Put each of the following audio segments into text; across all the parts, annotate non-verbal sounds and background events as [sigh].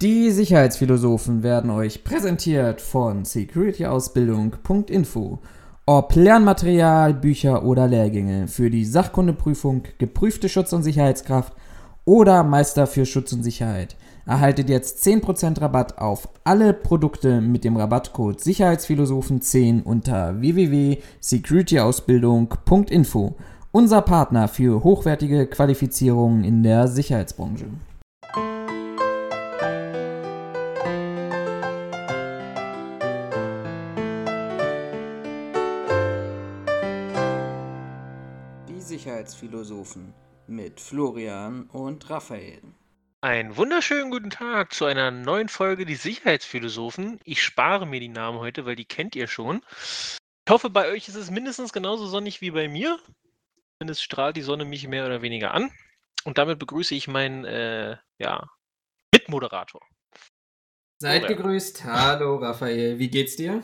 Die Sicherheitsphilosophen werden euch präsentiert von securityausbildung.info. Ob Lernmaterial, Bücher oder Lehrgänge für die Sachkundeprüfung, geprüfte Schutz- und Sicherheitskraft oder Meister für Schutz und Sicherheit. Erhaltet jetzt 10% Rabatt auf alle Produkte mit dem Rabattcode Sicherheitsphilosophen10 unter www.securityausbildung.info. Unser Partner für hochwertige Qualifizierungen in der Sicherheitsbranche. Sicherheitsphilosophen mit Florian und Raphael. Einen wunderschönen guten Tag zu einer neuen Folge Die Sicherheitsphilosophen. Ich spare mir die Namen heute, weil die kennt ihr schon. Ich hoffe, bei euch ist es mindestens genauso sonnig wie bei mir. Zumindest strahlt die Sonne mich mehr oder weniger an. Und damit begrüße ich meinen äh, ja, Mitmoderator. Seid gegrüßt. Hallo Raphael, wie geht's dir?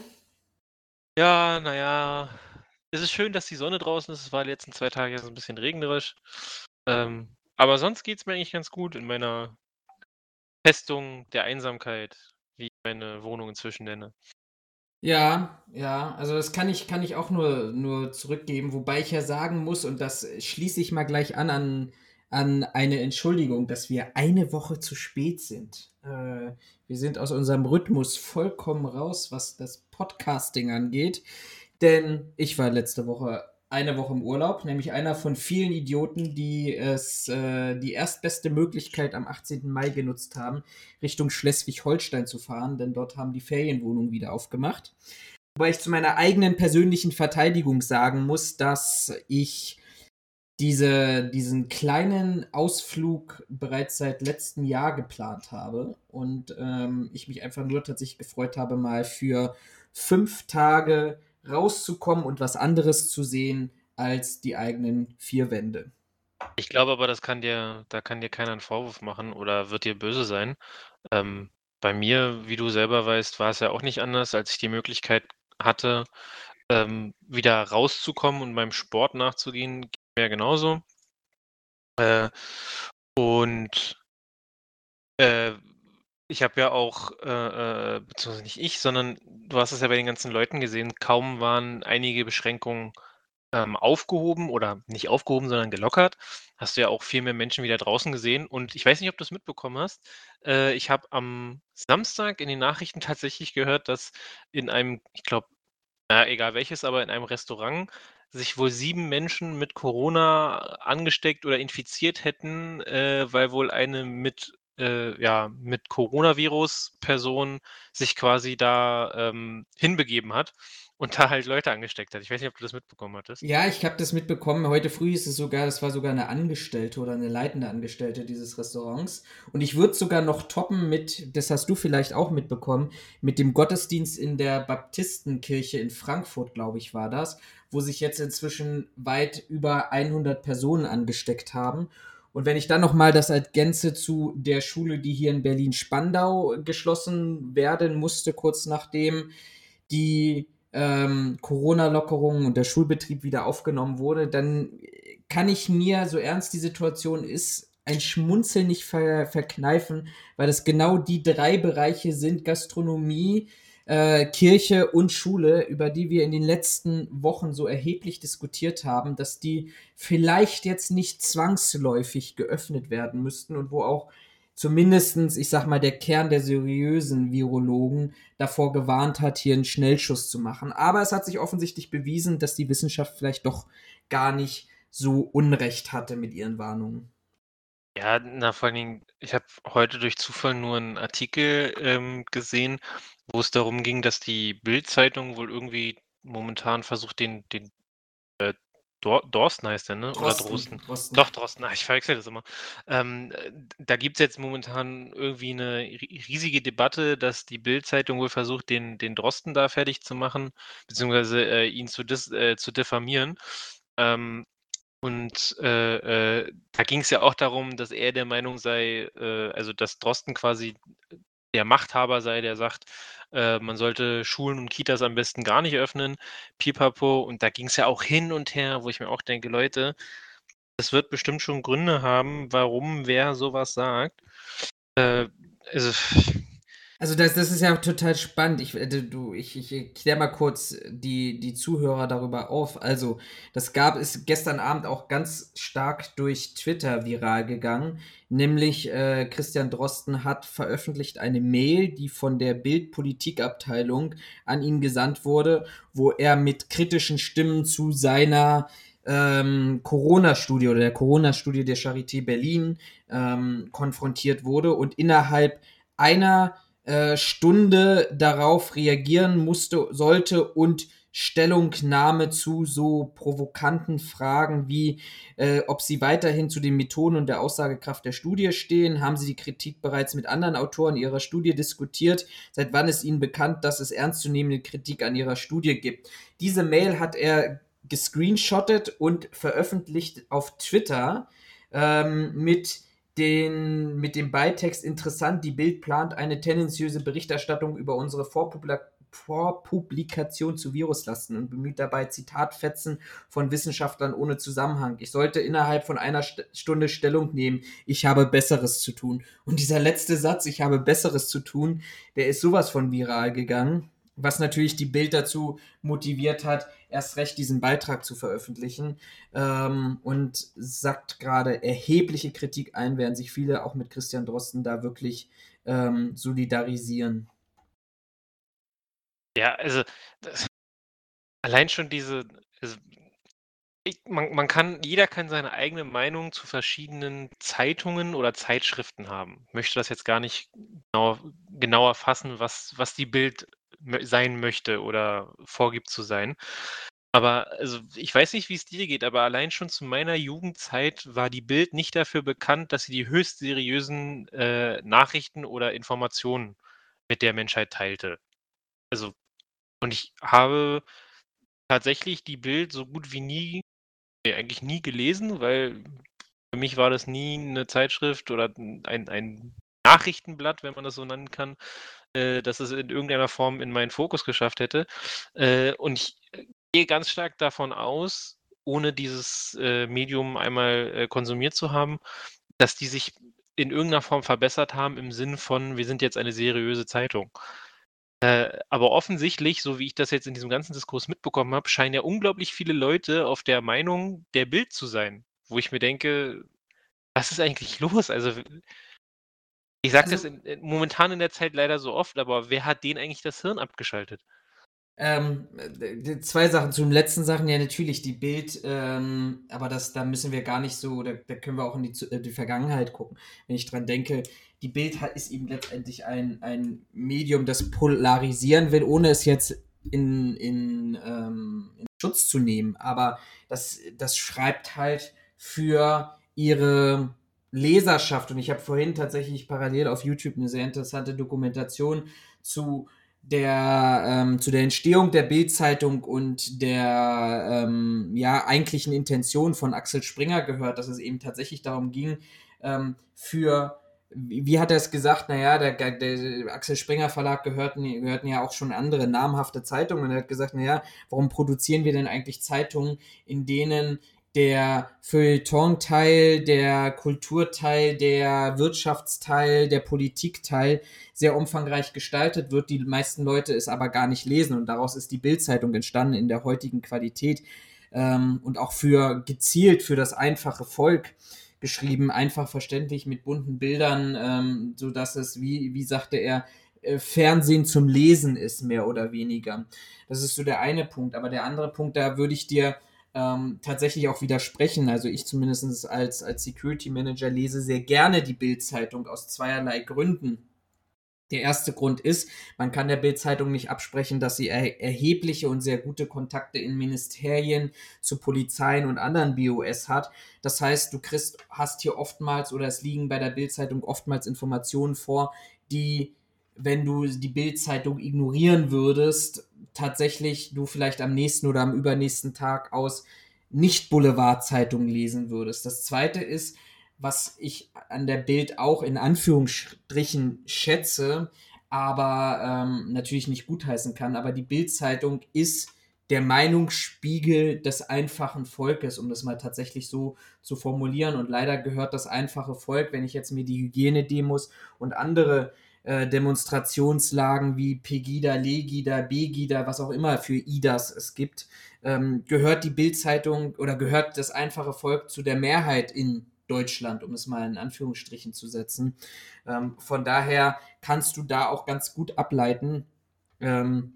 Ja, naja, es ist schön, dass die Sonne draußen ist. Es war die letzten zwei Tage jetzt ein bisschen regnerisch. Ähm, aber sonst geht es mir eigentlich ganz gut in meiner Festung der Einsamkeit, wie ich meine Wohnung inzwischen nenne. Ja, ja, also das kann ich, kann ich auch nur, nur zurückgeben, wobei ich ja sagen muss, und das schließe ich mal gleich an, an, an eine Entschuldigung, dass wir eine Woche zu spät sind. Äh, wir sind aus unserem Rhythmus vollkommen raus, was das Podcasting angeht. Denn ich war letzte Woche eine Woche im Urlaub, nämlich einer von vielen Idioten, die es äh, die erstbeste Möglichkeit am 18. Mai genutzt haben, Richtung Schleswig-Holstein zu fahren, denn dort haben die Ferienwohnungen wieder aufgemacht. Wobei ich zu meiner eigenen persönlichen Verteidigung sagen muss, dass ich diese, diesen kleinen Ausflug bereits seit letztem Jahr geplant habe und ähm, ich mich einfach nur tatsächlich gefreut habe, mal für fünf Tage rauszukommen und was anderes zu sehen als die eigenen vier Wände. Ich glaube aber, das kann dir, da kann dir keiner einen Vorwurf machen oder wird dir böse sein. Ähm, bei mir, wie du selber weißt, war es ja auch nicht anders, als ich die Möglichkeit hatte, ähm, wieder rauszukommen und meinem Sport nachzugehen, ging mir genauso. Äh, und äh, ich habe ja auch, äh, äh, beziehungsweise nicht ich, sondern du hast es ja bei den ganzen Leuten gesehen, kaum waren einige Beschränkungen ähm, aufgehoben oder nicht aufgehoben, sondern gelockert, hast du ja auch viel mehr Menschen wieder draußen gesehen. Und ich weiß nicht, ob du es mitbekommen hast. Äh, ich habe am Samstag in den Nachrichten tatsächlich gehört, dass in einem, ich glaube, na, egal welches, aber in einem Restaurant sich wohl sieben Menschen mit Corona angesteckt oder infiziert hätten, äh, weil wohl eine mit äh, ja, mit Coronavirus-Person sich quasi da ähm, hinbegeben hat und da halt Leute angesteckt hat. Ich weiß nicht, ob du das mitbekommen hattest. Ja, ich habe das mitbekommen. Heute früh ist es sogar, das war sogar eine Angestellte oder eine leitende Angestellte dieses Restaurants. Und ich würde sogar noch toppen mit, das hast du vielleicht auch mitbekommen, mit dem Gottesdienst in der Baptistenkirche in Frankfurt, glaube ich, war das, wo sich jetzt inzwischen weit über 100 Personen angesteckt haben. Und wenn ich dann noch mal das ergänze zu der Schule, die hier in Berlin-Spandau geschlossen werden musste, kurz nachdem die ähm, Corona-Lockerungen und der Schulbetrieb wieder aufgenommen wurde, dann kann ich mir, so ernst die Situation ist, ein Schmunzeln nicht ver verkneifen, weil das genau die drei Bereiche sind, Gastronomie, äh, Kirche und Schule, über die wir in den letzten Wochen so erheblich diskutiert haben, dass die vielleicht jetzt nicht zwangsläufig geöffnet werden müssten und wo auch zumindestens, ich sag mal, der Kern der seriösen Virologen davor gewarnt hat, hier einen Schnellschuss zu machen. Aber es hat sich offensichtlich bewiesen, dass die Wissenschaft vielleicht doch gar nicht so Unrecht hatte mit ihren Warnungen. Ja, na, vor allen Dingen, ich habe heute durch Zufall nur einen Artikel ähm, gesehen, wo es darum ging, dass die Bild-Zeitung wohl irgendwie momentan versucht, den, den äh, Dor Dorsten heißt der, ne? Oder Drosten. Drosten. Doch, Drosten, Ach, ich verwechsel das immer. Ähm, äh, da gibt es jetzt momentan irgendwie eine riesige Debatte, dass die Bild-Zeitung wohl versucht, den, den Drosten da fertig zu machen, beziehungsweise äh, ihn zu, dis, äh, zu diffamieren. Ähm, und äh, äh, da ging es ja auch darum, dass er der Meinung sei, äh, also dass Drosten quasi der Machthaber sei, der sagt, äh, man sollte Schulen und Kitas am besten gar nicht öffnen, pipapo. Und da ging es ja auch hin und her, wo ich mir auch denke, Leute, es wird bestimmt schon Gründe haben, warum wer sowas sagt. Äh, also also das, das ist ja total spannend. Ich, äh, du, ich, ich kläre mal kurz die, die Zuhörer darüber auf. Also, das gab ist gestern Abend auch ganz stark durch Twitter viral gegangen. Nämlich äh, Christian Drosten hat veröffentlicht eine Mail, die von der Bildpolitikabteilung an ihn gesandt wurde, wo er mit kritischen Stimmen zu seiner ähm, Corona-Studie oder der Corona-Studie der Charité Berlin ähm, konfrontiert wurde und innerhalb einer äh, Stunde darauf reagieren musste, sollte und Stellungnahme zu so provokanten Fragen wie, äh, ob sie weiterhin zu den Methoden und der Aussagekraft der Studie stehen. Haben sie die Kritik bereits mit anderen Autoren ihrer Studie diskutiert? Seit wann ist ihnen bekannt, dass es ernstzunehmende Kritik an ihrer Studie gibt? Diese Mail hat er gescreenshottet und veröffentlicht auf Twitter ähm, mit den, mit dem Beitext interessant, die Bild plant eine tendenziöse Berichterstattung über unsere Vorpublik Vorpublikation zu Viruslasten und bemüht dabei Zitatfetzen von Wissenschaftlern ohne Zusammenhang. Ich sollte innerhalb von einer St Stunde Stellung nehmen. Ich habe Besseres zu tun. Und dieser letzte Satz, ich habe Besseres zu tun, der ist sowas von viral gegangen was natürlich die Bild dazu motiviert hat, erst recht diesen Beitrag zu veröffentlichen ähm, und sagt gerade erhebliche Kritik ein, während sich viele auch mit Christian Drosten da wirklich ähm, solidarisieren. Ja, also das, allein schon diese, also ich, man, man kann, jeder kann seine eigene Meinung zu verschiedenen Zeitungen oder Zeitschriften haben. Ich möchte das jetzt gar nicht genau, genauer fassen, was, was die Bild sein möchte oder vorgibt zu sein. Aber also ich weiß nicht, wie es dir geht, aber allein schon zu meiner Jugendzeit war die Bild nicht dafür bekannt, dass sie die höchst seriösen äh, Nachrichten oder Informationen mit der Menschheit teilte. Also, und ich habe tatsächlich die Bild so gut wie nie, nee, eigentlich nie gelesen, weil für mich war das nie eine Zeitschrift oder ein, ein Nachrichtenblatt, wenn man das so nennen kann, äh, dass es in irgendeiner Form in meinen Fokus geschafft hätte. Äh, und ich äh, gehe ganz stark davon aus, ohne dieses äh, Medium einmal äh, konsumiert zu haben, dass die sich in irgendeiner Form verbessert haben im Sinn von, wir sind jetzt eine seriöse Zeitung. Aber offensichtlich, so wie ich das jetzt in diesem ganzen Diskurs mitbekommen habe, scheinen ja unglaublich viele Leute auf der Meinung der Bild zu sein, wo ich mir denke, was ist eigentlich los? Also ich sage also, das in, in, momentan in der Zeit leider so oft, aber wer hat denen eigentlich das Hirn abgeschaltet? Ähm, zwei Sachen zum letzten Sachen, ja natürlich die Bild, ähm, aber das, da müssen wir gar nicht so, da, da können wir auch in die, äh, die, Vergangenheit gucken. Wenn ich dran denke, die Bild hat, ist eben letztendlich ein, ein Medium, das polarisieren will, ohne es jetzt in, in, ähm, in Schutz zu nehmen. Aber das, das schreibt halt für ihre Leserschaft. Und ich habe vorhin tatsächlich parallel auf YouTube eine sehr interessante Dokumentation zu der, ähm, zu der Entstehung der Bildzeitung und der ähm, ja, eigentlichen Intention von Axel Springer gehört, dass es eben tatsächlich darum ging, ähm, für wie, hat er es gesagt? Naja, der, der Axel Springer Verlag gehörten, gehörten ja auch schon andere namhafte Zeitungen. Und er hat gesagt, naja, warum produzieren wir denn eigentlich Zeitungen, in denen der Feuilleton-Teil, der Kulturteil, der Wirtschaftsteil, der Politikteil sehr umfangreich gestaltet wird, die meisten Leute es aber gar nicht lesen und daraus ist die Bildzeitung entstanden in der heutigen Qualität ähm, und auch für gezielt für das einfache Volk geschrieben, einfach verständlich mit bunten Bildern, ähm, so dass es, wie, wie sagte er, äh, Fernsehen zum Lesen ist, mehr oder weniger. Das ist so der eine Punkt. Aber der andere Punkt, da würde ich dir ähm, tatsächlich auch widersprechen. Also ich zumindest als, als Security Manager lese sehr gerne die Bild-Zeitung aus zweierlei Gründen. Der erste Grund ist, man kann der Bild-Zeitung nicht absprechen, dass sie er erhebliche und sehr gute Kontakte in Ministerien, zu Polizeien und anderen BOS hat. Das heißt, du kriegst, hast hier oftmals oder es liegen bei der Bild-Zeitung oftmals Informationen vor, die, wenn du die Bild-Zeitung ignorieren würdest, tatsächlich du vielleicht am nächsten oder am übernächsten Tag aus Nicht-Boulevard-Zeitungen lesen würdest. Das zweite ist, was ich an der Bild auch in Anführungsstrichen schätze, aber ähm, natürlich nicht gutheißen kann, aber die Bild-Zeitung ist der Meinungsspiegel des einfachen Volkes, um das mal tatsächlich so zu formulieren. Und leider gehört das einfache Volk, wenn ich jetzt mir die Hygienedemos und andere äh, Demonstrationslagen wie Pegida, Legida, Begida, was auch immer für IDAs es gibt, ähm, gehört die Bildzeitung oder gehört das einfache Volk zu der Mehrheit in Deutschland, um es mal in Anführungsstrichen zu setzen. Ähm, von daher kannst du da auch ganz gut ableiten, ähm,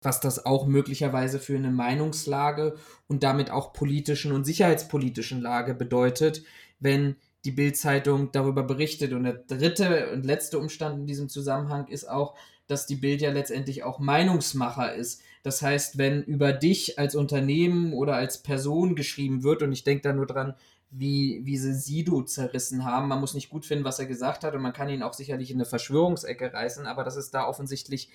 was das auch möglicherweise für eine Meinungslage und damit auch politischen und sicherheitspolitischen Lage bedeutet, wenn die Bild-Zeitung darüber berichtet. Und der dritte und letzte Umstand in diesem Zusammenhang ist auch, dass die Bild ja letztendlich auch Meinungsmacher ist. Das heißt, wenn über dich als Unternehmen oder als Person geschrieben wird, und ich denke da nur dran, wie, wie sie Sido zerrissen haben. Man muss nicht gut finden, was er gesagt hat, und man kann ihn auch sicherlich in eine Verschwörungsecke reißen, aber dass es da offensichtlich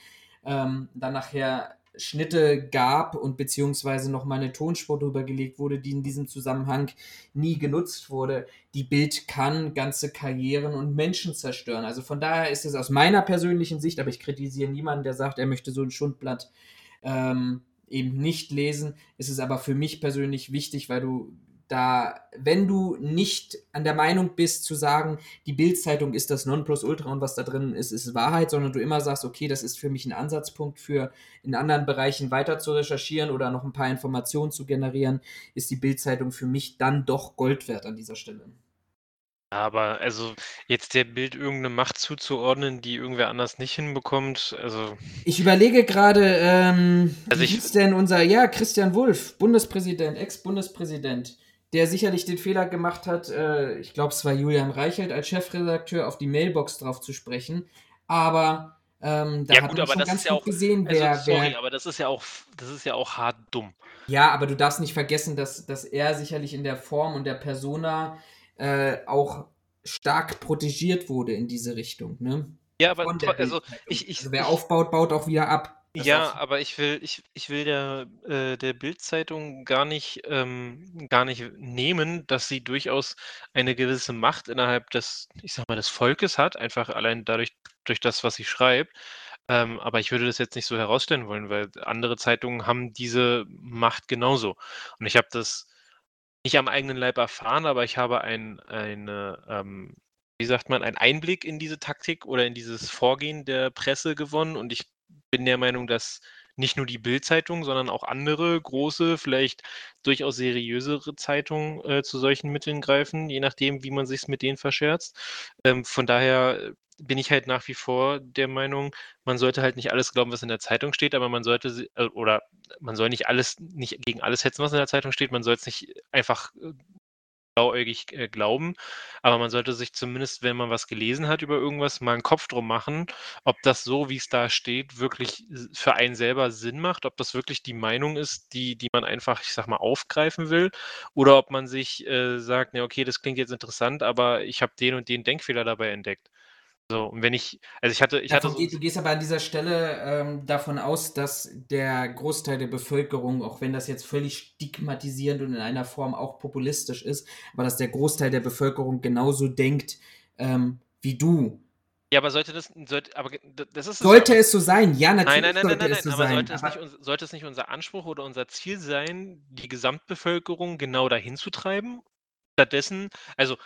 ähm, dann nachher Schnitte gab und beziehungsweise noch mal eine Tonspur drüber gelegt wurde, die in diesem Zusammenhang nie genutzt wurde. Die Bild kann ganze Karrieren und Menschen zerstören. Also von daher ist es aus meiner persönlichen Sicht, aber ich kritisiere niemanden, der sagt, er möchte so ein Schundblatt ähm, eben nicht lesen. Es ist aber für mich persönlich wichtig, weil du da, wenn du nicht an der Meinung bist zu sagen, die Bildzeitung ist das Nonplusultra und was da drin ist, ist Wahrheit, sondern du immer sagst, okay, das ist für mich ein Ansatzpunkt für in anderen Bereichen weiter zu recherchieren oder noch ein paar Informationen zu generieren, ist die Bildzeitung für mich dann doch Gold wert an dieser Stelle. Aber also jetzt der Bild irgendeine Macht zuzuordnen, die irgendwer anders nicht hinbekommt, also. Ich überlege gerade, ähm, also wie ich, hieß denn unser, ja, Christian Wulff, Bundespräsident, Ex-Bundespräsident der sicherlich den Fehler gemacht hat, äh, ich glaube, es war Julian Reichelt als Chefredakteur auf die Mailbox drauf zu sprechen. Aber ähm, da ja, hat gut, man schon das ganz ist ja gut auch, gesehen, also, wer, sorry, wer. aber das ist ja auch, das ist ja auch hart dumm. Ja, aber du darfst nicht vergessen, dass, dass er sicherlich in der Form und der Persona äh, auch stark protegiert wurde in diese Richtung. Ne? Ja, aber also ich, ich, Also wer ich, aufbaut, baut auch wieder ab. Das Ja, ist- aber ich will ich ich will der äh, der Bild-Zeitung gar nicht ähm, gar nicht nehmen, dass sie durchaus eine gewisse Macht innerhalb des, ich sage mal, des Volkes hat, einfach allein dadurch durch das, was sie schreibt. Ähm, aber ich würde das jetzt nicht so herausstellen wollen, weil andere Zeitungen haben diese Macht genauso. Und ich habe das nicht am eigenen Leib erfahren, aber ich habe ein eine, ähm, wie sagt man, einen Einblick in diese Taktik oder in dieses Vorgehen der Presse gewonnen und ich bin der Meinung, dass nicht nur die Bild-Zeitung, sondern auch andere große, vielleicht durchaus seriösere Zeitungen äh, zu solchen Mitteln greifen, je nachdem, wie man sich mit denen verscherzt. Ähm, von daher äh, bin ich halt nach wie vor der Meinung, man sollte halt nicht alles glauben, was in der Zeitung steht, aber man sollte äh, oder man soll nicht alles, nicht gegen alles hetzen, was in der Zeitung steht. Man soll es nicht einfach äh, blauäugig äh, glauben, aber man sollte sich zumindest, wenn man was gelesen hat über irgendwas, mal einen Kopf drum machen, ob das so, wie es da steht, wirklich für einen selber Sinn macht, ob das wirklich die Meinung ist, die, die man einfach, ich sag mal, aufgreifen will, oder ob man sich äh, sagt, ne, okay, das klingt jetzt interessant, aber ich habe den und den Denkfehler dabei entdeckt. So, und wenn ich, also ich hatte, ich hatte Davon so, geht, du gehst aber an dieser Stelle ähm, davon aus, dass der Großteil der Bevölkerung, auch wenn das jetzt völlig stigmatisierend und in einer Form auch populistisch ist, aber dass der Großteil der Bevölkerung genauso denkt ähm, wie du. ja, aber sollte das, sollte, aber das ist Sollte es so sein? Ja, natürlich Nein, nein, nein, nein, sollte nein, es so sein. sollte es, aber nicht, sollte es nicht unser Anspruch oder unser Ziel sein, die Gesamtbevölkerung genau dahin zu treiben? Stattdessen, also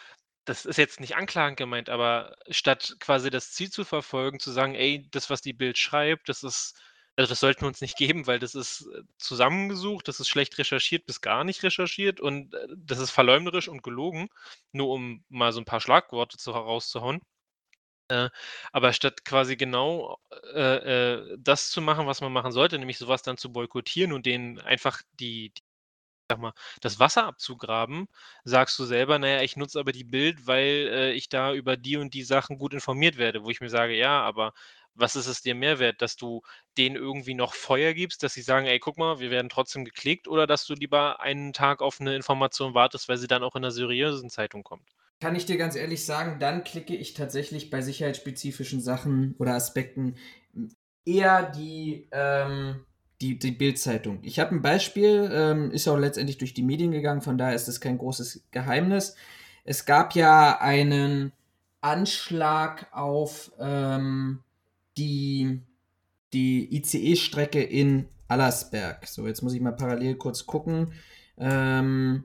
das ist jetzt nicht anklagend gemeint, aber statt quasi das Ziel zu verfolgen, zu sagen, ey, das, was die Bild schreibt, das ist, also das sollten wir uns nicht geben, weil das ist äh, zusammengesucht, das ist schlecht recherchiert bis gar nicht recherchiert und äh, das ist verleumderisch und gelogen, nur um mal so ein paar Schlagworte zu, herauszuhauen. Äh, aber statt quasi genau äh, das zu machen, was man machen sollte, nämlich sowas dann zu boykottieren und denen einfach die sag mal, das Wasser abzugraben, sagst du selber, naja, ich nutze aber die Bild, weil äh, ich da über die und die Sachen gut informiert werde, wo ich mir sage, ja, aber was ist es dir mehr wert, dass du denen irgendwie noch Feuer gibst, dass sie sagen, ey, guck mal, wir werden trotzdem geklickt, oder dass du lieber einen Tag auf eine Information wartest, weil sie dann auch in einer seriösen Zeitung kommt? kann ich dir ganz ehrlich sagen, dann klicke ich tatsächlich bei sicherheitsspezifischen Sachen oder Aspekten eher die, ähm, die, die Bildzeitung. Ich habe ein Beispiel, ähm, ist auch letztendlich durch die Medien gegangen, von daher ist es kein großes Geheimnis. Es gab ja einen Anschlag auf ähm, die, die ICE-Strecke in Allersberg. So, jetzt muss ich mal parallel kurz gucken. Ähm,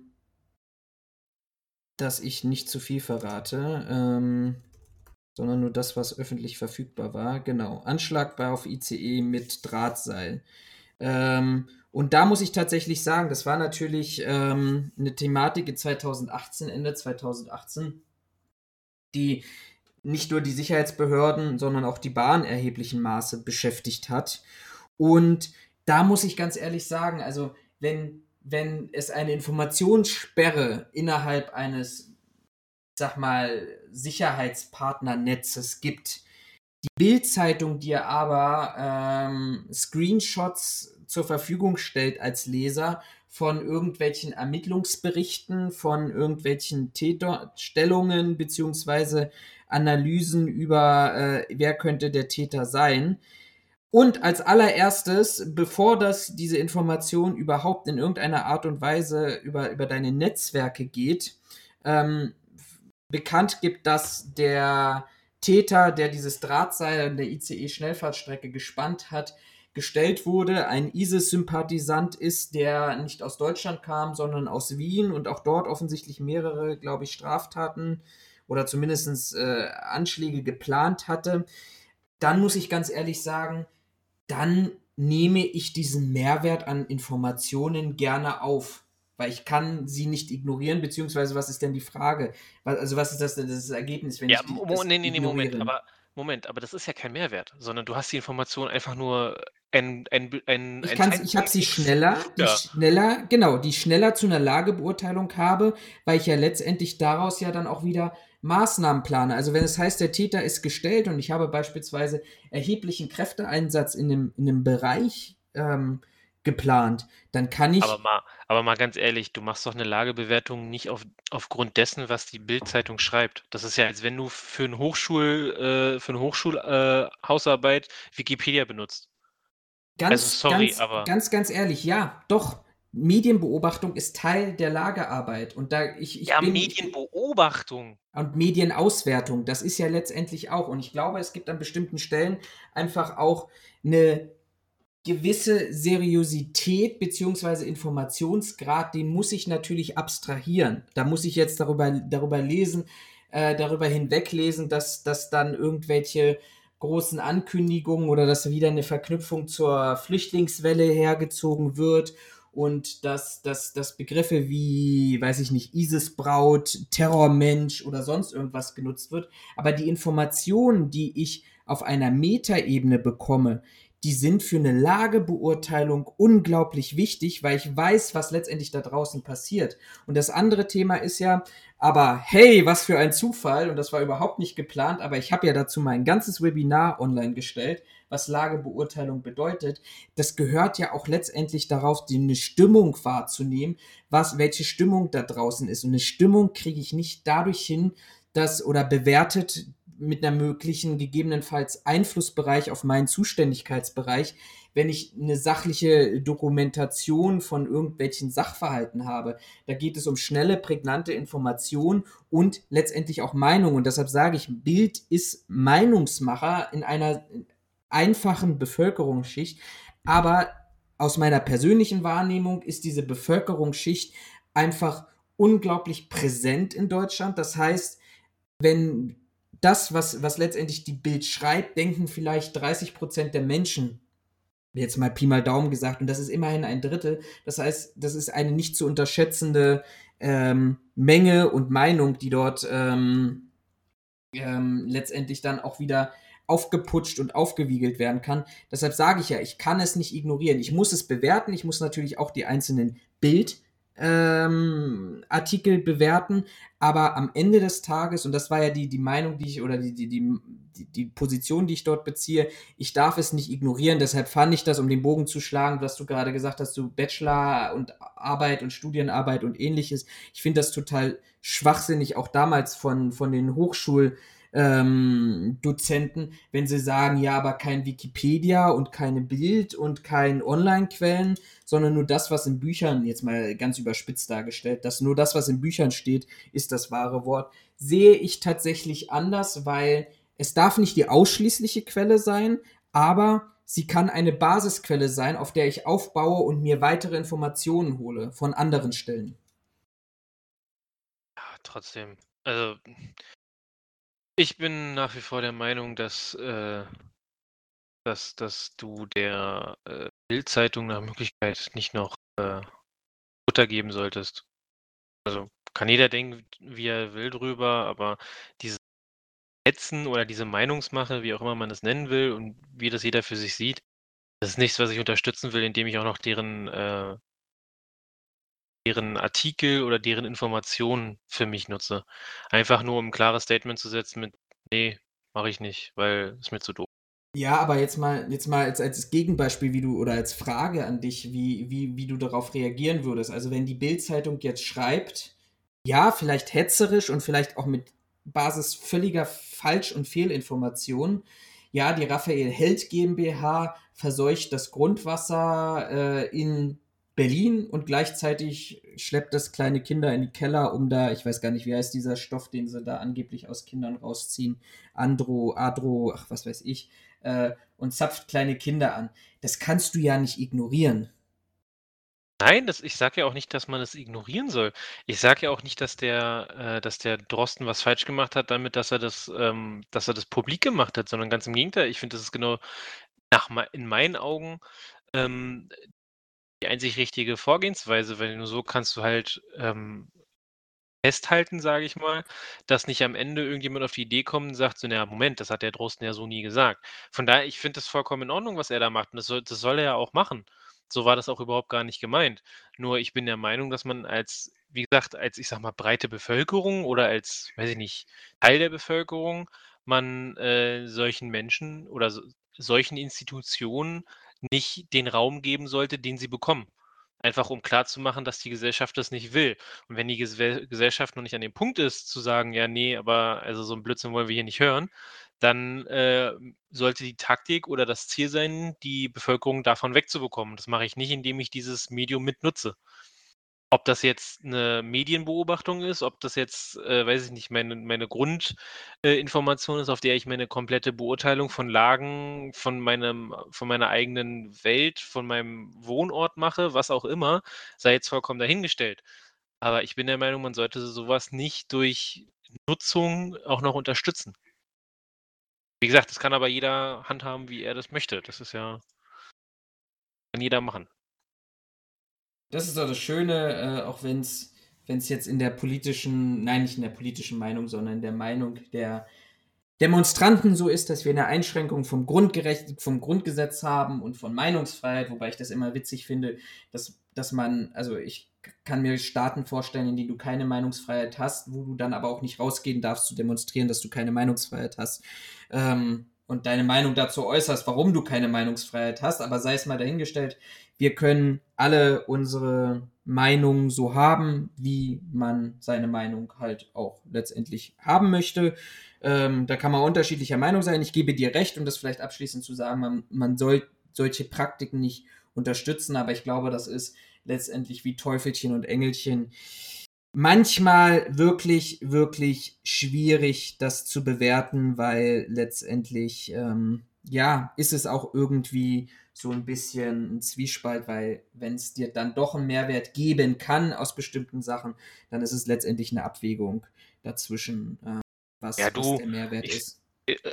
dass ich nicht zu viel verrate. Ähm, sondern nur das, was öffentlich verfügbar war. Genau, Anschlag auf ICE mit Drahtseil. Ähm, und da muss ich tatsächlich sagen, das war natürlich ähm, eine Thematik in 2018, Ende 2018, die nicht nur die Sicherheitsbehörden, sondern auch die Bahn erheblichen Maße beschäftigt hat. Und da muss ich ganz ehrlich sagen, also wenn, wenn es eine Informationssperre innerhalb eines, sag mal, Sicherheitspartnernetzes gibt, die Bildzeitung dir aber ähm, Screenshots zur Verfügung stellt als Leser von irgendwelchen Ermittlungsberichten, von irgendwelchen Täterstellungen beziehungsweise Analysen über, äh, wer könnte der Täter sein. Und als allererstes, bevor das diese Information überhaupt in irgendeiner Art und Weise über, über deine Netzwerke geht, ähm, bekannt gibt, dass der Täter, der dieses Drahtseil an der ICE-Schnellfahrtstrecke gespannt hat, gestellt wurde, ein ISIS-Sympathisant ist, der nicht aus Deutschland kam, sondern aus Wien und auch dort offensichtlich mehrere, glaube ich, Straftaten oder zumindest äh, Anschläge geplant hatte, dann muss ich ganz ehrlich sagen, dann nehme ich diesen Mehrwert an Informationen gerne auf. Weil ich kann sie nicht ignorieren, beziehungsweise was ist denn die Frage? Also was ist das, das Ergebnis, wenn ja, ich die, das nee, nee, nee, Moment, aber Moment, aber das ist ja kein Mehrwert, sondern du hast die Information einfach nur ein, ein, ein, ich, ein ich habe sie schneller, die ja. schneller, genau, die schneller zu einer Lagebeurteilung habe, weil ich ja letztendlich daraus ja dann auch wieder Maßnahmen plane. Also wenn es heißt, der Täter ist gestellt und ich habe beispielsweise erheblichen Kräfteeinsatz in einem, in einem Bereich ähm, geplant, dann kann ich. Aber mal, aber mal ganz ehrlich, du machst doch eine Lagebewertung nicht auf, aufgrund dessen, was die Bildzeitung schreibt. Das ist ja, als wenn du für, ein Hochschul, äh, für eine Hochschulhausarbeit äh, Wikipedia benutzt. Ganz, also sorry, ganz, aber. Ganz, ganz ehrlich, ja, doch. Medienbeobachtung ist Teil der Lagearbeit. Und da ich, ich ja, bin, Medienbeobachtung. Und Medienauswertung, das ist ja letztendlich auch. Und ich glaube, es gibt an bestimmten Stellen einfach auch eine gewisse Seriosität beziehungsweise Informationsgrad, den muss ich natürlich abstrahieren. Da muss ich jetzt darüber, darüber lesen, äh, darüber hinweglesen, dass, dass dann irgendwelche großen Ankündigungen oder dass wieder eine Verknüpfung zur Flüchtlingswelle hergezogen wird und dass, dass, dass Begriffe wie, weiß ich nicht, ISIS-Braut, Terrormensch oder sonst irgendwas genutzt wird. Aber die Informationen, die ich auf einer Metaebene bekomme, die sind für eine Lagebeurteilung unglaublich wichtig, weil ich weiß, was letztendlich da draußen passiert. Und das andere Thema ist ja, aber hey, was für ein Zufall, und das war überhaupt nicht geplant, aber ich habe ja dazu mein ganzes Webinar online gestellt, was Lagebeurteilung bedeutet. Das gehört ja auch letztendlich darauf, die eine Stimmung wahrzunehmen, was, welche Stimmung da draußen ist. Und eine Stimmung kriege ich nicht dadurch hin, dass oder bewertet mit einer möglichen gegebenenfalls Einflussbereich auf meinen Zuständigkeitsbereich, wenn ich eine sachliche Dokumentation von irgendwelchen Sachverhalten habe. Da geht es um schnelle, prägnante Informationen und letztendlich auch Meinung. Und deshalb sage ich, Bild ist Meinungsmacher in einer einfachen Bevölkerungsschicht. Aber aus meiner persönlichen Wahrnehmung ist diese Bevölkerungsschicht einfach unglaublich präsent in Deutschland. Das heißt, wenn das, was, was letztendlich die Bild schreibt, denken vielleicht 30 Prozent der Menschen, jetzt mal Pi mal Daumen gesagt, und das ist immerhin ein Drittel. Das heißt, das ist eine nicht zu unterschätzende ähm, Menge und Meinung, die dort ähm, ähm, letztendlich dann auch wieder aufgeputscht und aufgewiegelt werden kann. Deshalb sage ich ja, ich kann es nicht ignorieren. Ich muss es bewerten. Ich muss natürlich auch die einzelnen Bild ähm, Artikel bewerten, aber am Ende des Tages, und das war ja die, die Meinung, die ich, oder die, die, die, die Position, die ich dort beziehe, ich darf es nicht ignorieren, deshalb fand ich das, um den Bogen zu schlagen, was du gerade gesagt hast, so Bachelor und Arbeit und Studienarbeit und ähnliches. Ich finde das total schwachsinnig, auch damals von, von den Hochschul- ähm, Dozenten, wenn sie sagen, ja, aber kein Wikipedia und keine Bild und kein Online-Quellen, sondern nur das, was in Büchern, jetzt mal ganz überspitzt dargestellt, dass nur das, was in Büchern steht, ist das wahre Wort, sehe ich tatsächlich anders, weil es darf nicht die ausschließliche Quelle sein, aber sie kann eine Basisquelle sein, auf der ich aufbaue und mir weitere Informationen hole von anderen Stellen. Ja, trotzdem. Also Ich bin nach wie vor der Meinung, dass, äh dass dass du der, äh, Bild-Zeitung nach Möglichkeit nicht noch, äh, Futter geben solltest. Also, kann jeder denken, wie er will drüber, aber dieses Hetzen oder diese Meinungsmache, wie auch immer man das nennen will und wie das jeder für sich sieht, das ist nichts, was ich unterstützen will, indem ich auch noch deren, äh deren Artikel oder deren Informationen für mich nutze. Einfach nur, um 'n klares Statement zu setzen mit: „Ne, mache ich nicht, weil ist mir zu doof.“ Ja, aber jetzt mal jetzt mal als als Gegenbeispiel, wie du oder als Frage an dich, wie wie wie du darauf reagieren würdest. Also, wenn die Bild-Zeitung jetzt schreibt, ja, vielleicht hetzerisch und vielleicht auch mit Basis völliger Falsch und Fehlinformationen: „Ja, die Raphael Held GmbH verseucht das Grundwasser, äh, in Berlin und gleichzeitig schleppt das kleine Kinder in die Keller, um da“ ich weiß gar nicht, wie heißt dieser Stoff, den sie da angeblich aus Kindern rausziehen, Andro Adro, ach, was weiß ich, äh, und zapft kleine Kinder an. Das kannst du ja nicht ignorieren. Nein, das ich sage ja auch nicht, dass man es ignorieren soll. Ich sage ja auch nicht, dass der äh, dass der Drosten was falsch gemacht hat damit, dass er das ähm, dass er das publik gemacht hat, sondern ganz im Gegenteil. Ich finde, das ist genau nach in meinen Augen, ähm, die einzig richtige Vorgehensweise, weil nur so kannst du halt, ähm, festhalten, sage ich mal, dass nicht am Ende irgendjemand auf die Idee kommt und sagt so: „Na ja, Moment, das hat der Drosten ja so nie gesagt.“ Von daher, ich finde das vollkommen in Ordnung, was er da macht und das soll das soll er ja auch machen. So war das auch überhaupt gar nicht gemeint. Nur ich bin der Meinung, dass man als wie gesagt, als, ich sage mal, breite Bevölkerung oder als, weiß ich nicht, Teil der Bevölkerung man, äh, solchen Menschen oder so solchen Institutionen nicht den Raum geben sollte, den sie bekommen. Einfach um klarzumachen, dass die Gesellschaft das nicht will. Und wenn die Gesellschaft noch nicht an dem Punkt ist, zu sagen: „Ja, ne, aber also, so 'n Blödsinn wollen wir hier nicht hören“, dann, äh, sollte die Taktik oder das Ziel sein, die Bevölkerung davon wegzubekommen. Das mache ich nicht, indem ich dieses Medium mit nutze. Ob das jetzt 'ne Medienbeobachtung ist, ob das jetzt, äh, weiß ich nicht, meine meine Grund äh, ist, auf der ich meine komplette Beurteilung von Lagen, von meinem von meiner eigenen Welt, von meinem Wohnort mache, was auch immer, sei jetzt vollkommen dahingestellt. Aber ich bin der Meinung, man sollte so was nicht durch Nutzung auch noch unterstützen. Wie gesagt, das kann aber jeder handhaben, wie er das möchte. Das ist ja kann jeder machen. Das ist doch das Schöne, äh, auch wenn's wenn's jetzt in der politischen nein, nicht in der politischen Meinung, sondern in der Meinung der Demonstranten so ist, dass wir 'ne Einschränkung vom Grundgerecht vom Grundgesetz haben und von Meinungsfreiheit, wobei ich das immer witzig finde, dass dass man also, ich kann mir Staaten vorstellen, in denen du keine Meinungsfreiheit hast, wo du dann aber auch nicht rausgehen darfst zu demonstrieren, dass du keine Meinungsfreiheit hast, ähm, und deine Meinung dazu äußerst, warum du keine Meinungsfreiheit hast, aber sei es mal dahingestellt. Wir können alle unsere Meinung so haben, wie man seine Meinung halt auch letztendlich haben möchte. Ähm, da kann man unterschiedlicher Meinung sein. Ich gebe dir recht, um das vielleicht abschließend zu sagen, man man soll solche Praktiken nicht unterstützen, aber ich glaube, das ist letztendlich wie Teufelchen und Engelchen. Manchmal wirklich, wirklich schwierig, das zu bewerten, weil letztendlich, ähm, ja, ist es auch irgendwie so 'n bisschen 'n Zwiespalt, weil wenn's dir dann doch 'n Mehrwert geben kann aus bestimmten Sachen, dann ist es letztendlich 'ne Abwägung dazwischen, äh, Ja, was was du, der Mehrwert ich ist.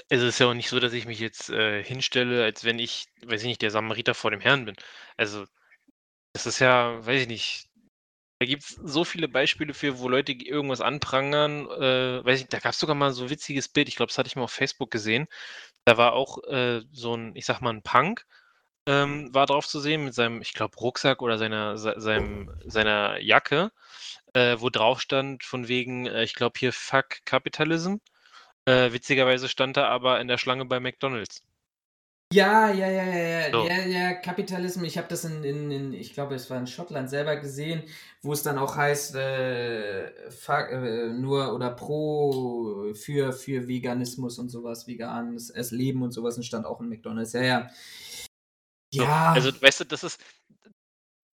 es ist ja auch nicht so, dass ich mich jetzt, äh, hinstelle, als wenn ich, weiß ich nicht, der Samariter vor dem Herrn bin. Also, das ist ja, weiß ich nicht da gibt's so viele Beispiele für, wo Leute irgendwas anprangern, äh, weiß ich da gab's sogar mal so 'n witziges Bild, ich glaube, das hatte ich mal auf Facebook gesehen. Da war auch, äh, so 'n, ich sage mal, 'n Punk, ähm, war drauf zu sehen mit seinem, ich glaube, Rucksack oder seiner sei seinem seiner Jacke, äh, wo drauf stand von wegen, äh, ich glaube hier: „Fuck Capitalism.“ Äh, witzigerweise stand er aber in der Schlange bei McDonald's. Ja, ja, ja, ja, ja, So. ja, ja, Capitalism. Ich habe das in in in ich glaube, es war in Schottland selber gesehen, wo es dann auch heißt, äh, fuck äh, nur oder pro für für Veganismus und so was, veganes es Leben und so was und stand auch in McDonald's. Ja, ja. So, Ja. also, weißt du, das ist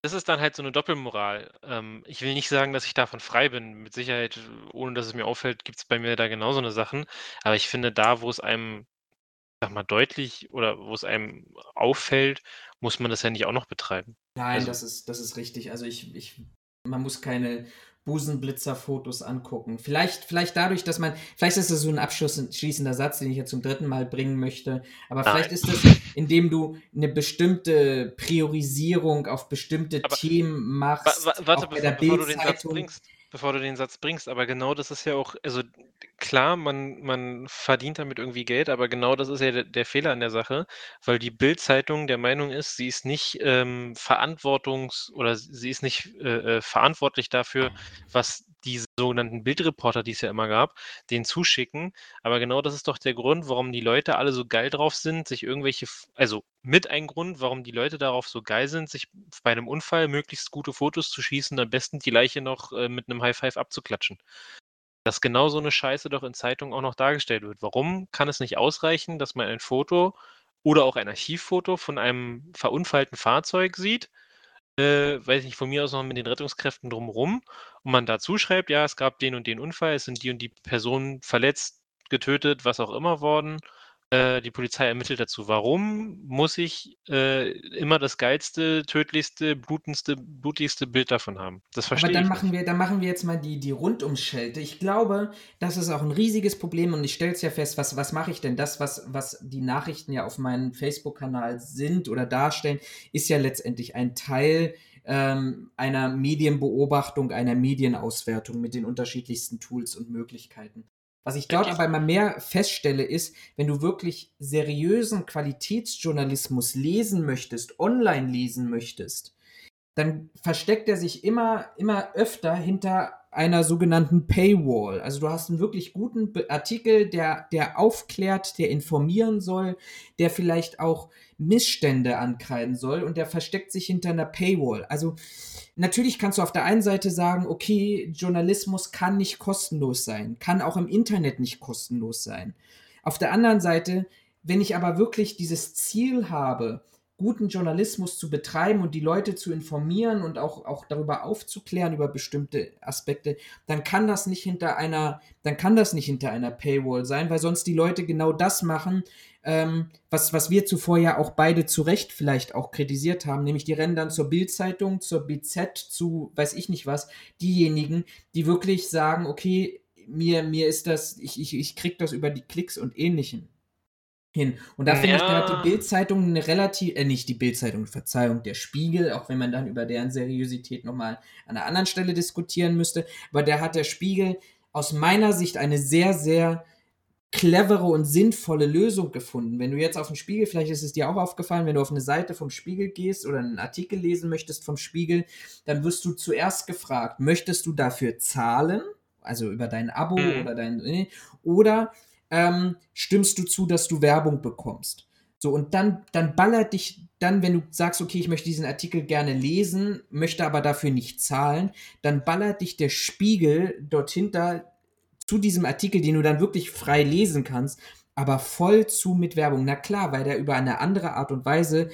das ist dann halt so 'ne Doppelmoral. Ähm, ich will nicht sagen, dass ich davon frei bin. Mit Sicherheit, ohne dass es mir auffällt, gibt's bei mir da genau so 'ne Sachen. Aber ich finde da, wo es einem, sage mal, deutlich oder wo es einem auffällt, muss man das ja nicht auch noch betreiben. Nein, Also das ist das ist richtig. Also, ich ich man muss keine Busenblitzer-Fotos angucken. Vielleicht, vielleicht dadurch, dass man, vielleicht ist das so ein abschließender Satz, den ich jetzt zum dritten Mal bringen möchte, aber Nein. vielleicht ist das, indem du eine bestimmte Priorisierung auf bestimmte aber, Themen machst. Warte, bevor, bevor du den Satz bringst bevor du den Satz bringst, aber genau das ist ja auch, also klar, man, man verdient damit irgendwie Geld, aber genau das ist ja der, der Fehler an der Sache, weil die Bild-Zeitung der Meinung ist, sie ist nicht ähm, verantwortungs- oder sie ist nicht äh, äh verantwortlich dafür, was diese sogenannten Bildreporter, die es ja immer gab, denen zuschicken. Aber genau das ist doch der Grund, warum die Leute alle so geil drauf sind, sich irgendwelche, also mit ein Grund, warum die Leute darauf so geil sind, sich bei einem Unfall möglichst gute Fotos zu schießen, am besten die Leiche noch äh, mit einem High Five abzuklatschen. Dass genau so eine Scheiße doch in Zeitungen auch noch dargestellt wird. Warum kann es nicht ausreichen, dass man ein Foto oder auch ein Archivfoto von einem verunfallten Fahrzeug sieht? Äh, weiß nicht, von mir aus noch mit den Rettungskräften drumherum und man dazu schreibt, ja, es gab den und den Unfall, es sind die und die Personen verletzt, getötet, was auch immer worden. Äh, die Polizei ermittelt dazu. Warum muss ich äh, immer das geilste, tödlichste, blutendste, blutigste Bild davon haben? Das verstehe Aber dann ich machen nicht. wir, dann machen wir jetzt mal die, die Rundumschelte. Ich glaube, das ist auch ein riesiges Problem und ich stelle es ja fest, was, was mache ich denn? Das, was, was die Nachrichten ja auf meinem Facebook-Kanal sind oder darstellen, ist ja letztendlich ein Teil ähm, einer Medienbeobachtung, einer Medienauswertung mit den unterschiedlichsten Tools und Möglichkeiten. Was ich dort aber immer mehr feststelle, ist, wenn du wirklich seriösen Qualitätsjournalismus lesen möchtest, online lesen möchtest, dann versteckt er sich immer, immer öfter hinter einer sogenannten Paywall. Also du hast einen wirklich guten Artikel, der, der aufklärt, der informieren soll, der vielleicht auch Missstände ankreiden soll und der versteckt sich hinter einer Paywall. Also natürlich kannst du auf der einen Seite sagen, okay, Journalismus kann nicht kostenlos sein, kann auch im Internet nicht kostenlos sein. Auf der anderen Seite, wenn ich aber wirklich dieses Ziel habe, guten Journalismus zu betreiben und die Leute zu informieren und auch, auch darüber aufzuklären über bestimmte Aspekte, dann kann das nicht hinter einer, dann kann das nicht hinter einer Paywall sein, weil sonst die Leute genau das machen, ähm, was, was wir zuvor ja auch beide zu Recht vielleicht auch kritisiert haben, nämlich die rennen dann zur Bildzeitung, zur BZ, zu weiß ich nicht was, diejenigen, die wirklich sagen, okay, mir, mir ist das, ich, ich, ich krieg das über die Klicks und ähnlichen hin. Und da ja. finde ich, da hat die Bildzeitung eine relativ, äh, nicht die Bildzeitung, Verzeihung, der Spiegel, auch wenn man dann über deren Seriosität nochmal an einer anderen Stelle diskutieren müsste, aber der hat der Spiegel aus meiner Sicht eine sehr, sehr clevere und sinnvolle Lösung gefunden. Wenn du jetzt auf den Spiegel, vielleicht ist es dir auch aufgefallen, wenn du auf eine Seite vom Spiegel gehst oder einen Artikel lesen möchtest vom Spiegel, dann wirst du zuerst gefragt, möchtest du dafür zahlen, also über dein Abo mhm. oder dein, äh, oder ähm, stimmst du zu, dass du Werbung bekommst? So, und dann, dann ballert dich, dann, wenn du sagst, okay, ich möchte diesen Artikel gerne lesen, möchte aber dafür nicht zahlen, dann ballert dich der Spiegel dort hinter zu diesem Artikel, den du dann wirklich frei lesen kannst, aber voll zu mit Werbung. Na klar, weil der über eine andere Art und Weise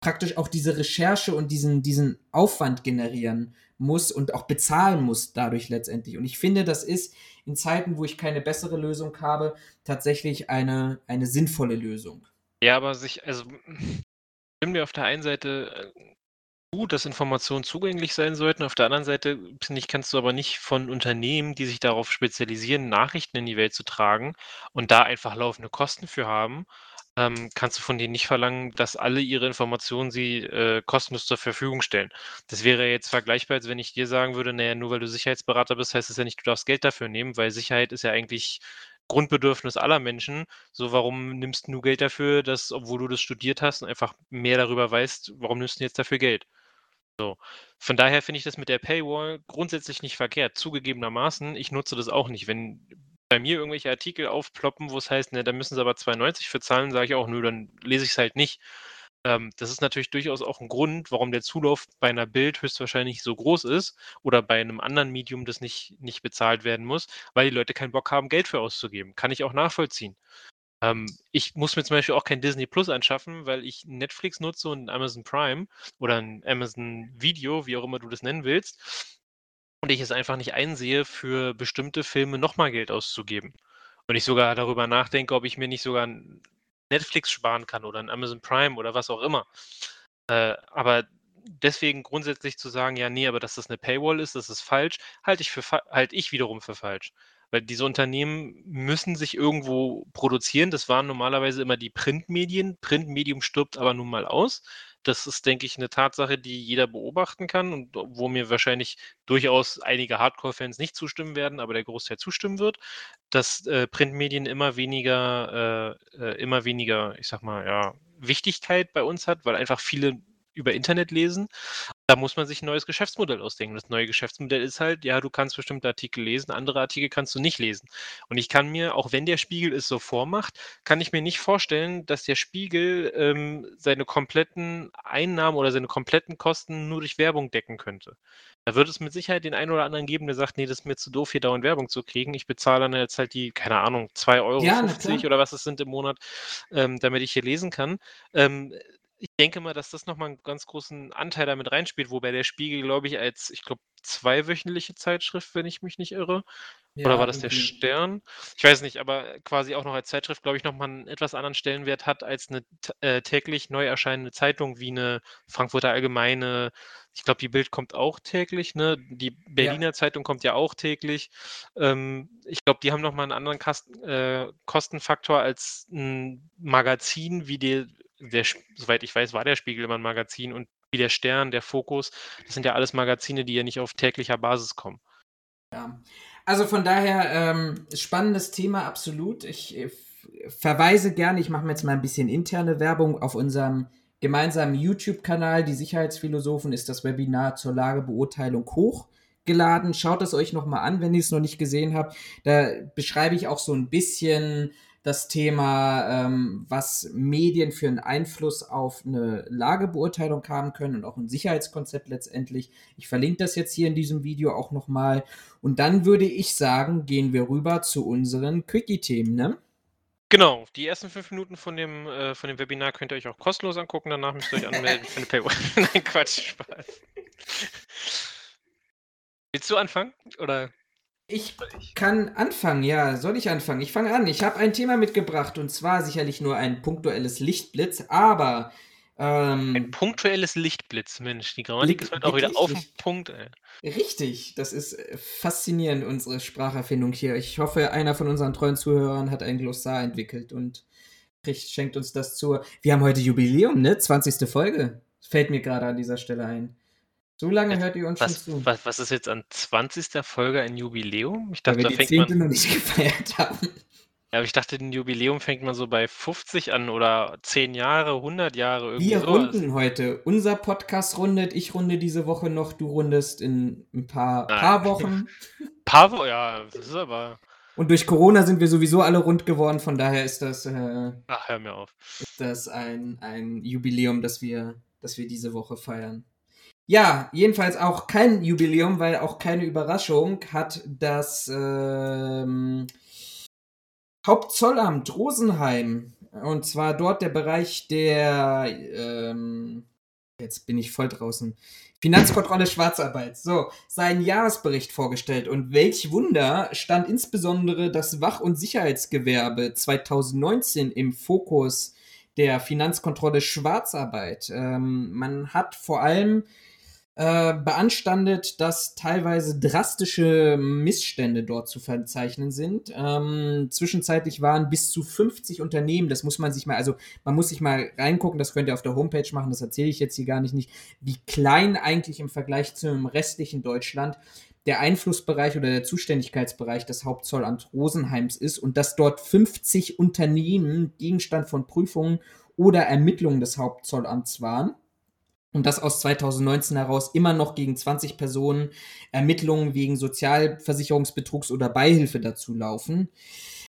praktisch auch diese Recherche und diesen, diesen Aufwand generieren muss und auch bezahlen muss dadurch letztendlich. Und ich finde, das ist in Zeiten, wo ich keine bessere Lösung habe, tatsächlich eine, eine sinnvolle Lösung. Ja, aber sich, also stimmen wir auf der einen Seite äh, gut, dass Informationen zugänglich sein sollten. Auf der anderen Seite, finde ich, kannst du aber nicht von Unternehmen, die sich darauf spezialisieren, Nachrichten in die Welt zu tragen und da einfach laufende Kosten für haben, ähm, kannst du von denen nicht verlangen, dass alle ihre Informationen sie äh, kostenlos zur Verfügung stellen. Das wäre jetzt vergleichbar, als wenn ich dir sagen würde, naja, nur weil du Sicherheitsberater bist, heißt das ja nicht, du darfst Geld dafür nehmen, weil Sicherheit ist ja eigentlich Grundbedürfnis aller Menschen. So, warum nimmst du Geld dafür, dass, obwohl du das studiert hast und einfach mehr darüber weißt, warum nimmst du jetzt dafür Geld? So. Von daher finde ich das mit der Paywall grundsätzlich nicht verkehrt. Zugegebenermaßen, ich nutze das auch nicht. Wenn bei mir irgendwelche Artikel aufploppen, wo es heißt, ne, da müssen sie aber 2,90 für zahlen, sage ich auch, nö, dann lese ich es halt nicht. Ähm, das ist natürlich durchaus auch ein Grund, warum der Zulauf bei einer Bild höchstwahrscheinlich so groß ist oder bei einem anderen Medium, das nicht, nicht bezahlt werden muss, weil die Leute keinen Bock haben, Geld für auszugeben. Kann ich auch nachvollziehen. Ähm, ich muss mir zum Beispiel auch kein Disney Plus anschaffen, weil ich Netflix nutze und Amazon Prime oder ein Amazon Video, wie auch immer du das nennen willst. Und ich es einfach nicht einsehe, für bestimmte Filme nochmal Geld auszugeben. Und ich sogar darüber nachdenke, ob ich mir nicht sogar Netflix sparen kann oder ein Amazon Prime oder was auch immer. Äh, aber deswegen grundsätzlich zu sagen, ja, nee, aber dass das eine Paywall ist, das ist falsch, halte ich, für, halte ich wiederum für falsch. Weil diese Unternehmen müssen sich irgendwo produzieren. Das waren normalerweise immer die Printmedien. Printmedium stirbt aber nun mal aus. Das ist, denke ich, eine Tatsache, die jeder beobachten kann und wo mir wahrscheinlich durchaus einige Hardcore-Fans nicht zustimmen werden, aber der Großteil zustimmen wird, dass äh, Printmedien immer weniger, äh, äh immer weniger, ich sag mal, ja, Wichtigkeit bei uns hat, weil einfach viele über Internet lesen. Da muss man sich ein neues Geschäftsmodell ausdenken. Das neue Geschäftsmodell ist halt, ja, du kannst bestimmte Artikel lesen, andere Artikel kannst du nicht lesen. Und ich kann mir, auch wenn der Spiegel es so vormacht, kann ich mir nicht vorstellen, dass der Spiegel ähm, seine kompletten Einnahmen oder seine kompletten Kosten nur durch Werbung decken könnte. Da wird es mit Sicherheit den einen oder anderen geben, der sagt, nee, das ist mir zu doof, hier dauernd Werbung zu kriegen. Ich bezahle dann jetzt halt die, keine Ahnung, 2,50 Euro ja, oder was es sind im Monat, ähm, damit ich hier lesen kann. Ähm, ich denke mal, dass das nochmal einen ganz großen Anteil damit reinspielt, wobei der Spiegel, glaube ich, als, ich glaube, zweiwöchentliche Zeitschrift, wenn ich mich nicht irre. Ja, Oder war das der Stern? Ich weiß nicht, aber quasi auch noch als Zeitschrift, glaube ich, nochmal einen etwas anderen Stellenwert hat als eine äh, täglich neu erscheinende Zeitung wie eine Frankfurter Allgemeine. Ich glaube, die Bild kommt auch täglich, ne? Die Berliner ja. Zeitung kommt ja auch täglich. Ähm, ich glaube, die haben nochmal einen anderen Kast äh, Kostenfaktor als ein Magazin wie die der, soweit ich weiß, war der Spiegel immer ein Magazin und wie der Stern, der Fokus, das sind ja alles Magazine, die ja nicht auf täglicher Basis kommen. Ja, also von daher ähm, spannendes Thema, absolut. Ich äh, verweise gerne, ich mache mir jetzt mal ein bisschen interne Werbung auf unserem gemeinsamen YouTube-Kanal. Die Sicherheitsphilosophen ist das Webinar zur Lagebeurteilung hochgeladen. Schaut es euch nochmal an, wenn ihr es noch nicht gesehen habt. Da beschreibe ich auch so ein bisschen das Thema, ähm, was Medien für einen Einfluss auf eine Lagebeurteilung haben können und auch ein Sicherheitskonzept letztendlich. Ich verlinke das jetzt hier in diesem Video auch nochmal. Und dann würde ich sagen, gehen wir rüber zu unseren Quickie-Themen, ne? Genau, die ersten fünf Minuten von dem, äh, von dem Webinar könnt ihr euch auch kostenlos angucken, danach müsst ihr euch anmelden für eine Paywall. [laughs] Nein, Quatsch, Spaß. Willst du anfangen? Oder? Ich kann anfangen, ja. Soll ich anfangen? Ich fange an. Ich habe ein Thema mitgebracht und zwar sicherlich nur ein punktuelles Lichtblitz, aber. Ähm, ein punktuelles Lichtblitz, Mensch. Die Grammatik ist heute auch wieder auf den Punkt, ey. Richtig, das ist äh, faszinierend, unsere Spracherfindung hier. Ich hoffe, einer von unseren treuen Zuhörern hat ein Glossar entwickelt und kriegt, schenkt uns das zu. Wir haben heute Jubiläum, ne? 20. Folge. Fällt mir gerade an dieser Stelle ein. So lange jetzt, hört ihr uns was, schon zu. Was, was ist jetzt an 20. Folge ein Jubiläum? Ich dachte, Weil wir da die 10. man, noch nicht [laughs] gefeiert haben. Ja, aber ich dachte, ein Jubiläum fängt man so bei 50 an oder 10 Jahre, 100 Jahre. Irgendwie wir runden heute. Unser Podcast rundet. Ich runde diese Woche noch. Du rundest in ein paar, paar Wochen. [laughs] paar Wochen, ja, das ist aber. Und durch Corona sind wir sowieso alle rund geworden. Von daher ist das. Äh, Ach, hör mir auf. Ist das ein, ein Jubiläum, das wir, das wir diese Woche feiern. Ja, jedenfalls auch kein Jubiläum, weil auch keine Überraschung hat das ähm, Hauptzollamt Rosenheim. Und zwar dort der Bereich der, ähm, jetzt bin ich voll draußen, Finanzkontrolle Schwarzarbeit. So, seinen Jahresbericht vorgestellt. Und welch Wunder stand insbesondere das Wach- und Sicherheitsgewerbe 2019 im Fokus der Finanzkontrolle Schwarzarbeit. Ähm, man hat vor allem äh, beanstandet, dass teilweise drastische Missstände dort zu verzeichnen sind. Ähm, zwischenzeitlich waren bis zu 50 Unternehmen, das muss man sich mal, also man muss sich mal reingucken, das könnt ihr auf der Homepage machen, das erzähle ich jetzt hier gar nicht, nicht, wie klein eigentlich im Vergleich zum restlichen Deutschland der Einflussbereich oder der Zuständigkeitsbereich des Hauptzollamt Rosenheims ist und dass dort 50 Unternehmen Gegenstand von Prüfungen oder Ermittlungen des Hauptzollamts waren und dass aus 2019 heraus immer noch gegen 20 Personen Ermittlungen wegen Sozialversicherungsbetrugs oder Beihilfe dazu laufen.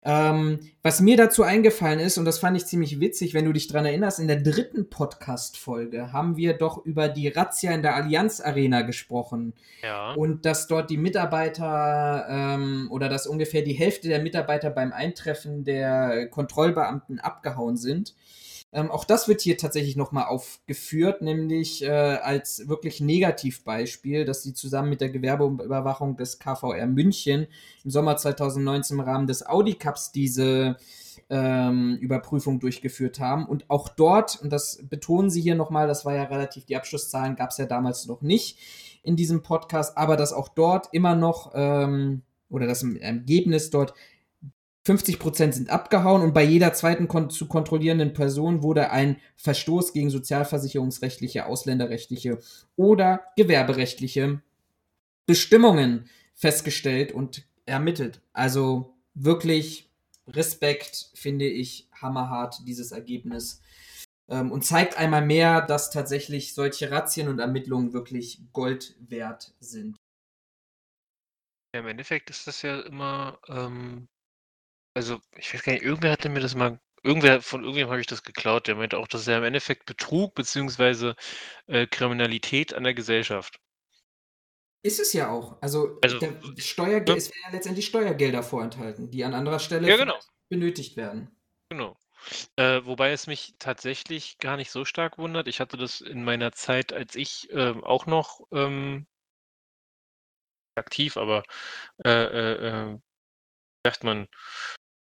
Ähm, was mir dazu eingefallen ist, und das fand ich ziemlich witzig, wenn du dich dran erinnerst, in der dritten Podcast-Folge haben wir doch über die Razzia in der Allianz Arena gesprochen. Ja. Und dass dort die Mitarbeiter ähm, oder dass ungefähr die Hälfte der Mitarbeiter beim Eintreffen der Kontrollbeamten abgehauen sind. Ähm, auch das wird hier tatsächlich nochmal aufgeführt, nämlich äh, als wirklich Negativbeispiel, dass sie zusammen mit der Gewerbeüberwachung des KVR München im Sommer 2019 im Rahmen des Audi Cups diese ähm, Überprüfung durchgeführt haben. Und auch dort, und das betonen sie hier nochmal, das war ja relativ, die Abschlusszahlen gab es ja damals noch nicht in diesem Podcast, aber dass auch dort immer noch, ähm, oder das Ergebnis dort 50 Prozent sind abgehauen und bei jeder zweiten kon zu kontrollierenden Person wurde ein Verstoß gegen sozialversicherungsrechtliche, ausländerrechtliche oder gewerberechtliche Bestimmungen festgestellt und ermittelt. Also wirklich Respekt, finde ich, hammerhart, dieses Ergebnis. Ähm, und zeigt einmal mehr, dass tatsächlich solche Razzien und Ermittlungen wirklich Gold wert sind. Ja, im Endeffekt ist das ja immer, ähm, also ich weiß gar nicht, irgendwer hatte mir das mal, irgendwer von irgendjemandem habe ich das geklaut, der meinte auch, das ist ja im Endeffekt Betrug beziehungsweise äh, Kriminalität an der Gesellschaft. Ist es ja auch. Also, Also, äh, Steuerge ne? es werden ja letztendlich Steuergelder vorenthalten, die an anderer Stelle Ja, genau. benötigt werden. Genau. Äh, wobei es mich tatsächlich gar nicht so stark wundert. Ich hatte das in meiner Zeit, als ich ähm, auch noch ähm, aktiv, aber äh, äh, äh, sagt man,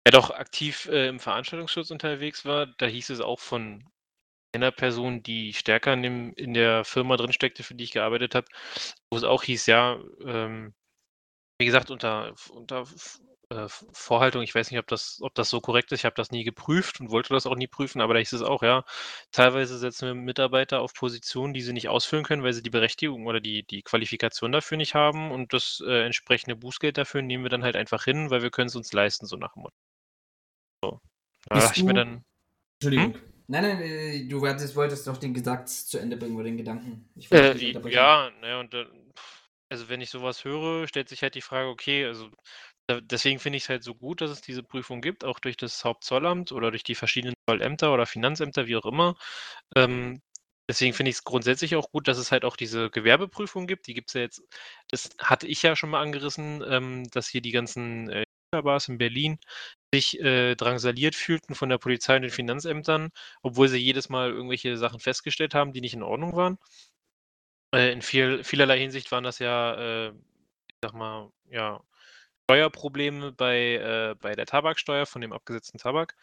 ja doch aktiv äh, im Veranstaltungsschutz unterwegs war, da hieß es auch von einer Person, die stärker in, dem, in der Firma drin steckte, für die ich gearbeitet habe, wo es auch hieß, ja, ähm, wie gesagt, unter, unter äh, Vorhaltung, ich weiß nicht, ob das, ob das so korrekt ist, ich habe das nie geprüft und wollte das auch nie prüfen, aber da hieß es auch, ja, teilweise setzen wir Mitarbeiter auf Positionen, die sie nicht ausfüllen können, weil sie die Berechtigung oder die, die Qualifikation dafür nicht haben und das äh, entsprechende Bußgeld dafür nehmen wir dann halt einfach hin, weil wir können es uns leisten, so nach dem Motto. So. Da dachte ich mir dann, Entschuldigung. Nein, nein, äh, du wolltest, wolltest doch den Satz zu Ende bringen oder den Gedanken. Äh, ja, ne, und dann, also wenn ich sowas höre, stellt sich halt die Frage, okay, also deswegen finde ich es halt so gut, dass es diese Prüfung gibt, auch durch das Hauptzollamt oder durch die verschiedenen Zollämter oder Finanzämter, wie auch immer. Ähm, deswegen finde ich es grundsätzlich auch gut, dass es halt auch diese Gewerbeprüfung gibt. Die gibt es ja jetzt, das hatte ich ja schon mal angerissen, ähm, dass hier die ganzen äh, Bars in Berlin sich äh, drangsaliert fühlten von der Polizei und den Finanzämtern, obwohl sie jedes Mal irgendwelche Sachen festgestellt haben, die nicht in Ordnung waren. Äh, in viel, vielerlei Hinsicht waren das ja, äh, ich sag mal, ja, Steuerprobleme bei, äh, bei der Tabaksteuer von dem abgesetzten Tabak.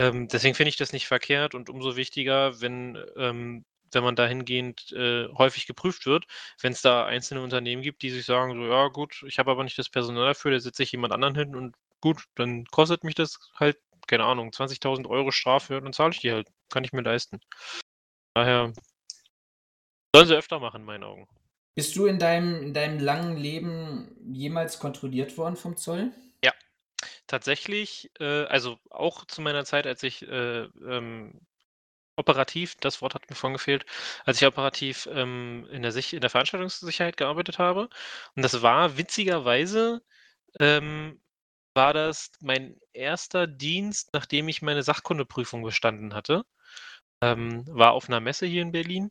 Ähm, deswegen finde ich das nicht verkehrt und umso wichtiger, wenn, ähm, wenn man dahingehend äh, häufig geprüft wird, wenn es da einzelne Unternehmen gibt, die sich sagen, so, ja gut, ich habe aber nicht das Personal dafür, da setze ich jemand anderen hin und gut, dann kostet mich das halt, keine Ahnung, 20.000 Euro Strafe, dann zahle ich die halt, kann ich mir leisten. Daher sollen sie öfter machen, in meinen Augen. Bist du in deinem, in deinem langen Leben jemals kontrolliert worden vom Zoll? Tatsächlich, äh, also auch zu meiner Zeit, als ich äh, ähm, operativ, das Wort hat mir vorhin gefehlt, als ich operativ ähm, in, der Sich in der Veranstaltungssicherheit gearbeitet habe. Und das war witzigerweise, ähm, war das mein erster Dienst, nachdem ich meine Sachkundeprüfung bestanden hatte. Ähm, war auf einer Messe hier in Berlin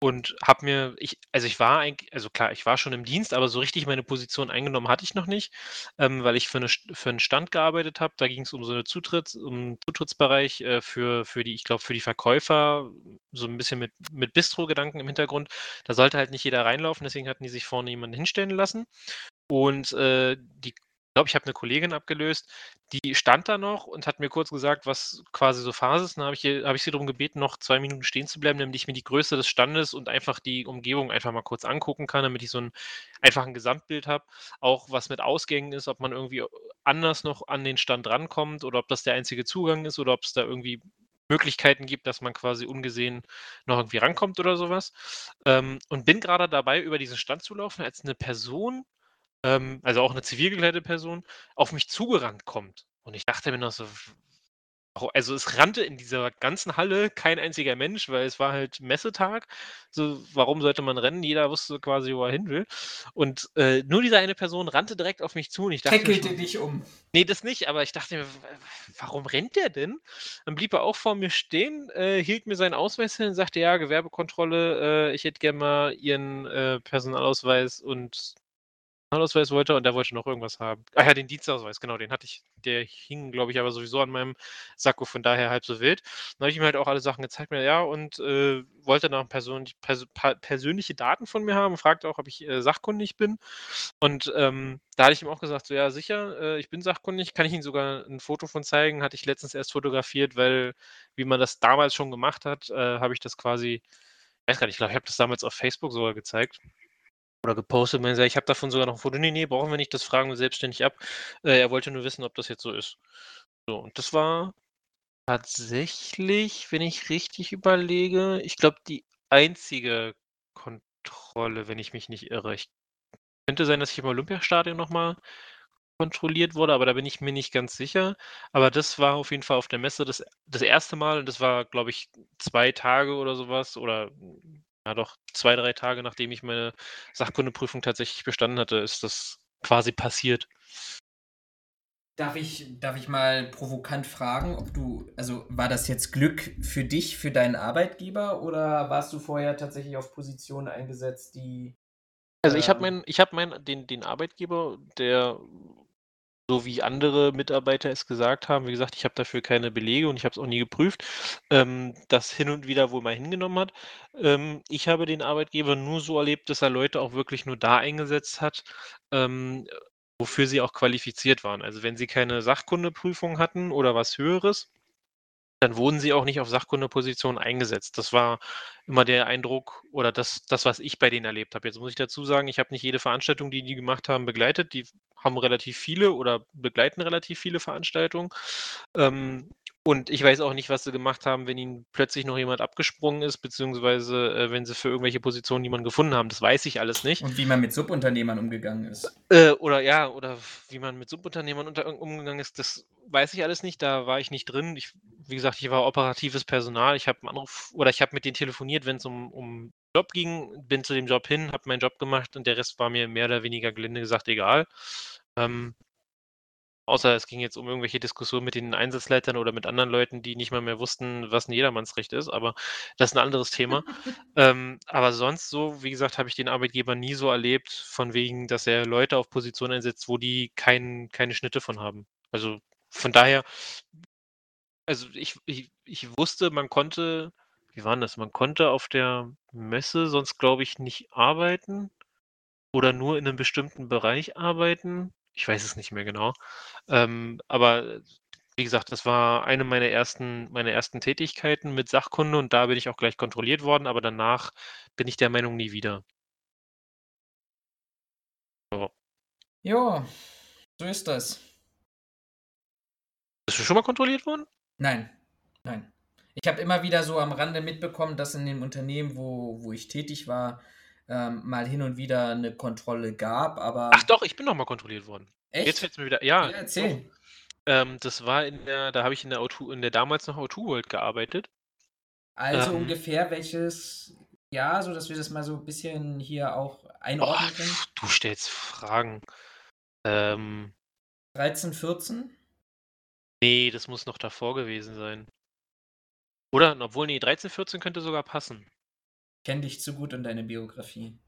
und habe mir, ich, also ich war eigentlich, also klar, ich war schon im Dienst, aber so richtig meine Position eingenommen hatte ich noch nicht, ähm, weil ich für, eine, für einen Stand gearbeitet habe. Da ging es um so eine Zutritt, um Zutrittsbereich äh, für, für die, ich glaube, für die Verkäufer, so ein bisschen mit, mit Bistro-Gedanken im Hintergrund. Da sollte halt nicht jeder reinlaufen, deswegen hatten die sich vorne jemanden hinstellen lassen. Und äh, die, glaube, ich habe eine Kollegin abgelöst, die stand da noch und hat mir kurz gesagt, was quasi so Phase ist. Dann habe ich, habe ich sie darum gebeten, noch zwei Minuten stehen zu bleiben, damit ich mir die Größe des Standes und einfach die Umgebung einfach mal kurz angucken kann, damit ich so ein einfach ein Gesamtbild habe. Auch was mit Ausgängen ist, ob man irgendwie anders noch an den Stand rankommt oder ob das der einzige Zugang ist oder ob es da irgendwie Möglichkeiten gibt, dass man quasi ungesehen noch irgendwie rankommt oder sowas. Ähm, und bin gerade dabei, über diesen Stand zu laufen, als eine Person, ähm, also auch eine zivil gekleidete Person, auf mich zugerannt kommt. Und ich dachte mir noch so, also es rannte in dieser ganzen Halle kein einziger Mensch, weil es war halt Messetag. So, warum sollte man rennen? Jeder wusste quasi, wo er hin will. Und äh, nur diese eine Person rannte direkt auf mich zu und ich dachte Tackelte dich um. Nee, das nicht, aber ich dachte mir, warum rennt der denn? Dann blieb er auch vor mir stehen, äh, hielt mir seinen Ausweis hin und sagte, ja, Gewerbekontrolle, äh, ich hätte gerne mal Ihren äh, Personalausweis und Personalausweis wollte und der wollte noch irgendwas haben. Ach ja, den Dienstausweis, genau, den hatte ich. Der hing, glaube ich, aber sowieso an meinem Sakko, von daher halb so wild. Dann habe ich ihm halt auch alle Sachen gezeigt, mir, ja, und äh, wollte dann Person, pers persönliche Daten von mir haben, fragte auch, ob ich äh, sachkundig bin. Und ähm, da hatte ich ihm auch gesagt, so ja, sicher, äh, ich bin sachkundig, kann ich Ihnen sogar ein Foto von zeigen, hatte ich letztens erst fotografiert, weil, wie man das damals schon gemacht hat, äh, habe ich das quasi, ich weiß gar nicht, ich glaube, ich habe das damals auf Facebook sogar gezeigt oder gepostet. Sagt, ich habe davon sogar noch ein Foto. Nee, nee, brauchen wir nicht, das fragen wir selbstständig ab. Äh, er wollte nur wissen, ob das jetzt so ist. So, und das war tatsächlich, wenn ich richtig überlege, ich glaube, die einzige Kontrolle, wenn ich mich nicht irre. Ich könnte sein, dass ich im Olympiastadion nochmal kontrolliert wurde, aber da bin ich mir nicht ganz sicher. Aber das war auf jeden Fall auf der Messe das, das erste Mal und das war, glaube ich, zwei Tage oder sowas oder ja doch, zwei, drei Tage nachdem ich meine Sachkundeprüfung tatsächlich bestanden hatte, ist das quasi passiert. Darf ich, darf ich mal provokant fragen, ob du, also war das jetzt Glück für dich, für deinen Arbeitgeber oder warst du vorher tatsächlich auf Positionen eingesetzt, die. Also ich habe ähm meinen, ich habe meinen, den, den Arbeitgeber, der so wie andere Mitarbeiter es gesagt haben, wie gesagt, ich habe dafür keine Belege und ich habe es auch nie geprüft, ähm, das hin und wieder wohl mal hingenommen hat. Ähm, ich habe den Arbeitgeber nur so erlebt, dass er Leute auch wirklich nur da eingesetzt hat, ähm, wofür sie auch qualifiziert waren. Also wenn sie keine Sachkundeprüfung hatten oder was Höheres, dann wurden sie auch nicht auf Sachkundepositionen eingesetzt. Das war immer der Eindruck oder das, das, was ich bei denen erlebt habe. Jetzt muss ich dazu sagen, ich habe nicht jede Veranstaltung, die die gemacht haben, begleitet. Die haben relativ viele oder begleiten relativ viele Veranstaltungen. Ähm, und ich weiß auch nicht, was sie gemacht haben, wenn ihnen plötzlich noch jemand abgesprungen ist, beziehungsweise äh, wenn sie für irgendwelche Positionen niemanden gefunden haben. Das weiß ich alles nicht. Und wie man mit Subunternehmern umgegangen ist. Äh, oder ja, oder wie man mit Subunternehmern unter, umgegangen ist, das weiß ich alles nicht. Da war ich nicht drin. Ich, wie gesagt, ich war operatives Personal. Ich habe einen Anruf oder ich habe mit denen telefoniert, wenn es um, um Job ging, bin zu dem Job hin, habe meinen Job gemacht und der Rest war mir mehr oder weniger gelinde gesagt egal. Ähm, Außer es ging jetzt um irgendwelche Diskussionen mit den Einsatzleitern oder mit anderen Leuten, die nicht mal mehr wussten, was ein Jedermannsrecht ist, aber das ist ein anderes Thema. [laughs] ähm, aber sonst so, wie gesagt, habe ich den Arbeitgeber nie so erlebt, von wegen, dass er Leute auf Positionen einsetzt, wo die kein, keine Schnitte von haben. Also von daher, also ich, ich, ich wusste, man konnte, wie war das? Man konnte auf der Messe sonst, glaube ich, nicht arbeiten oder nur in einem bestimmten Bereich arbeiten. Ich weiß es nicht mehr genau. Ähm, aber wie gesagt, das war eine meiner ersten, meiner ersten Tätigkeiten mit Sachkunde und da bin ich auch gleich kontrolliert worden, aber danach bin ich der Meinung nie wieder. So. Ja, so ist das. Bist du schon mal kontrolliert worden? Nein, nein. Ich habe immer wieder so am Rande mitbekommen, dass in dem Unternehmen, wo, wo ich tätig war, ähm, mal hin und wieder eine Kontrolle gab, aber. Ach doch, ich bin noch mal kontrolliert worden. Echt? Jetzt fällt es mir wieder. Ja, ja erzähl. Ähm, das war in der, da habe ich in der Auto, in der damals noch Auto World gearbeitet. Also ähm, ungefähr welches Jahr, so dass wir das mal so ein bisschen hier auch einordnen können? Du stellst Fragen. Ähm, 13, 14? Nee, das muss noch davor gewesen sein. Oder, obwohl, nee, 13, 14 könnte sogar passen kenne dich zu gut und deine Biografie.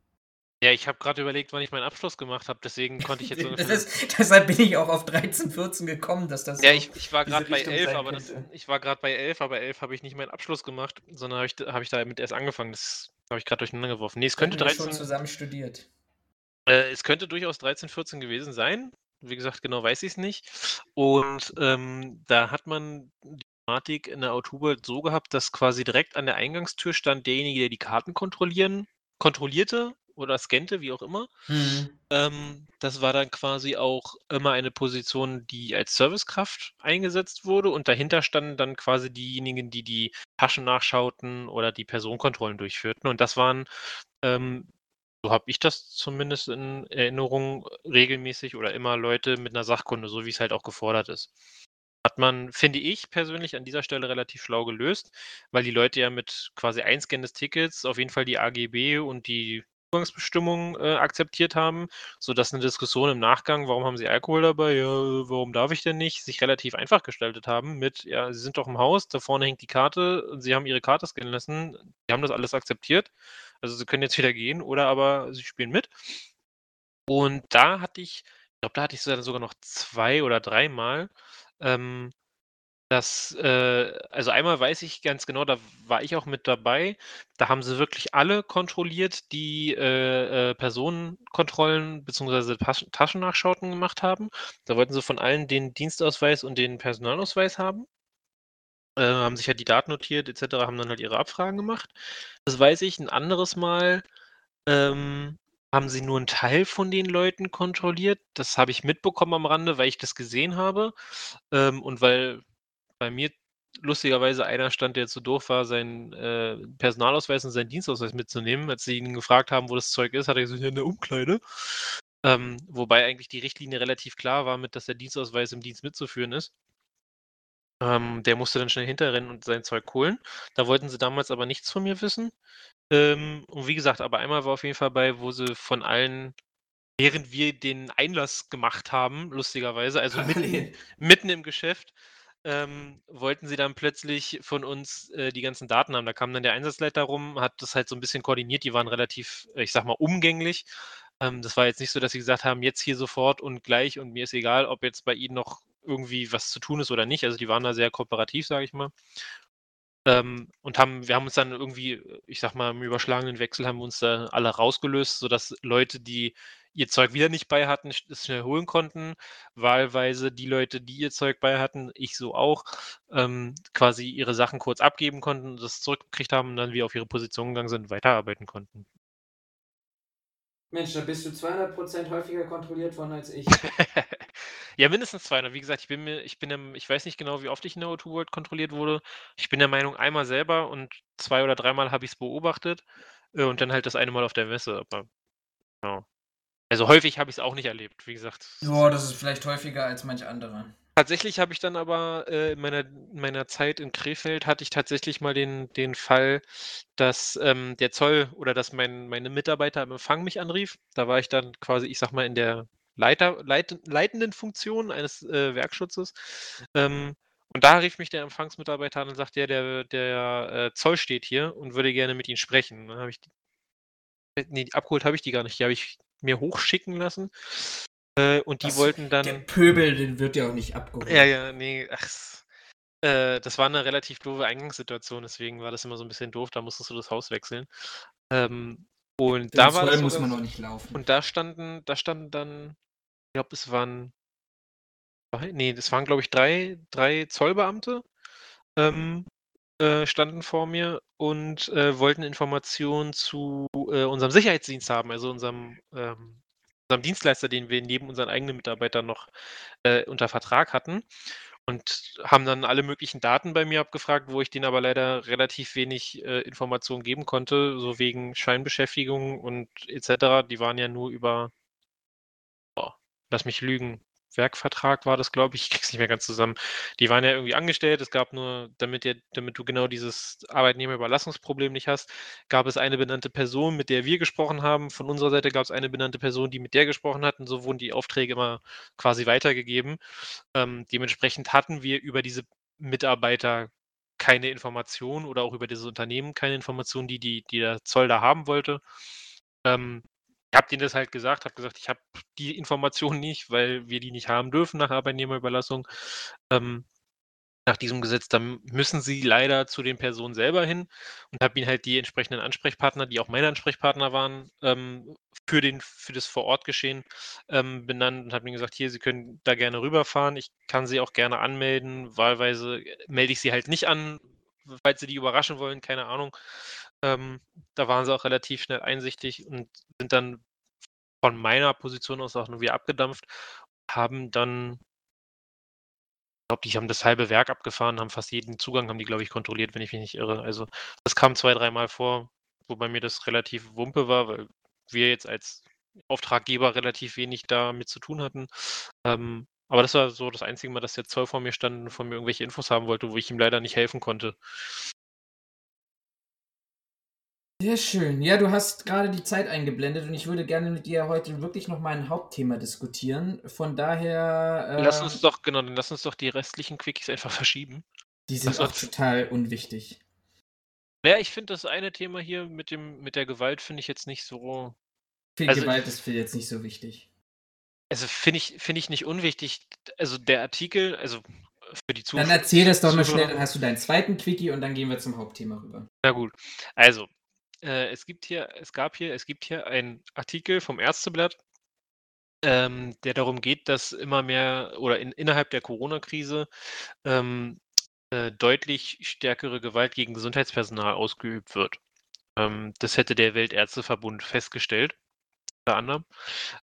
Ja, ich habe gerade überlegt, wann ich meinen Abschluss gemacht habe, deswegen konnte ich jetzt [laughs] so ist, Deshalb bin ich auch auf 13, 14 gekommen, dass das. Ja, so ich, ich war gerade bei 11, aber das, ich war gerade bei 11, aber 11 habe ich nicht meinen Abschluss gemacht, sondern habe ich, hab ich damit erst angefangen. Das habe ich gerade durcheinander geworfen. Nee, es könnte 13. schon zusammen studiert. Äh, es könnte durchaus 13, 14 gewesen sein. Wie gesagt, genau weiß ich es nicht. Und ähm, da hat man Thematik in der Autowelt so gehabt, dass quasi direkt an der Eingangstür stand derjenige, der die Karten kontrollieren kontrollierte oder scannte, wie auch immer. Mhm. Ähm, das war dann quasi auch immer eine Position, die als Servicekraft eingesetzt wurde und dahinter standen dann quasi diejenigen, die die Taschen nachschauten oder die Personenkontrollen durchführten und das waren ähm, so habe ich das zumindest in Erinnerung regelmäßig oder immer Leute mit einer Sachkunde, so wie es halt auch gefordert ist. Hat man, finde ich persönlich, an dieser Stelle relativ schlau gelöst, weil die Leute ja mit quasi Einscannen des Tickets auf jeden Fall die AGB und die Zugangsbestimmungen äh, akzeptiert haben, sodass eine Diskussion im Nachgang, warum haben Sie Alkohol dabei, ja, warum darf ich denn nicht, sich relativ einfach gestaltet haben mit, ja, Sie sind doch im Haus, da vorne hängt die Karte, Sie haben Ihre Karte scannen lassen, Sie haben das alles akzeptiert, also Sie können jetzt wieder gehen oder aber Sie spielen mit. Und da hatte ich ich glaube, da hatte ich sogar noch zwei oder dreimal, ähm, dass äh, also einmal weiß ich ganz genau, da war ich auch mit dabei. Da haben sie wirklich alle kontrolliert, die äh, äh, Personenkontrollen Taschen Taschennachschauten gemacht haben. Da wollten sie von allen den Dienstausweis und den Personalausweis haben. Äh, haben sich halt die Daten notiert et cetera, haben dann halt ihre Abfragen gemacht. Das weiß ich. Ein anderes Mal, ähm, haben sie nur 'n Teil von den Leuten kontrolliert. Das habe ich mitbekommen am Rande, weil ich das gesehen habe, ähm, und weil bei mir lustigerweise einer stand, der zu doof war, seinen, äh, Personalausweis und seinen Dienstausweis mitzunehmen. Als sie ihn gefragt haben, wo das Zeug ist, hat er gesagt: „Ja, in der Umkleide.“ Ähm, wobei eigentlich die Richtlinie relativ klar war mit, dass der Dienstausweis im Dienst mitzuführen ist. Ähm, der musste dann schnell hinterrennen und sein Zeug holen. Da wollten sie damals aber nichts von mir wissen. Ähm, und wie gesagt, aber einmal war auf jeden Fall bei, wo sie von allen während wir den Einlass gemacht haben, lustigerweise, also [laughs] mitten mitten im Geschäft, ähm, wollten sie dann plötzlich von uns, äh, die ganzen Daten haben. Da kam dann der Einsatzleiter rum, hat das halt so 'n bisschen koordiniert. Die waren relativ, ich sage mal, umgänglich. Ähm, das war jetzt nicht so, dass sie gesagt haben: „Jetzt hier sofort und gleich und mir ist egal, ob jetzt bei Ihnen noch irgendwie was zu tun ist oder nicht.“ Also, die waren da sehr kooperativ, sage ich mal. Ähm, und haben wir haben uns dann irgendwie, ich sage mal, im überschlagenen Wechsel haben wir uns da alle rausgelöst, sodass Leute, die ihr Zeug wieder nicht bei hatten, es schnell holen konnten. Wahlweise die Leute, die ihr Zeug bei hatten, ich so auch, ähm, quasi ihre Sachen kurz abgeben konnten, das zurückgekriegt haben und dann wieder auf ihre Position gegangen sind weiterarbeiten konnten. Mensch, da bist du 200% häufiger kontrolliert worden als ich. [laughs] Ja, mindestens 200. Wie gesagt, ich bin mir ich bin der ich weiß nicht genau, wie oft ich in der O2 World kontrolliert wurde. Ich bin der Meinung, einmal selber und zwei oder dreimal habe ich's beobachtet, äh, und dann halt das eine Mal auf der Messe, aber ja. Also, häufig habe ich's auch nicht erlebt, wie gesagt. Ja, das ist vielleicht häufiger als manch anderer. Tatsächlich habe ich dann aber, äh, in meiner in meiner Zeit in Krefeld hatte ich tatsächlich mal den den Fall, dass, ähm, der Zoll oder dass mein meine Mitarbeiter im Empfang mich anrief. Da war ich dann quasi, ich sage mal, in der Leiter leit leitenden Funktion eines, äh, Werkschutzes. Ähm, und da rief mich der Empfangsmitarbeiter an und sagte: „Ja, der der, äh, Zoll steht hier und würde gerne mit Ihnen sprechen.“ Dann habe ich äh, ne, abgeholt habe ich die gar nicht. Die habe ich mir hochschicken lassen. Äh, und die Was wollten der dann Pöbel, den wird ja auch nicht abgeholt. Ja, ja, ne, ach äh, das war 'ne relativ doofe Eingangssituation, deswegen war das immer so 'n bisschen doof, da musstest du das Haus wechseln. Ähm, und Den da war das muss man auch nicht laufen. und da standen da standen dann ich glaube, es waren 2 ne, das waren, glaube ich, 3 3 Zollbeamte, ähm, äh, standen vor mir und, äh, wollten Informationen zu, äh, unserem Sicherheitsdienst haben, also unserem, ähm unserem Dienstleister, den wir neben unseren eigenen Mitarbeitern noch, äh, unter Vertrag hatten und haben dann alle möglichen Daten bei mir abgefragt, wo ich denen aber leider relativ wenig, äh, Informationen geben konnte, so wegen Scheinbeschäftigung und et cetera. Die waren ja nur über boah, lass mich lügen, Werkvertrag war das, glaube ich. Ich kriege es nicht mehr ganz zusammen. Die waren ja irgendwie angestellt. Es gab nur damit dir damit du genau dieses Arbeitnehmerüberlassungsproblem nicht hast, gab es eine benannte Person, mit der wir gesprochen haben. Von unserer Seite gab's eine benannte Person, die mit der gesprochen hat und so wurden die Aufträge immer quasi weitergegeben. Ähm, dementsprechend hatten wir über diese Mitarbeiter keine Informationen oder auch über dieses Unternehmen keine Informationen, die die die der Zoll da haben wollte. Ähm, habe denen das halt gesagt, habe gesagt: „Ich habe die Informationen nicht, weil wir die nicht haben dürfen nach Arbeitnehmerüberlassung, ähm, nach diesem Gesetz. Dann müssen Sie leider zu den Personen selber hin“ und habe ihnen halt die entsprechenden Ansprechpartner, die auch meine Ansprechpartner waren, ähm, für den für das Vor-Ort-Geschehen, ähm, benannt und habe ihnen gesagt: „Hier, Sie können da gerne rüberfahren. Ich kann Sie auch gerne anmelden. Wahlweise melde ich Sie halt nicht an, falls Sie die überraschen wollen“, keine Ahnung. Ähm, da waren sie auch relativ schnell einsichtig und sind dann von meiner Position aus auch nur wieder abgedampft, haben dann glaube, die haben das halbe Werk abgefahren, haben fast jeden Zugang haben die, glaube ich, kontrolliert, wenn ich mich nicht irre. Also, das kam zwei dreimal vor, wobei mir das relativ Wumpe war, weil wir jetzt als Auftraggeber relativ wenig damit zu tun hatten. Ähm, aber das war so das einzige Mal, dass der Zoll vor mir stand und von mir irgendwelche Infos haben wollte, wo ich ihm leider nicht helfen konnte. Sehr schön. Ja, du hast grade die Zeit eingeblendet und ich würde gerne mit dir heute wirklich noch mein Hauptthema diskutieren. Von Lass daher, uns ähm doch genau, dann lass uns doch die restlichen Quickies einfach verschieben. Die sind auch sonst total unwichtig. Ja, ich finde das eine Thema hier mit dem mit der Gewalt finde ich jetzt nicht so also, Gewalt ist für jetzt nicht so wichtig. Also finde ich, find ich nicht unwichtig. Also der Artikel, also für die Zuschauer. Dann erzähl das doch mal schnell, dann hast du deinen zweiten Quickie und dann gehen wir zum Hauptthema rüber. Na gut. Also, äh, es gibt hier, es gab hier, es gibt hier einen Artikel vom Ärzteblatt, ähm, der darum geht, dass immer mehr oder in, innerhalb der Corona-Krise ähm, äh, deutlich stärkere Gewalt gegen Gesundheitspersonal ausgeübt wird. Ähm, das hätte der Weltärzteverbund festgestellt, unter anderem.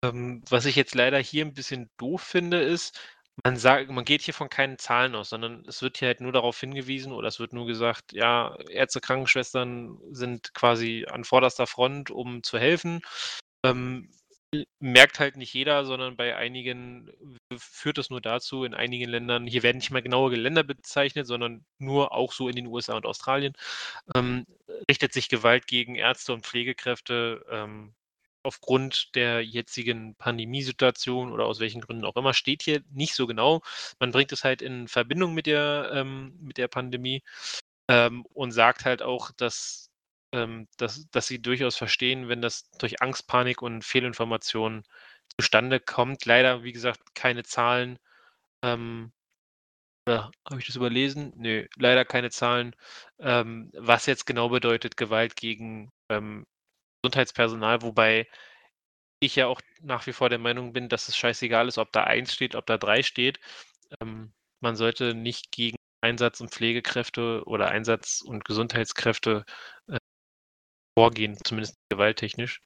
Ähm, was ich jetzt leider hier ein bisschen doof finde, ist, man sagt man geht hier von keinen Zahlen aus, sondern es wird hier halt nur darauf hingewiesen oder es wird nur gesagt, ja, Ärzte, Krankenschwestern sind quasi an vorderster Front, um zu helfen. Ähm, merkt halt nicht jeder, sondern bei einigen führt es nur dazu, in einigen Ländern, hier werden nicht mal genaue Länder bezeichnet, sondern nur auch so in den USA und Australien, ähm, richtet sich Gewalt gegen Ärzte und Pflegekräfte ähm, aufgrund der jetzigen Pandemiesituation oder aus welchen Gründen auch immer, steht hier nicht so genau. Man bringt es halt in Verbindung mit der, ähm, mit der Pandemie ähm, und sagt halt auch, dass, ähm, dass, dass sie durchaus verstehen, wenn das durch Angst, Panik und Fehlinformationen zustande kommt. Leider, wie gesagt, keine Zahlen. Ähm, ja, habe ich das überlesen? Nö, leider keine Zahlen, ähm, was jetzt genau bedeutet Gewalt gegen ähm, Gesundheitspersonal, wobei ich ja auch nach wie vor der Meinung bin, dass es scheißegal ist, ob da 1 steht, ob da 3 steht. Ähm, man sollte nicht gegen Einsatz und Pflegekräfte oder Einsatz und Gesundheitskräfte äh, vorgehen, zumindest gewalttechnisch.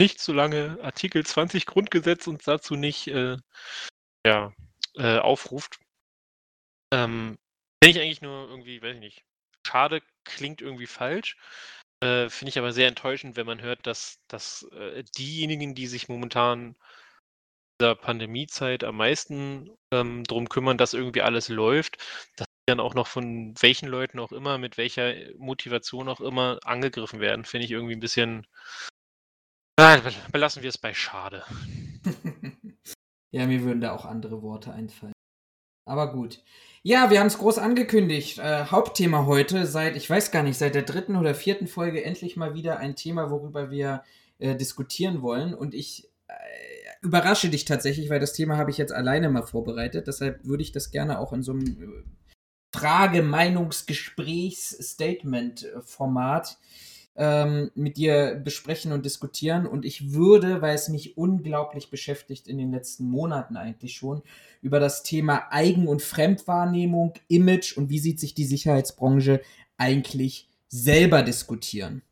Nicht solange Artikel 20 Grundgesetz uns dazu nicht äh, ja, äh, aufruft. Ähm, Finde ich eigentlich nur irgendwie, weiß ich nicht, schade klingt irgendwie falsch. Äh, finde ich aber sehr enttäuschend, wenn man hört, dass, dass äh, diejenigen, die sich momentan dieser Pandemiezeit am meisten ähm, darum kümmern, dass irgendwie alles läuft, dass dann auch noch von welchen Leuten auch immer, mit welcher Motivation auch immer angegriffen werden, finde ich irgendwie ein bisschen. Ah, belassen wir es bei schade. [laughs] ja, mir würden da auch andere Worte einfallen. Aber gut. Ja, wir haben es groß angekündigt. Äh, Hauptthema heute seit, ich weiß gar nicht, seit der dritten oder vierten Folge endlich mal wieder ein Thema, worüber wir äh, diskutieren wollen. Und ich äh, überrasche dich tatsächlich, weil das Thema habe ich jetzt alleine mal vorbereitet. Deshalb würde ich das gerne auch in so einem äh, Frage-Meinungsgesprächs-Statement-Format ähm, mit dir besprechen und diskutieren. Und ich würde, weil es mich unglaublich beschäftigt in den letzten Monaten eigentlich schon, über das Thema Eigen- und Fremdwahrnehmung, Image und wie sieht sich die Sicherheitsbranche eigentlich selber diskutieren.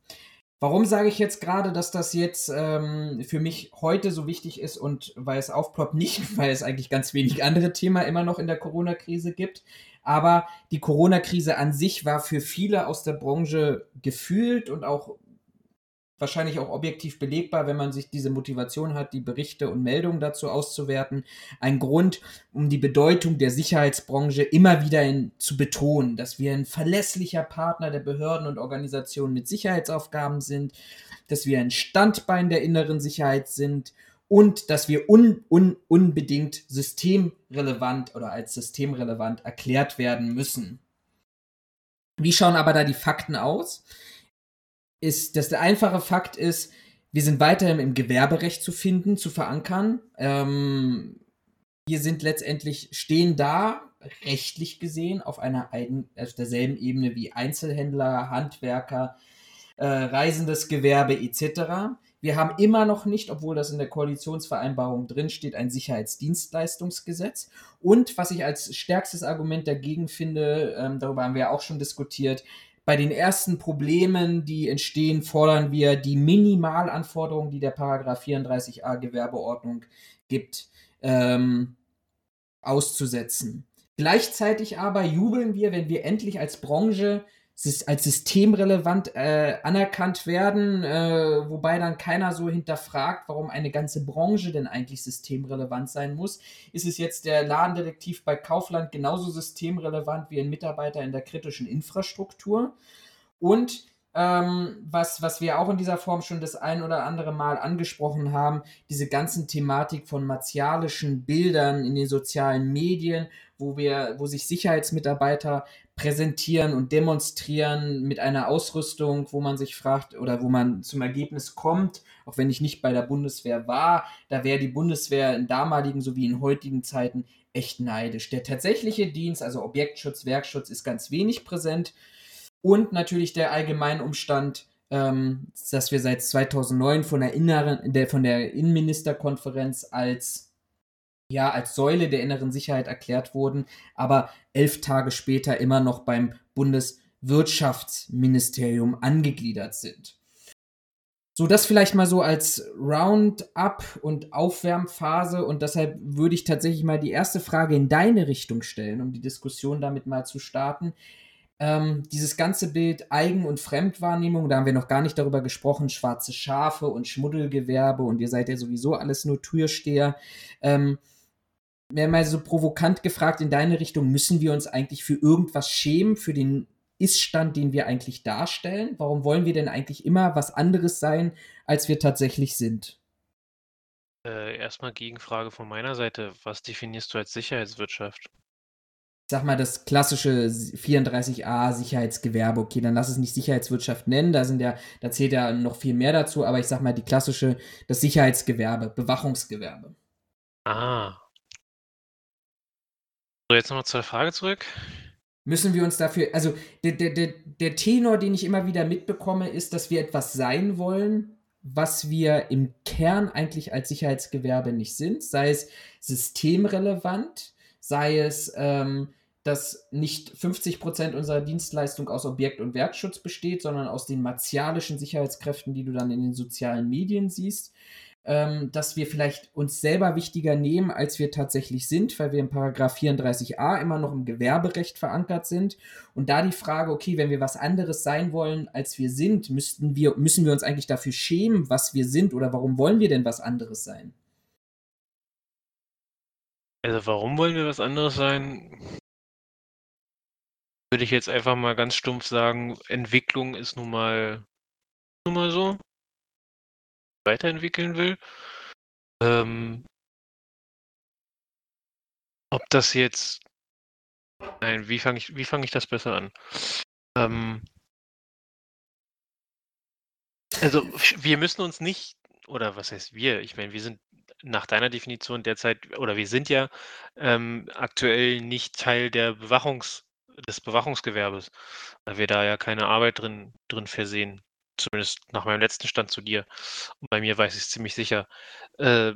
Warum sage ich jetzt gerade, dass das jetzt ähm, für mich heute so wichtig ist und weil es aufploppt, nicht [laughs] weil es eigentlich ganz wenig andere Themen immer noch in der Corona-Krise gibt, aber die Corona-Krise an sich war für viele aus der Branche gefühlt und auch wahrscheinlich auch objektiv belegbar, wenn man sich diese Motivation hat, die Berichte und Meldungen dazu auszuwerten, ein Grund, um die Bedeutung der Sicherheitsbranche immer wieder in, zu betonen, dass wir ein verlässlicher Partner der Behörden und Organisationen mit Sicherheitsaufgaben sind, dass wir ein Standbein der inneren Sicherheit sind und dass wir un, un, unbedingt systemrelevant oder als systemrelevant erklärt werden müssen. Wie schauen aber da die Fakten aus? Ist, dass der einfache Fakt ist, wir sind weiterhin im Gewerberecht zu finden, zu verankern. Ähm, wir sind letztendlich, stehen da, rechtlich gesehen, auf einer auf derselben Ebene wie Einzelhändler, Handwerker, äh, reisendes Gewerbe etc. Wir haben immer noch nicht, obwohl das in der Koalitionsvereinbarung drinsteht, ein Sicherheitsdienstleistungsgesetz. Und was ich als stärkstes Argument dagegen finde, ähm, darüber haben wir ja auch schon diskutiert, bei den ersten Problemen, die entstehen, fordern wir die Minimalanforderungen, die der Paragraph 34a Gewerbeordnung gibt, ähm, auszusetzen. Gleichzeitig aber jubeln wir, wenn wir endlich als Branche als systemrelevant äh, anerkannt werden, äh, wobei dann keiner so hinterfragt, warum eine ganze Branche denn eigentlich systemrelevant sein muss. Ist es jetzt der Ladendetektiv bei Kaufland genauso systemrelevant wie ein Mitarbeiter in der kritischen Infrastruktur? Und ähm, was, was wir auch in dieser Form schon das ein oder andere Mal angesprochen haben, diese ganzen Thematik von martialischen Bildern in den sozialen Medien, wo wir, wo sich Sicherheitsmitarbeiter präsentieren und demonstrieren mit einer Ausrüstung, wo man sich fragt oder wo man zum Ergebnis kommt, auch wenn ich nicht bei der Bundeswehr war, da wäre die Bundeswehr in damaligen sowie in heutigen Zeiten echt neidisch. Der tatsächliche Dienst, also Objektschutz, Werkschutz, ist ganz wenig präsent und natürlich der allgemeine Umstand, ähm, dass wir seit 2009 von der, inneren, der, von der Innenministerkonferenz als ja, als Säule der inneren Sicherheit erklärt wurden, aber elf Tage später immer noch beim Bundeswirtschaftsministerium angegliedert sind. So, das vielleicht mal so als Roundup und Aufwärmphase und deshalb würde ich tatsächlich mal die erste Frage in deine Richtung stellen, um die Diskussion damit mal zu starten. Ähm, dieses ganze Bild Eigen- und Fremdwahrnehmung, da haben wir noch gar nicht darüber gesprochen, schwarze Schafe und Schmuddelgewerbe und ihr seid ja sowieso alles nur Türsteher. Ähm, mal so provokant gefragt in deine Richtung, müssen wir uns eigentlich für irgendwas schämen, für den Iststand, den wir eigentlich darstellen? Warum wollen wir denn eigentlich immer was anderes sein, als wir tatsächlich sind? Äh, erstmal Gegenfrage von meiner Seite. Was definierst du als Sicherheitswirtschaft? Ich sag mal, das klassische 34a Sicherheitsgewerbe, okay, dann lass es nicht Sicherheitswirtschaft nennen, da sind ja, da zählt ja noch viel mehr dazu, aber ich sag mal, die klassische, das Sicherheitsgewerbe, Bewachungsgewerbe. Ah, so, jetzt nochmal zur Frage zurück. Müssen wir uns dafür, also der, der, der, der Tenor, den ich immer wieder mitbekomme, ist, dass wir etwas sein wollen, was wir im Kern eigentlich als Sicherheitsgewerbe nicht sind, sei es systemrelevant, sei es, ähm, dass nicht 50 Prozent unserer Dienstleistung aus Objekt- und Werkschutz besteht, sondern aus den martialischen Sicherheitskräften, die du dann in den sozialen Medien siehst ähm, dass wir vielleicht uns selber wichtiger nehmen, als wir tatsächlich sind, weil wir in Paragraph 34a immer noch im Gewerberecht verankert sind. Und da die Frage, okay, wenn wir was anderes sein wollen, als wir sind, müssten wir, müssen wir uns eigentlich dafür schämen, was wir sind oder warum wollen wir denn was anderes sein? Also warum wollen wir was anderes sein? Würde ich jetzt einfach mal ganz stumpf sagen, Entwicklung ist nun mal, nun mal so weiterentwickeln will. Ähm, ob das jetzt. Nein, wie fange ich, wie fange ich das besser an? Ähm, also wir müssen uns nicht, oder was heißt wir? Ich meine, wir sind nach deiner Definition derzeit, oder wir sind ja ähm, aktuell nicht Teil der Bewachungs, des Bewachungsgewerbes, weil wir da ja keine Arbeit drin, drin versehen. Zumindest nach meinem letzten Stand zu dir. Und bei mir weiß ich es ziemlich sicher. Äh,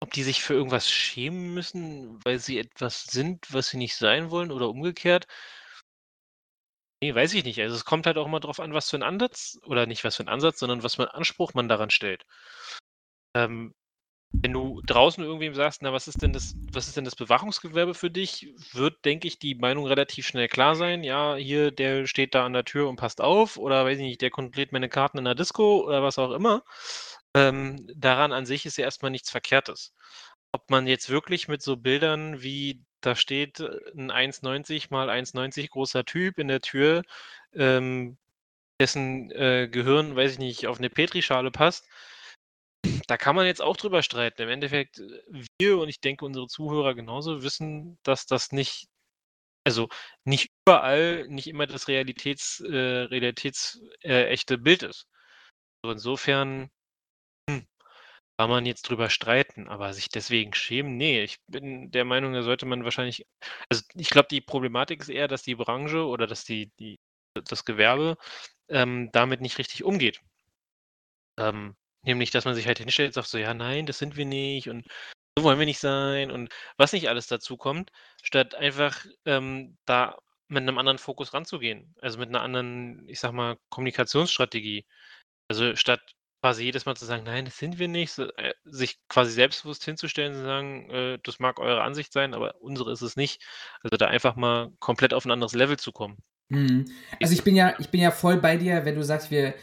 ob die sich für irgendwas schämen müssen, weil sie etwas sind, was sie nicht sein wollen oder umgekehrt? Nee, weiß ich nicht. Also es kommt halt auch immer drauf an, was für ein Ansatz, oder nicht was für ein Ansatz, sondern was für 'n Anspruch man daran stellt. Ähm, wenn du draußen irgendwem sagst: „Na, was ist denn das was ist denn das Bewachungsgewerbe für dich?“, wird, denke ich, die Meinung relativ schnell klar sein. Ja, hier, der steht da an der Tür und passt auf oder weiß ich nicht, der kontrolliert meine Karten in der Disco oder was auch immer. Ähm, daran an sich ist ja erstmal nichts Verkehrtes. Ob man jetzt wirklich mit so Bildern wie da steht, äh, 'n 1,90 mal 1,90 großer Typ in der Tür, ähm, dessen, äh, Gehirn, weiß ich nicht, auf eine Petrischale passt da kann man jetzt auch drüber streiten. Im Endeffekt, äh, wir und ich denke unsere Zuhörer genauso wissen, dass das nicht also nicht überall, nicht immer das realitäts äh, realitäts äh, Bild ist. So insofern, hm, kann man jetzt drüber streiten, aber sich deswegen schämen, ne, ich bin der Meinung, da sollte man wahrscheinlich also ich glaube, die Problematik ist eher, dass die Branche oder dass die die das Gewerbe, ähm, damit nicht richtig umgeht. Ähm, Nämlich, dass man sich halt hinstellt und sagt so: „Ja, nein, das sind wir nicht und so wollen wir nicht sein“ und was nicht alles dazu kommt, statt einfach, ähm, da mit einem anderen Fokus ranzugehen. Also, mit einer anderen, ich sage mal, Kommunikationsstrategie. Also, statt quasi jedes Mal zu sagen: „Nein, das sind wir nicht“, so, äh, sich quasi selbstbewusst hinzustellen und zu sagen: „Äh, das mag eure Ansicht sein, aber unsere ist es nicht.“ Also, da einfach mal komplett auf ein anderes Level zu kommen. Mhm. Also, ich bin ja ich bin ja voll bei dir, wenn du sagst, wir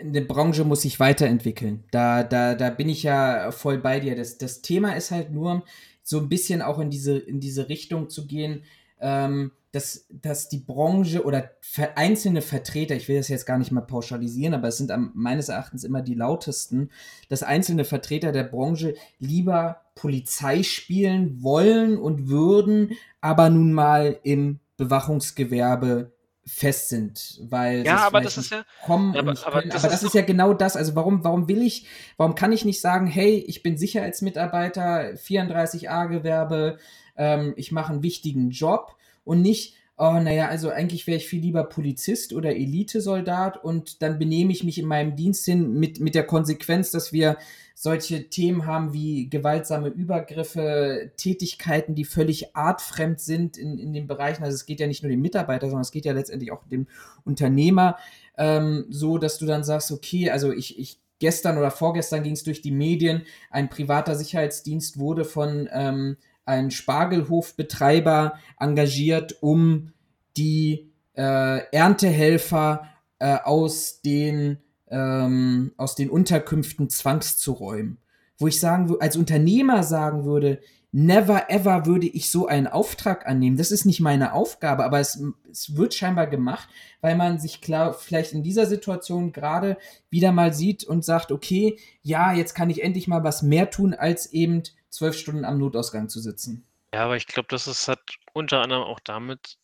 eine Branche muss sich weiterentwickeln. Da, da, da bin ich ja voll bei dir. Das, das Thema ist halt nur, so ein bisschen auch in diese, in diese Richtung zu gehen, ähm, dass, dass die Branche oder einzelne Vertreter, ich will das jetzt gar nicht mal pauschalisieren, aber es sind am, meines Erachtens immer die lautesten, dass einzelne Vertreter der Branche lieber Polizei spielen wollen und würden, aber nun mal im Bewachungsgewerbe fest sind, weil Ja, sie aber das ist ja kommen aber aber können. das Aber das ist ist ja genau das. Also warum, warum will ich, warum kann ich nicht sagen, hey, ich bin Sicherheitsmitarbeiter, 34a-Gewerbe, ähm, ich mache einen wichtigen Job und nicht, oh, naja, also eigentlich wäre ich viel lieber Polizist oder Elitesoldat und dann benehme ich mich in meinem Dienst hin mit, mit der Konsequenz, dass wir solche Themen haben wie gewaltsame Übergriffe, Tätigkeiten, die völlig artfremd sind in, in den Bereichen. Also es geht ja nicht nur dem Mitarbeiter, sondern es geht ja letztendlich auch dem Unternehmer, ähm, so dass du dann sagst, okay, also ich, ich gestern oder vorgestern ging es durch die Medien, ein privater Sicherheitsdienst wurde von ähm, einem Spargelhofbetreiber engagiert, um die äh, Erntehelfer äh, aus den ähm, aus den Unterkünften zwangszuräumen. Wo ich sagen als Unternehmer sagen würde, never ever würde ich so einen Auftrag annehmen. Das ist nicht meine Aufgabe, aber es, es wird scheinbar gemacht, weil man sich klar vielleicht in dieser Situation gerade wieder mal sieht und sagt, okay, ja, jetzt kann ich endlich mal was mehr tun, als eben zwölf Stunden am Notausgang zu sitzen. Ja, aber ich glaube, das ist hat unter anderem auch damit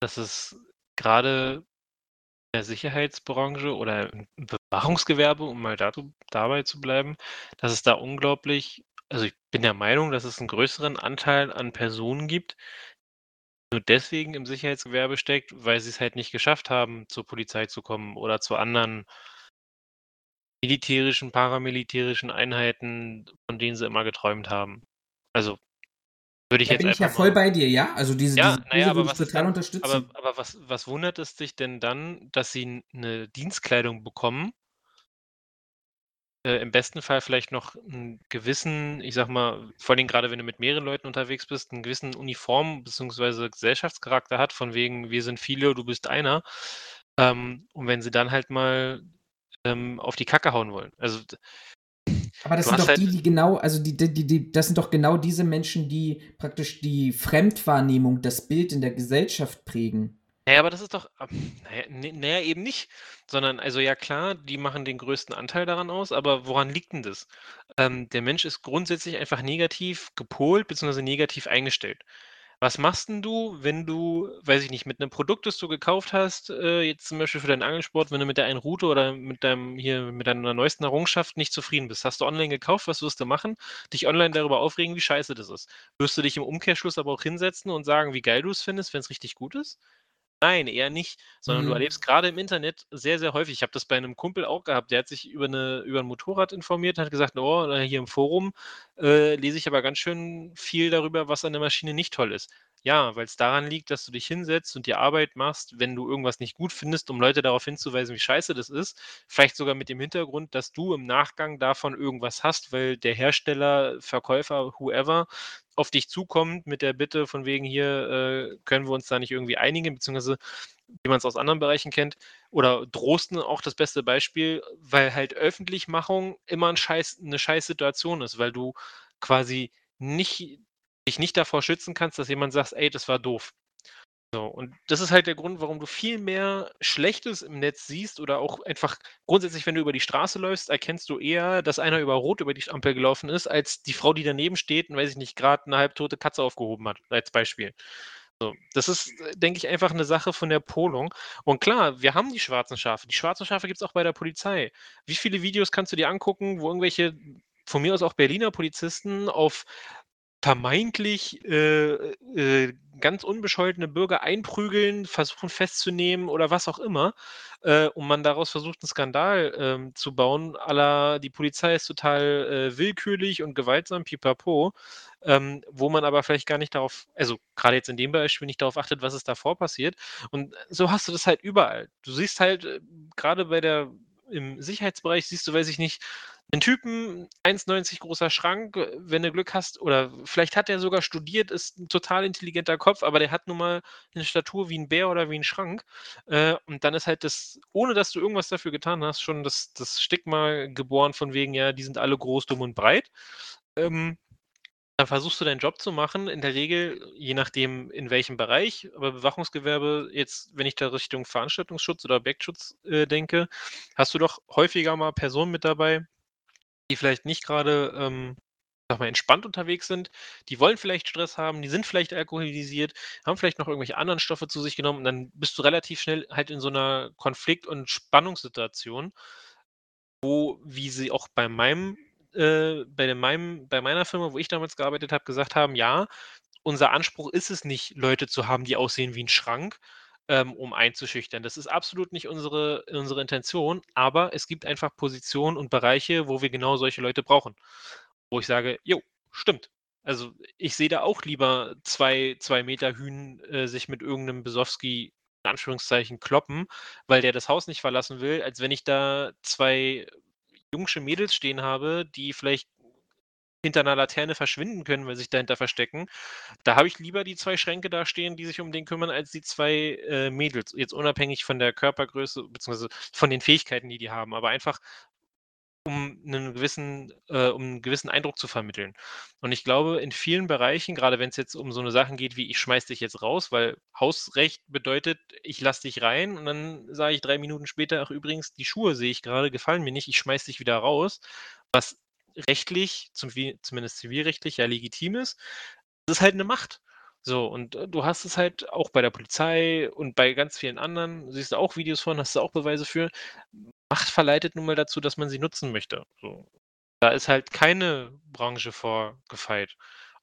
dass es gerade in der Sicherheitsbranche oder im Bewachungsgewerbe, um mal dazu dabei zu bleiben, dass es da unglaublich also, ich bin der Meinung, dass es einen größeren Anteil an Personen gibt, nur deswegen im Sicherheitsgewerbe steckt, weil sie es halt nicht geschafft haben, zur Polizei zu kommen oder zu anderen militärischen, paramilitärischen Einheiten, von denen sie immer geträumt haben. Also, würde ich Da jetzt bin ich ja voll bei dir, ja? Also diese, Ja, diese na ja, These aber würde ich total aber unterstützen. aber was was wundert es dich denn dann, dass sie 'n 'ne Dienstkleidung bekommen äh, im besten Fall vielleicht noch 'n gewissen, ich sage mal vor allen Dingen grade, wenn du mit mehreren Leuten unterwegs bist, 'n gewissen Uniform beziehungsweise Gesellschaftscharakter hat, von wegen: „Wir sind viele, du bist einer.“ Ähm, und wenn sie dann halt mal, ähm, auf die Kacke hauen wollen. Also Aber das sind doch halt die, die genau, also die, die, die, das sind doch genau diese Menschen, die praktisch die Fremdwahrnehmung, das Bild in der Gesellschaft prägen. Na ja, aber das ist doch ähm, na ja, ne na ja, eben nicht, sondern also ja klar, die machen den größten Anteil daran aus, aber woran liegt 'n das? Ähm, der Mensch ist grundsätzlich einfach negativ gepolt beziehungsweise negativ eingestellt. Was machst 'n du, wenn du, weiß ich nicht, mit 'nem Produkt, das du gekauft hast, äh, jetzt zum Beispiel für deinen Angelsport, wenn du mit der einen Route oder mit deinem hier mit deiner neuesten Errungenschaft nicht zufrieden bist? Hast du online gekauft, was wirst du machen? Dich online darüber aufregen, wie scheiße das ist. Wirst du dich im Umkehrschluss aber auch hinsetzen und sagen, wie geil du's findest, wenn's richtig gut ist? Nein, eher nicht, sondern du Mhm. erlebst grade im Internet sehr, sehr häufig ich habe das bei 'nem Kumpel auch gehabt, der hat sich über 'ne über 'n Motorrad informiert, hat gesagt: „Oh, äh, hier im Forum, äh, lese ich aber ganz schön viel darüber, was an der Maschine nicht toll ist.“ Ja, weil's daran liegt, dass du dich hinsetzt und die Arbeit machst, wenn du irgendwas nicht gut findest, um Leute darauf hinzuweisen, wie scheiße das ist. Vielleicht sogar mit dem Hintergrund, dass du im Nachgang davon irgendwas hast, weil der Hersteller, Verkäufer, whoever, auf dich zukommt mit der Bitte von wegen: „Hier, äh, können wir uns da nicht irgendwie einigen?“ Beziehungsweise wie man's aus anderen Bereichen kennt oder Drosten auch das beste Beispiel, weil halt Öffentlichmachung immer 'n Scheiß 'ne Scheißsituation ist, weil du quasi nicht dich nicht davor schützen kannst, dass jemand sagt: „Ey, das war doof.“ So, und das ist halt der Grund, warum du viel mehr Schlechtes im Netz siehst oder auch einfach grundsätzlich, wenn du über die Straße läufst, erkennst du eher, dass einer über Rot über die Ampel gelaufen ist, als die Frau, die daneben steht und, weiß ich nicht, grad 'ne halbtote Katze aufgehoben hat, als Beispiel. So, das ist, äh, denke ich, einfach 'ne Sache von der Polung. Und klar, wir haben die schwarzen Schafe. Die schwarzen Schafe gibt's auch bei der Polizei. Wie viele Videos kannst du dir angucken, wo irgendwelche von mir aus auch Berliner Polizisten auf vermeintlich, äh, äh, ganz unbescholtene Bürger einprügeln, versuchen festzunehmen oder was auch immer, äh, und man daraus versucht, 'n Skandal, ähm, zu bauen, la die Polizei ist total, äh, willkürlich und gewaltsam, Pipapo, ähm, wo man aber vielleicht gar nicht darauf also, grade jetzt in dem Beispiel nicht darauf achtet, was ist davor passiert. Und so hast du das halt überall. Du siehst halt, äh, grade bei der im Sicherheitsbereich siehst du, weiß ich nicht, 'nen Typen, 1,90 großer Schrank, äh, wenn du Glück hast oder vielleicht hat der sogar studiert, ist 'n total intelligenter Kopf, aber der hat nun mal 'ne Statur wie 'n Bär oder wie 'n Schrank. Äh, und dann ist halt das ohne dass du irgendwas dafür getan hast, schon das das Stigma geboren von wegen: „Ja, die sind alle groß, dumm und breit.“ Ähm, dann versuchst du deinen Job zu machen, in der Regel, je nachdem, in welchem Bereich, aber Bewachungsgewerbe jetzt, wenn ich da Richtung Veranstaltungsschutz oder Objektschutz, äh, denke, hast du doch häufiger mal Personen mit dabei, die vielleicht nicht grade, ähm sag mal, entspannt unterwegs sind. Die wollen vielleicht Stress haben, die sind vielleicht alkoholisiert, haben vielleicht noch irgendwelche anderen Stoffe zu sich genommen und dann bist du relativ schnell halt in so einer Konflikt und Spannungssituation, wo wie sie auch bei meinem äh, bei meinem bei meiner Firma, wo ich damals gearbeitet habe, gesagt haben: „Ja, unser Anspruch ist es nicht, Leute zu haben, die aussehen wie ein Schrank, ähm, um einzuschüchtern. Das ist absolut nicht unsere unsere Intention, aber es gibt einfach Positionen und Bereiche, wo wir genau solche Leute brauchen.“ Wo ich sage: „Jo, stimmt.“ Also, ich sehe da auch lieber zwei 2 Meter Hünen, äh, sich mit irgendeinem Besowski in Anführungszeichen kloppen, weil der das Haus nicht verlassen will, als wenn ich da 2 jungsche Mädels stehen habe, die vielleicht hinter einer Laterne verschwinden können, weil sie sich dahinter verstecken. Da habe ich lieber die 2 Schränke da stehen, die sich um den kümmern, als die 2 äh, Mädels. Jetzt unabhängig von der Körpergröße beziehungsweise von den Fähigkeiten, die die haben, aber einfach um 'nen gewissen äh, um 'n gewissen Eindruck zu vermitteln. Und ich glaube, in vielen Bereichen, grade wenn's jetzt um so 'ne Sachen geht wie: „Ich schmeiße dich jetzt raus“, weil Hausrecht bedeutet, ich lasse dich rein und dann sage ich 3 Minuten später: „Ach übrigens, die Schuhe sehe ich grade, gefallen mir nicht, ich schmeiße dich wieder raus“, was rechtlich, zum zumindest zivilrechtlich ja legitim ist. Das ist halt 'ne Macht. So, und, äh, du hast es halt auch bei der Polizei und bei ganz vielen anderen siehst du auch Videos von, hast du auch Beweise für. Macht verleitet nun mal dazu, dass man sie nutzen möchte, so. Da ist halt keine Branche vor gefeit.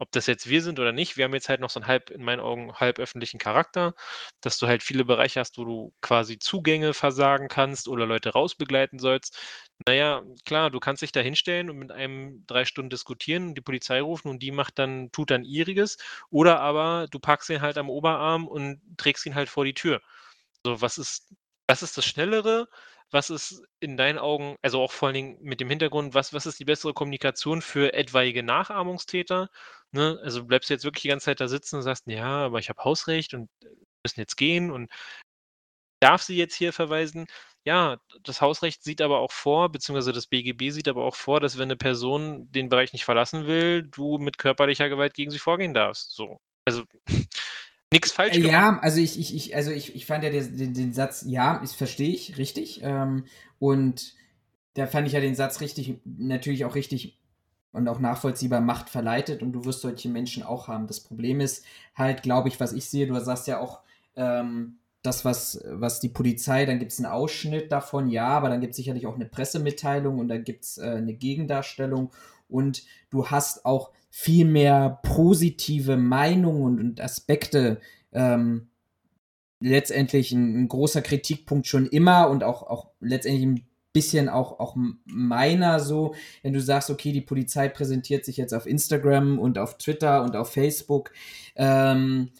Ob das jetzt wir sind oder nicht, wir haben jetzt halt noch so 'n halb in meinen Augen halböffentlichen Charakter, dass du halt viele Bereiche hast, wo du quasi Zugänge versagen kannst oder Leute rausbegleiten sollst. Na ja, klar, du kannst dich da hinstellen und mit einem 3 Stunden diskutieren, die Polizei rufen und die macht dann tut dann ihriges. Oder aber du packst ihn halt am Oberarm und trägst ihn halt vor die Tür. So, was ist was ist das Schnellere? Was ist in deinen Augen also auch vor allen Dingen mit dem Hintergrund, was was ist die bessere Kommunikation für etwaige Nachahmungstäter, ne? Also, bleibst du jetzt wirklich die ganze Zeit da sitzen und sagst: „Ja, aber ich habe Hausrecht und, äh, müssen jetzt gehen und darf sie jetzt hier verweisen?“ Ja, das Hausrecht sieht aber auch vor beziehungsweise das BGB sieht aber auch vor, dass wenn 'ne Person den Bereich nicht verlassen will, du mit körperlicher Gewalt gegen sie vorgehen darfst, so. Also, [laughs] nix falsch Äh, gemacht. ja, also ich ich ich also ich ich fand ja des den den Satz ja, das verstehe ich, richtig. Ähm, und da fand ich ja den Satz richtig natürlich auch richtig und auch nachvollziehbar, Macht verleitet und du wirst solche Menschen auch haben. Das Problem ist halt, glaube ich, was ich sehe, du sagst ja auch, ähm, das, was was die Polizei dann gibt's 'n Ausschnitt davon, ja, aber dann gibt's sicherlich auch 'ne Pressemitteilung und dann gibt's, äh, 'ne Gegendarstellung und du hast auch viel mehr positive Meinungen und Aspekte, ähm, letztendlich 'n 'n großer Kritikpunkt schon immer und auch auch letztendlich 'n bisschen auch auch meiner so, wenn du sagst: „Okay, die Polizei präsentiert sich jetzt auf Instagram und auf Twitter und auf Facebook, ähm,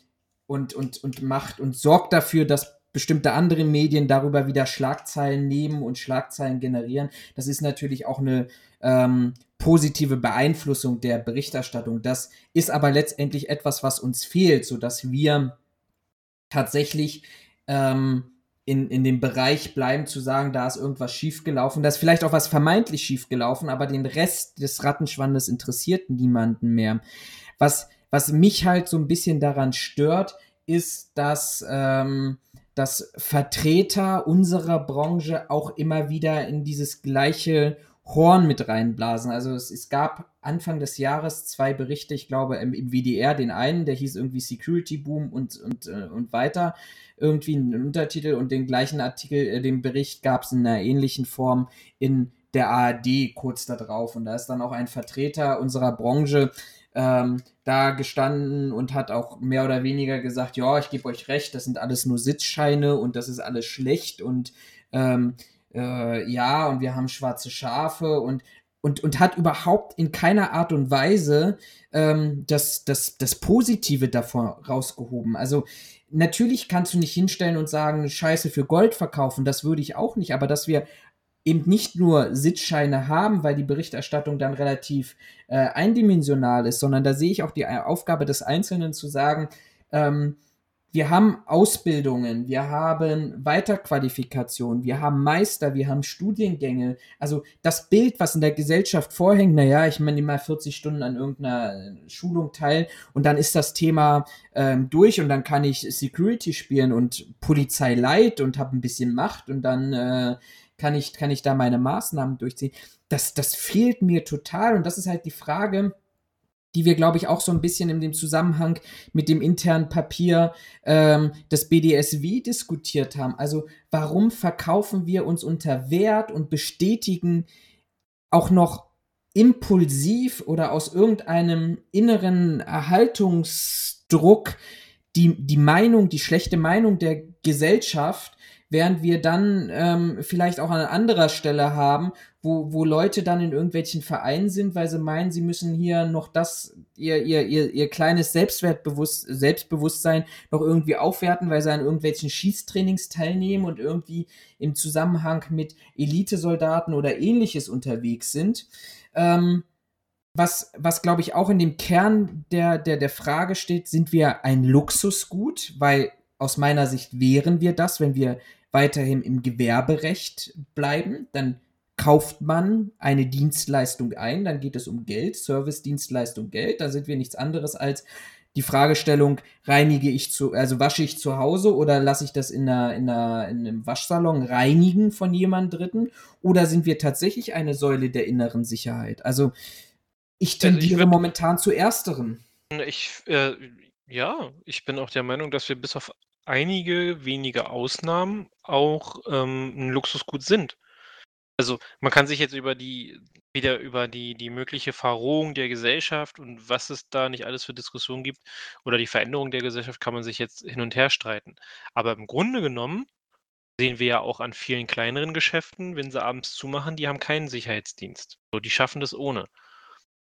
und und und macht und sorgt dafür, dass bestimmte andere Medien darüber wieder Schlagzeilen nehmen und Schlagzeilen generieren.“ Das ist natürlich auch 'ne, ähm, positive Beeinflussung der Berichterstattung. Das ist aber letztendlich etwas, was uns fehlt, sodass wir tatsächlich, ähm, in in dem Bereich bleiben zu sagen, da ist irgendwas schiefgelaufen. Da ist vielleicht auch was vermeintlich schiefgelaufen, aber den Rest des Rattenschwandes interessiert niemanden mehr. Was was mich halt so 'n bisschen daran stört, ist, dass, ähm dass Vertreter unserer Branche auch immer wieder in dieses gleiche Horn mit reinblasen. Also, es es gab Anfang des Jahres 2 Berichte, ich glaube, im im WDR den einen, der hieß irgendwie „Security Boom“ und und, äh und weiter irgendwie 'n Untertitel und den gleichen Artikel äh, den Bericht gab's in 'ner ähnlichen Form in der ARD kurz da drauf. Und da ist dann auch ein Vertreter unserer Branche, ähm, da gestanden und hat auch mehr oder weniger gesagt: „Ja, ich gebe euch recht, das sind alles nur Sitzscheine und das ist alles schlecht und, ähm, äh, ja, und wir haben schwarze Schafe“ und und und hat überhaupt in keiner Art und Weise, ähm, das das das Positive davon rausgehoben. Also, natürlich kannst du nicht hinstellen und sagen: „Scheiße für Gold verkaufen“, das würde ich auch nicht, aber dass wir eben nicht nur Sitzscheine haben, weil die Berichterstattung dann relativ, äh, eindimensional ist, sondern da sehe ich auch die A Aufgabe des Einzelnen zu sagen, ähm: „Wir haben Ausbildungen, wir haben Weiterqualifikation, wir haben Meister, wir haben Studiengänge.“ Also, das Bild, was in der Gesellschaft vorhängt: „Na ja, ich meine, mal 40 Stunden an irgend 'ner Schulung teil und dann ist das Thema, ähm, durch und dann kann ich Security spielen und Polizei light und habe 'n bisschen Macht und dann, äh, kann ich kann ich da meine Maßnahmen durchziehen.“ Das das fehlt mir total und das ist halt die Frage die wir, glaube ich, auch so ein bisschen in dem Zusammenhang mit dem internen Papier ähm, des BDSW diskutiert haben. Also warum verkaufen wir uns unter Wert und bestätigen auch noch impulsiv oder aus irgendeinem inneren Erhaltungsdruck die, die Meinung, die schlechte Meinung der Gesellschaft, während wir dann ähm, vielleicht auch an anderer Stelle haben, wo, wo Leute dann in irgendwelchen Vereinen sind, weil sie meinen, sie müssen hier noch das, ihr, ihr, ihr, ihr kleines Selbstwertbewusst, Selbstbewusstsein noch irgendwie aufwerten, weil sie an irgendwelchen Schießtrainings teilnehmen und irgendwie im Zusammenhang mit Elitesoldaten oder ähnliches unterwegs sind. Ähm, was, was glaube ich auch in dem Kern der, der, der Frage steht, sind wir ein Luxusgut? Weil aus meiner Sicht wären wir das, wenn wir weiterhin im Gewerberecht bleiben. Dann kauft man eine Dienstleistung ein, dann geht es um Geld, Service, Dienstleistung, Geld. Da sind wir nichts anderes als die Fragestellung, reinige ich zu, also wasche ich zu Hause oder lasse ich das in, einer, in, einer, in einem Waschsalon reinigen von jemand Dritten? Oder sind wir tatsächlich eine Säule der inneren Sicherheit? Also ich tendiere also ich momentan zu ersteren. Ich, äh, ja, ich bin auch der Meinung, dass wir bis auf einige wenige Ausnahmen auch ähm, ein Luxusgut sind. Also man kann sich jetzt über die wieder über die, die mögliche Verrohung der Gesellschaft und was es da nicht alles für Diskussionen gibt oder die Veränderung der Gesellschaft kann man sich jetzt hin und her streiten. Aber im Grunde genommen sehen wir ja auch an vielen kleineren Geschäften, wenn sie abends zumachen, die haben keinen Sicherheitsdienst. So, die schaffen das ohne.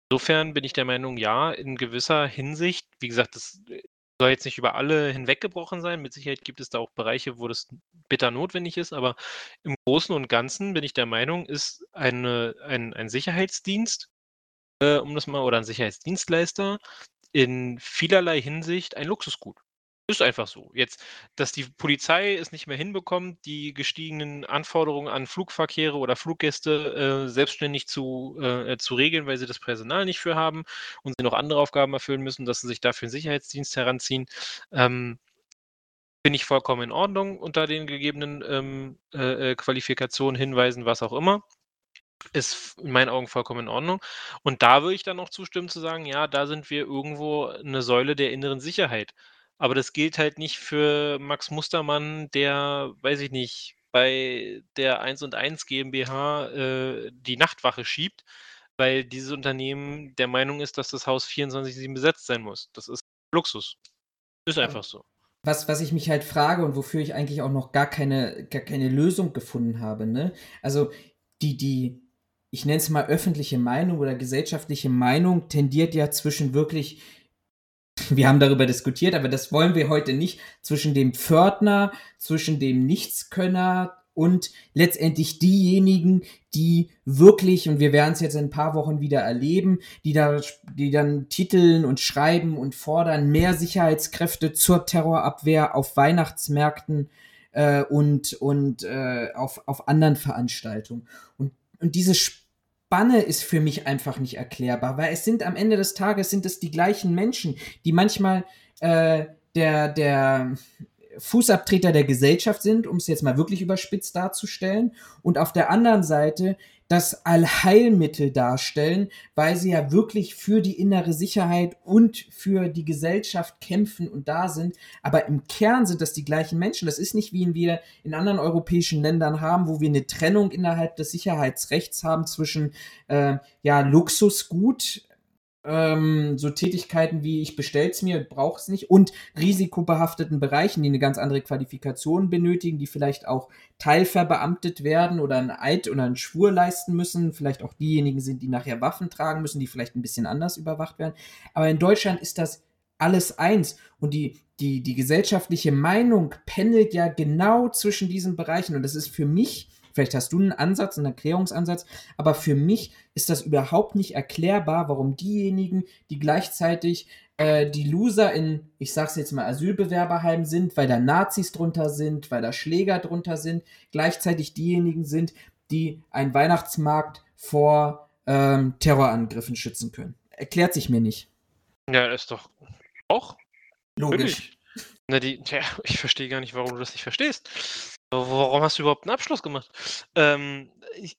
Insofern bin ich der Meinung, ja, in gewisser Hinsicht, wie gesagt, das äh, soll jetzt nicht über alle hinweggebrochen sein. Mit Sicherheit gibt es da auch Bereiche, wo das bitter notwendig ist, aber im Großen und Ganzen bin ich der Meinung, ist eine, ein, ein Sicherheitsdienst, äh, um das mal, oder ein Sicherheitsdienstleister in vielerlei Hinsicht ein Luxusgut. Ist einfach so. Jetzt, dass die Polizei es nicht mehr hinbekommt, die gestiegenen Anforderungen an Flugverkehre oder Fluggäste äh, selbstständig zu, äh, zu regeln, weil sie das Personal nicht für haben und sie noch andere Aufgaben erfüllen müssen, dass sie sich dafür einen Sicherheitsdienst heranziehen. Ähm, Finde ich vollkommen in Ordnung unter den gegebenen ähm, äh, äh Qualifikationen, Hinweisen, was auch immer ist in meinen Augen vollkommen in Ordnung. Und da würde ich dann auch zustimmen zu sagen, ja, da sind wir irgendwo eine Säule der inneren Sicherheit. Aber das gilt halt nicht für Max Mustermann, der, weiß ich nicht, bei der 1 und 1 GmbH äh, die Nachtwache schiebt, weil dieses Unternehmen der Meinung ist, dass das Haus 24-7 besetzt sein muss. Das ist Luxus. Ist einfach so. Was, was ich mich halt frage und wofür ich eigentlich auch noch gar keine, gar keine Lösung gefunden habe, ne? Also die, die, ich nenne es mal öffentliche Meinung oder gesellschaftliche Meinung tendiert ja zwischen wirklich wir haben darüber diskutiert, aber das wollen wir heute nicht zwischen dem Pförtner, zwischen dem Nichtskönner und letztendlich diejenigen, die wirklich, und wir werden es jetzt in ein paar Wochen wieder erleben, die da, die dann titeln und schreiben und fordern mehr Sicherheitskräfte zur Terrorabwehr auf Weihnachtsmärkten äh, und, und äh, auf, auf anderen Veranstaltungen. Und, und diese Spanne ist für mich einfach nicht erklärbar, weil es sind am Ende des Tages sind es die gleichen Menschen, die manchmal äh, der, der Fußabtreter der Gesellschaft sind, um es jetzt mal wirklich überspitzt darzustellen, und auf der anderen Seite das Allheilmittel darstellen, weil sie ja wirklich für die innere Sicherheit und für die Gesellschaft kämpfen und da sind. Aber im Kern sind das die gleichen Menschen. Das ist nicht wie wir in anderen europäischen Ländern haben, wo wir eine Trennung innerhalb des Sicherheitsrechts haben zwischen äh, ja, Luxusgut, ähm, so Tätigkeiten wie ich bestell's mir, brauch's nicht. Und risikobehafteten Bereichen, die eine ganz andere Qualifikation benötigen, die vielleicht auch teilverbeamtet werden oder ein Eid oder einen Schwur leisten müssen, vielleicht auch diejenigen sind, die nachher Waffen tragen müssen, die vielleicht ein bisschen anders überwacht werden. Aber in Deutschland ist das alles eins. Und die die die gesellschaftliche Meinung pendelt ja genau zwischen diesen Bereichen. Und das ist für mich Vielleicht hast du einen Ansatz, einen Erklärungsansatz, aber für mich ist das überhaupt nicht erklärbar, warum diejenigen, die gleichzeitig äh, die Loser in, ich sag's jetzt mal, Asylbewerberheimen sind, weil da Nazis drunter sind, weil da Schläger drunter sind, gleichzeitig diejenigen sind, die einen Weihnachtsmarkt vor ähm, Terrorangriffen schützen können. Erklärt sich mir nicht. Ja, ist doch auch logisch. Na, die, tja, ich verstehe gar nicht, warum du das nicht verstehst. Warum hast du überhaupt einen Abschluss gemacht? Ähm, ich,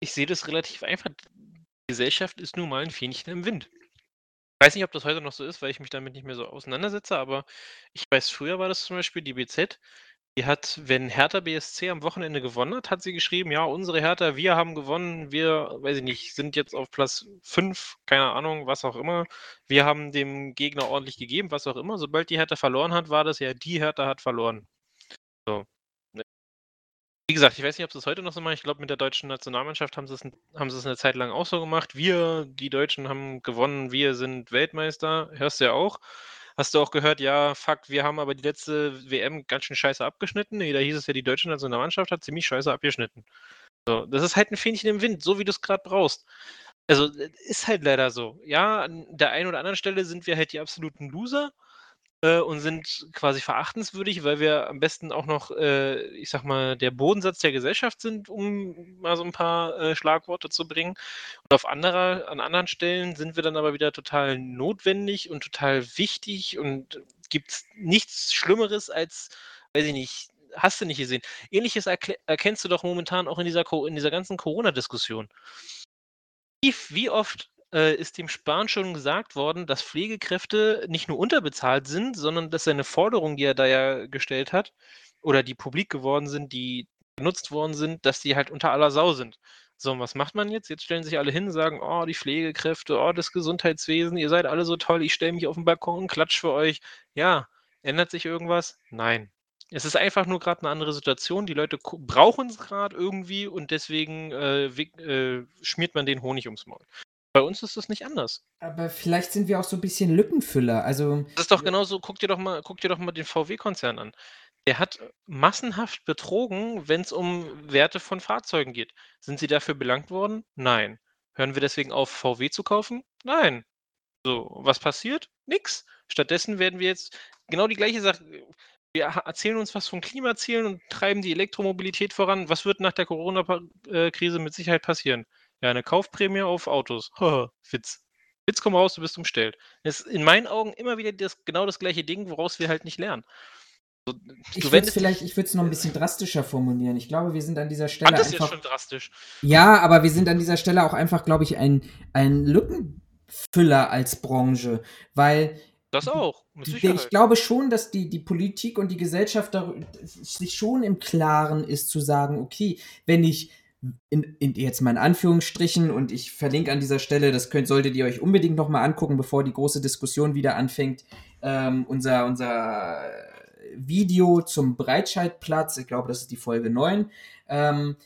ich sehe das relativ einfach. Die Gesellschaft ist nun mal ein Fähnchen im Wind. weiß nicht, ob das heute noch so ist, weil ich mich damit nicht mehr so auseinandersetze, aber ich weiß, früher war das zum Beispiel die BZ, die hat, wenn Hertha BSC am Wochenende gewonnen hat, hat sie geschrieben, ja, unsere Hertha, wir haben gewonnen, wir, weiß ich nicht, sind jetzt auf Platz 5, keine Ahnung, was auch immer. Wir haben dem Gegner ordentlich gegeben, was auch immer. Sobald die Hertha verloren hat, war das ja, die Hertha hat verloren. So. Wie gesagt, ich weiß nicht, ob sie es heute noch so machen. Ich glaube, mit der deutschen Nationalmannschaft haben sie, es, haben sie es eine Zeit lang auch so gemacht. Wir, die Deutschen, haben gewonnen, wir sind Weltmeister. Hörst du ja auch. Hast du auch gehört, ja, fuck, wir haben aber die letzte WM ganz schön scheiße abgeschnitten. Nee, da hieß es ja, die deutsche Nationalmannschaft hat ziemlich scheiße abgeschnitten. So, das ist halt ein Fähnchen im Wind, so wie du es gerade brauchst. Also, ist halt leider so. Ja, an der einen oder anderen Stelle sind wir halt die absoluten Loser äh, und sind quasi verachtenswürdig, weil wir am besten auch noch, äh, ich sag mal, der Bodensatz der Gesellschaft sind, um mal so ein paar äh, Schlagworte zu bringen. Und auf anderer, an anderen Stellen sind wir dann aber wieder total notwendig und total wichtig und gibt es nichts Schlimmeres als, weiß ich nicht, hast du nicht gesehen. Ähnliches erkennst du doch momentan auch in dieser, in dieser ganzen Corona-Diskussion. Wie oft äh, ist dem Spahn schon gesagt worden, dass Pflegekräfte nicht nur unterbezahlt sind, sondern dass seine Forderungen, die er da ja gestellt hat, oder die publik geworden sind, die genutzt worden sind, dass die halt unter aller Sau sind. So, und was macht man jetzt? Jetzt stellen sich alle hin und sagen, oh, die Pflegekräfte, oh, das Gesundheitswesen, ihr seid alle so toll, ich stelle mich auf den Balkon und klatsch für euch. Ja, ändert sich irgendwas? Nein. Es ist einfach nur gerade eine andere Situation. Die Leute brauchen es gerade irgendwie und deswegen äh, äh, schmiert man den Honig ums Maul. Bei uns ist das nicht anders. Aber vielleicht sind wir auch so ein bisschen Lückenfüller. Also das ist doch genauso, guck dir doch mal, guck dir doch mal den VW-Konzern an. Der hat massenhaft betrogen, wenn es um Werte von Fahrzeugen geht. Sind sie dafür belangt worden? Nein. Hören wir deswegen auf, VW zu kaufen? Nein. So, was passiert? Nix. Stattdessen werden wir jetzt genau die gleiche Sache. Wir erzählen uns was von Klimazielen und treiben die Elektromobilität voran. Was wird nach der Corona-Krise mit Sicherheit passieren? Ja, eine Kaufprämie auf Autos. [laughs] Witz. Witz, komm raus, du bist umstellt. Das ist in meinen Augen immer wieder das, genau das gleiche Ding, woraus wir halt nicht lernen. So, ich würde es vielleicht, ich würde es noch ein bisschen drastischer formulieren. Ich glaube, wir sind an dieser Stelle. Ach, das einfach, ist schon drastisch. Ja, aber wir sind an dieser Stelle auch einfach, glaube ich, ein, ein Lückenfüller als Branche, weil das auch. Ich glaube schon, dass die, die Politik und die Gesellschaft sich schon im Klaren ist, zu sagen, okay, wenn ich in, in, jetzt mal in Anführungsstrichen und ich verlinke an dieser Stelle, das könnt, solltet ihr euch unbedingt nochmal angucken, bevor die große Diskussion wieder anfängt, ähm, unser, unser Video zum Breitscheidplatz, ich glaube, das ist die Folge 9. Ähm,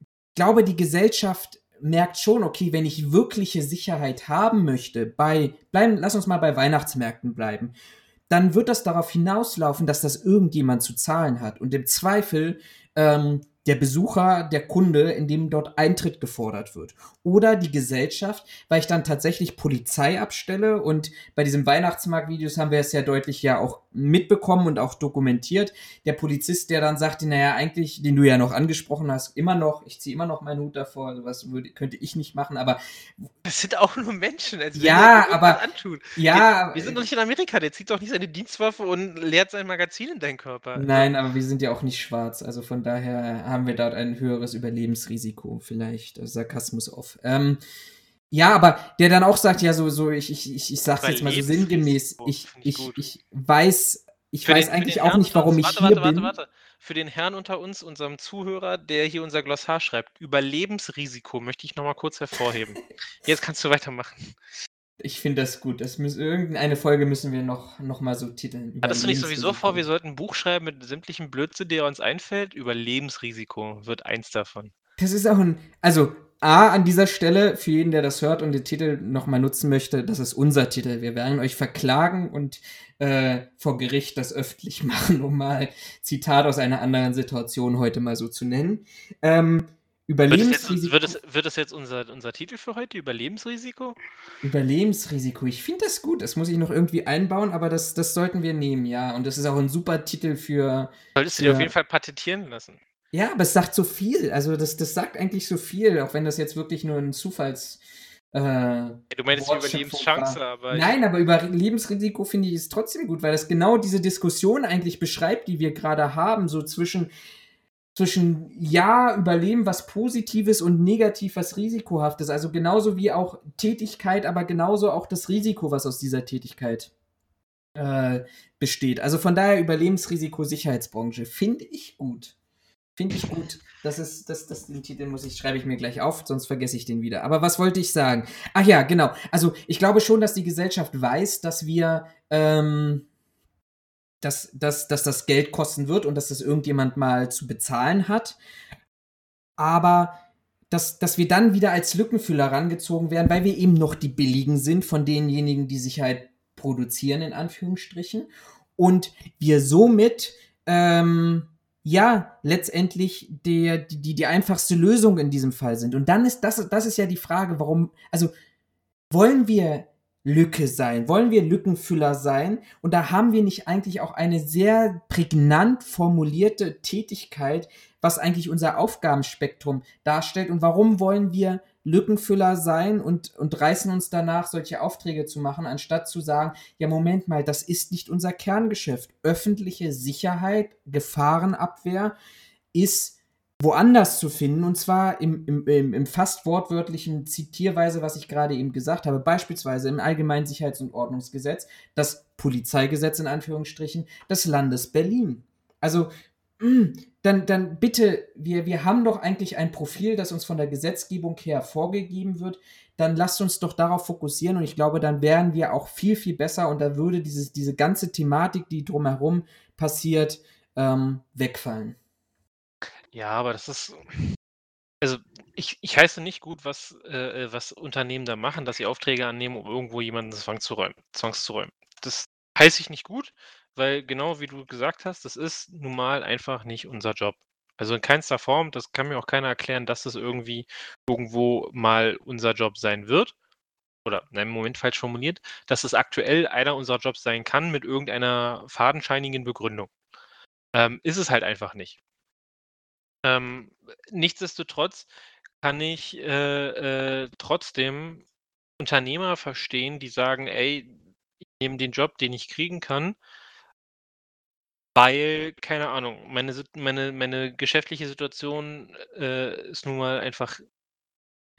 ich glaube, die Gesellschaft merkt schon, okay, wenn ich wirkliche Sicherheit haben möchte, bei, bleiben, lass uns mal bei Weihnachtsmärkten bleiben, dann wird das darauf hinauslaufen, dass das irgendjemand zu zahlen hat. Und im Zweifel ähm, der Besucher, der Kunde, in dem dort Eintritt gefordert wird. Oder die Gesellschaft, weil ich dann tatsächlich Polizei abstelle und bei diesen Weihnachtsmarktvideos haben wir es ja deutlich ja auch mitbekommen und auch dokumentiert. Der Polizist, der dann sagte, naja, eigentlich, den du ja noch angesprochen hast, immer noch, ich ziehe immer noch meinen Hut davor, sowas würde, könnte ich nicht machen, aber. Das sind auch nur Menschen, also ja, aber. Antun. Ja. Wir, wir, sind doch nicht in Amerika, der zieht doch nicht seine Dienstwaffe und leert sein Magazin in deinen Körper. Nein, aber wir sind ja auch nicht schwarz, also von daher haben wir dort ein höheres Überlebensrisiko, vielleicht. Sarkasmus off. Ähm, ja, aber der dann auch sagt, ja, so, so, ich, ich, ich, ich sag's jetzt mal so sinngemäß, ich, ich, ich weiß, ich für weiß den, eigentlich auch nicht, warum ich warte, hier warte, bin. Warte, warte. Für den Herrn unter uns, unserem Zuhörer, der hier unser Glossar schreibt, Überlebensrisiko möchte ich nochmal kurz hervorheben. [laughs] Jetzt kannst du weitermachen. Ich finde das gut. Das müssen, irgendeine Folge müssen wir noch, noch mal so titeln. Hattest du nicht sowieso vor, wir sollten ein Buch schreiben mit sämtlichen Blödsinn, der uns einfällt? Überlebensrisiko wird eins davon. Das ist auch ein, also A, an dieser Stelle, für jeden, der das hört und den Titel nochmal nutzen möchte, das ist unser Titel. Wir werden euch verklagen und äh, vor Gericht das öffentlich [laughs] machen, um mal Zitat aus einer anderen Situation heute mal so zu nennen. Ähm, Überlebensrisiko. Wird es, jetzt, wird, es, wird es jetzt unser, unser Titel für heute? Überlebensrisiko? Überlebensrisiko. Ich finde das gut. Das muss ich noch irgendwie einbauen, aber das, das sollten wir nehmen, ja. Und das ist auch ein super Titel für. Solltest du dir auf jeden Fall patentieren lassen. Ja, aber es sagt so viel. Also das, das sagt eigentlich so viel, auch wenn das jetzt wirklich nur ein Zufalls. Äh, du meinst Überlebenschance, aber. Nein, aber Überlebensrisiko finde ich ist trotzdem gut, weil das genau diese Diskussion eigentlich beschreibt, die wir gerade haben, so zwischen zwischen ja, Überleben, was Positives und negativ, was Risikohaftes. Also genauso wie auch Tätigkeit, aber genauso auch das Risiko, was aus dieser Tätigkeit äh, besteht. Also von daher Überlebensrisiko Sicherheitsbranche. Finde ich gut. Finde ich gut. Das ist, das, das, den Titel muss ich, schreibe ich mir gleich auf, sonst vergesse ich den wieder. Aber was wollte ich sagen? Ach ja, genau. Also ich glaube schon, dass die Gesellschaft weiß, dass wir, ähm, dass, dass, dass das Geld kosten wird und dass das irgendjemand mal zu bezahlen hat. Aber dass, dass wir dann wieder als Lückenfüller rangezogen werden, weil wir eben noch die billigen sind von denjenigen, die Sicherheit produzieren, in Anführungsstrichen. Und wir somit ähm, ja letztendlich der, die, die einfachste Lösung in diesem Fall sind. Und dann ist das, das ist ja die Frage, warum, also wollen wir Lücke sein? Wollen wir Lückenfüller sein? Und da haben wir nicht eigentlich auch eine sehr prägnant formulierte Tätigkeit, was eigentlich unser Aufgabenspektrum darstellt. Und warum wollen wir Lückenfüller sein und, und reißen uns danach, solche Aufträge zu machen, anstatt zu sagen, ja, Moment mal, das ist nicht unser Kerngeschäft. Öffentliche Sicherheit, Gefahrenabwehr ist woanders zu finden, und zwar im, im, im, fast wortwörtlichen Zitierweise, was ich gerade eben gesagt habe, beispielsweise im Allgemeinen Sicherheits- und Ordnungsgesetz, das Polizeigesetz in Anführungsstrichen des Landes Berlin. Also hm, dann, dann bitte, wir, wir haben doch eigentlich ein Profil, das uns von der Gesetzgebung her vorgegeben wird. Dann lasst uns doch darauf fokussieren und ich glaube, dann wären wir auch viel, viel besser und da würde dieses, diese ganze Thematik, die drumherum passiert, ähm, wegfallen. Ja, aber das ist. Also, ich, ich heiße nicht gut, was, äh, äh, was Unternehmen da machen, dass sie Aufträge annehmen, um irgendwo jemanden Zwang zu räumen, Zwangs zu räumen. Das heiße ich nicht gut weil genau wie du gesagt hast, das ist nun mal einfach nicht unser Job. Also in keinster Form, das kann mir auch keiner erklären, dass das irgendwie irgendwo mal unser Job sein wird. Oder, nein, im Moment falsch formuliert, dass es aktuell einer unserer Jobs sein kann mit irgendeiner fadenscheinigen Begründung. Ähm, ist es halt einfach nicht. Ähm, nichtsdestotrotz kann ich äh, äh, trotzdem Unternehmer verstehen, die sagen, ey, ich nehme den Job, den ich kriegen kann, weil, keine Ahnung, meine meine meine geschäftliche Situation, äh, es nun mal einfach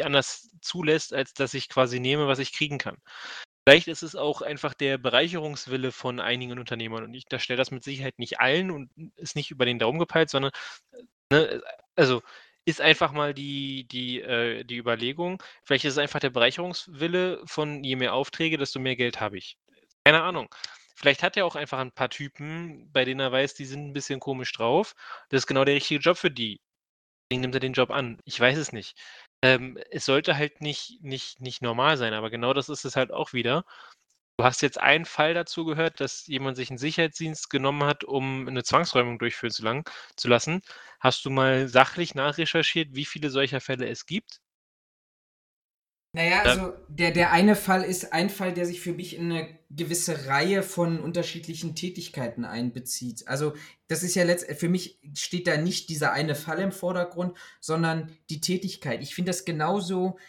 anders zulässt, als dass ich quasi nehme, was ich kriegen kann. Vielleicht ist es auch einfach der Bereicherungswille von einigen Unternehmern und ich unterstelle das mit Sicherheit nicht allen und ist nicht über den Daumen gepeilt, sondern, ne, also, ist einfach mal die die, äh die Überlegung, vielleicht ist es einfach der Bereicherungswille von je mehr Aufträge, desto mehr Geld habe ich. Keine Ahnung. Vielleicht hat er auch einfach ein paar Typen, bei denen er weiß, die sind ein bisschen komisch drauf. Das ist genau der richtige Job für die. Deswegen nimmt er den Job an. Ich weiß es nicht. Ähm, es sollte halt nicht nicht nicht normal sein, aber genau das ist es halt auch wieder. Du hast jetzt einen Fall dazu gehört, dass jemand sich einen Sicherheitsdienst genommen hat, um eine Zwangsräumung durchführen zu lang zu lassen. Hast du mal sachlich nachrecherchiert, wie viele solcher Fälle es gibt? Naja, also der, der eine Fall ist ein Fall, der sich für mich in eine gewisse Reihe von unterschiedlichen Tätigkeiten einbezieht. Also das ist ja letztendlich, für mich steht da nicht dieser eine Fall im Vordergrund, sondern die Tätigkeit. Ich finde das genauso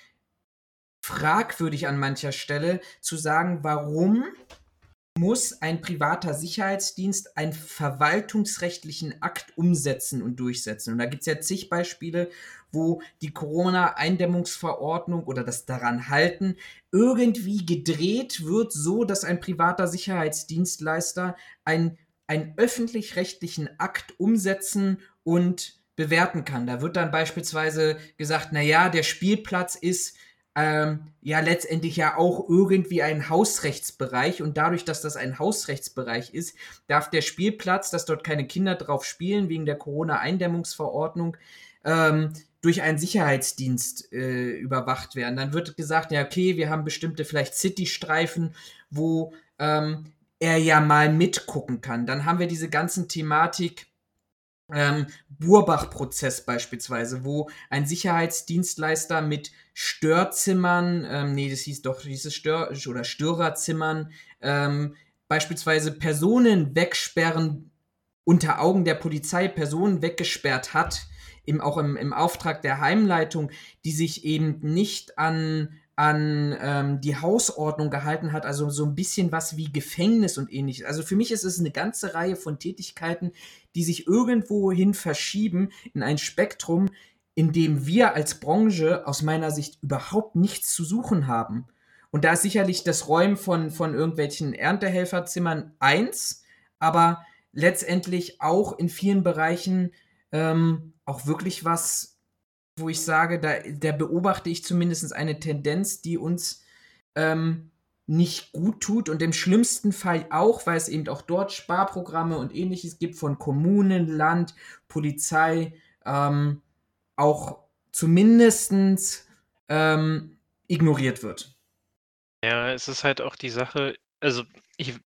fragwürdig an mancher Stelle zu sagen, warum muss ein privater Sicherheitsdienst einen verwaltungsrechtlichen Akt umsetzen und durchsetzen. Und da gibt es ja zig Beispiele, wo die Corona-Eindämmungsverordnung oder das daran halten irgendwie gedreht wird, so dass ein privater Sicherheitsdienstleister einen, einen öffentlich-rechtlichen Akt umsetzen und bewerten kann. Da wird dann beispielsweise gesagt, naja, der Spielplatz ist ähm, ja letztendlich ja auch irgendwie ein Hausrechtsbereich und dadurch, dass das ein Hausrechtsbereich ist, darf der Spielplatz, dass dort keine Kinder drauf spielen, wegen der Corona-Eindämmungsverordnung, ähm, durch einen Sicherheitsdienst äh, überwacht werden. Dann wird gesagt, ja, okay, wir haben bestimmte vielleicht City-Streifen, wo ähm, er ja mal mitgucken kann. Dann haben wir diese ganzen Thematik, ähm, Burbach-Prozess beispielsweise, wo ein Sicherheitsdienstleister mit Störzimmern, ähm, nee, das hieß doch, dieses Stör- oder Störerzimmern, ähm, beispielsweise Personen wegsperren, unter Augen der Polizei Personen weggesperrt hat, im, auch im, im Auftrag der Heimleitung, die sich eben nicht an an ähm, die Hausordnung gehalten hat, also so ein bisschen was wie Gefängnis und ähnliches. Also für mich ist es eine ganze Reihe von Tätigkeiten, die sich irgendwohin verschieben in ein Spektrum, in dem wir als Branche aus meiner Sicht überhaupt nichts zu suchen haben. Und da ist sicherlich das Räumen von, von irgendwelchen Erntehelferzimmern eins, aber letztendlich auch in vielen Bereichen ähm, auch wirklich was, wo ich sage, da, da beobachte ich zumindest eine Tendenz, die uns ähm, nicht gut tut und im schlimmsten Fall auch, weil es eben auch dort Sparprogramme und ähnliches gibt von Kommunen, Land, Polizei, ähm, auch zumindest ähm, ignoriert wird. Ja, es ist halt auch die Sache, also ich,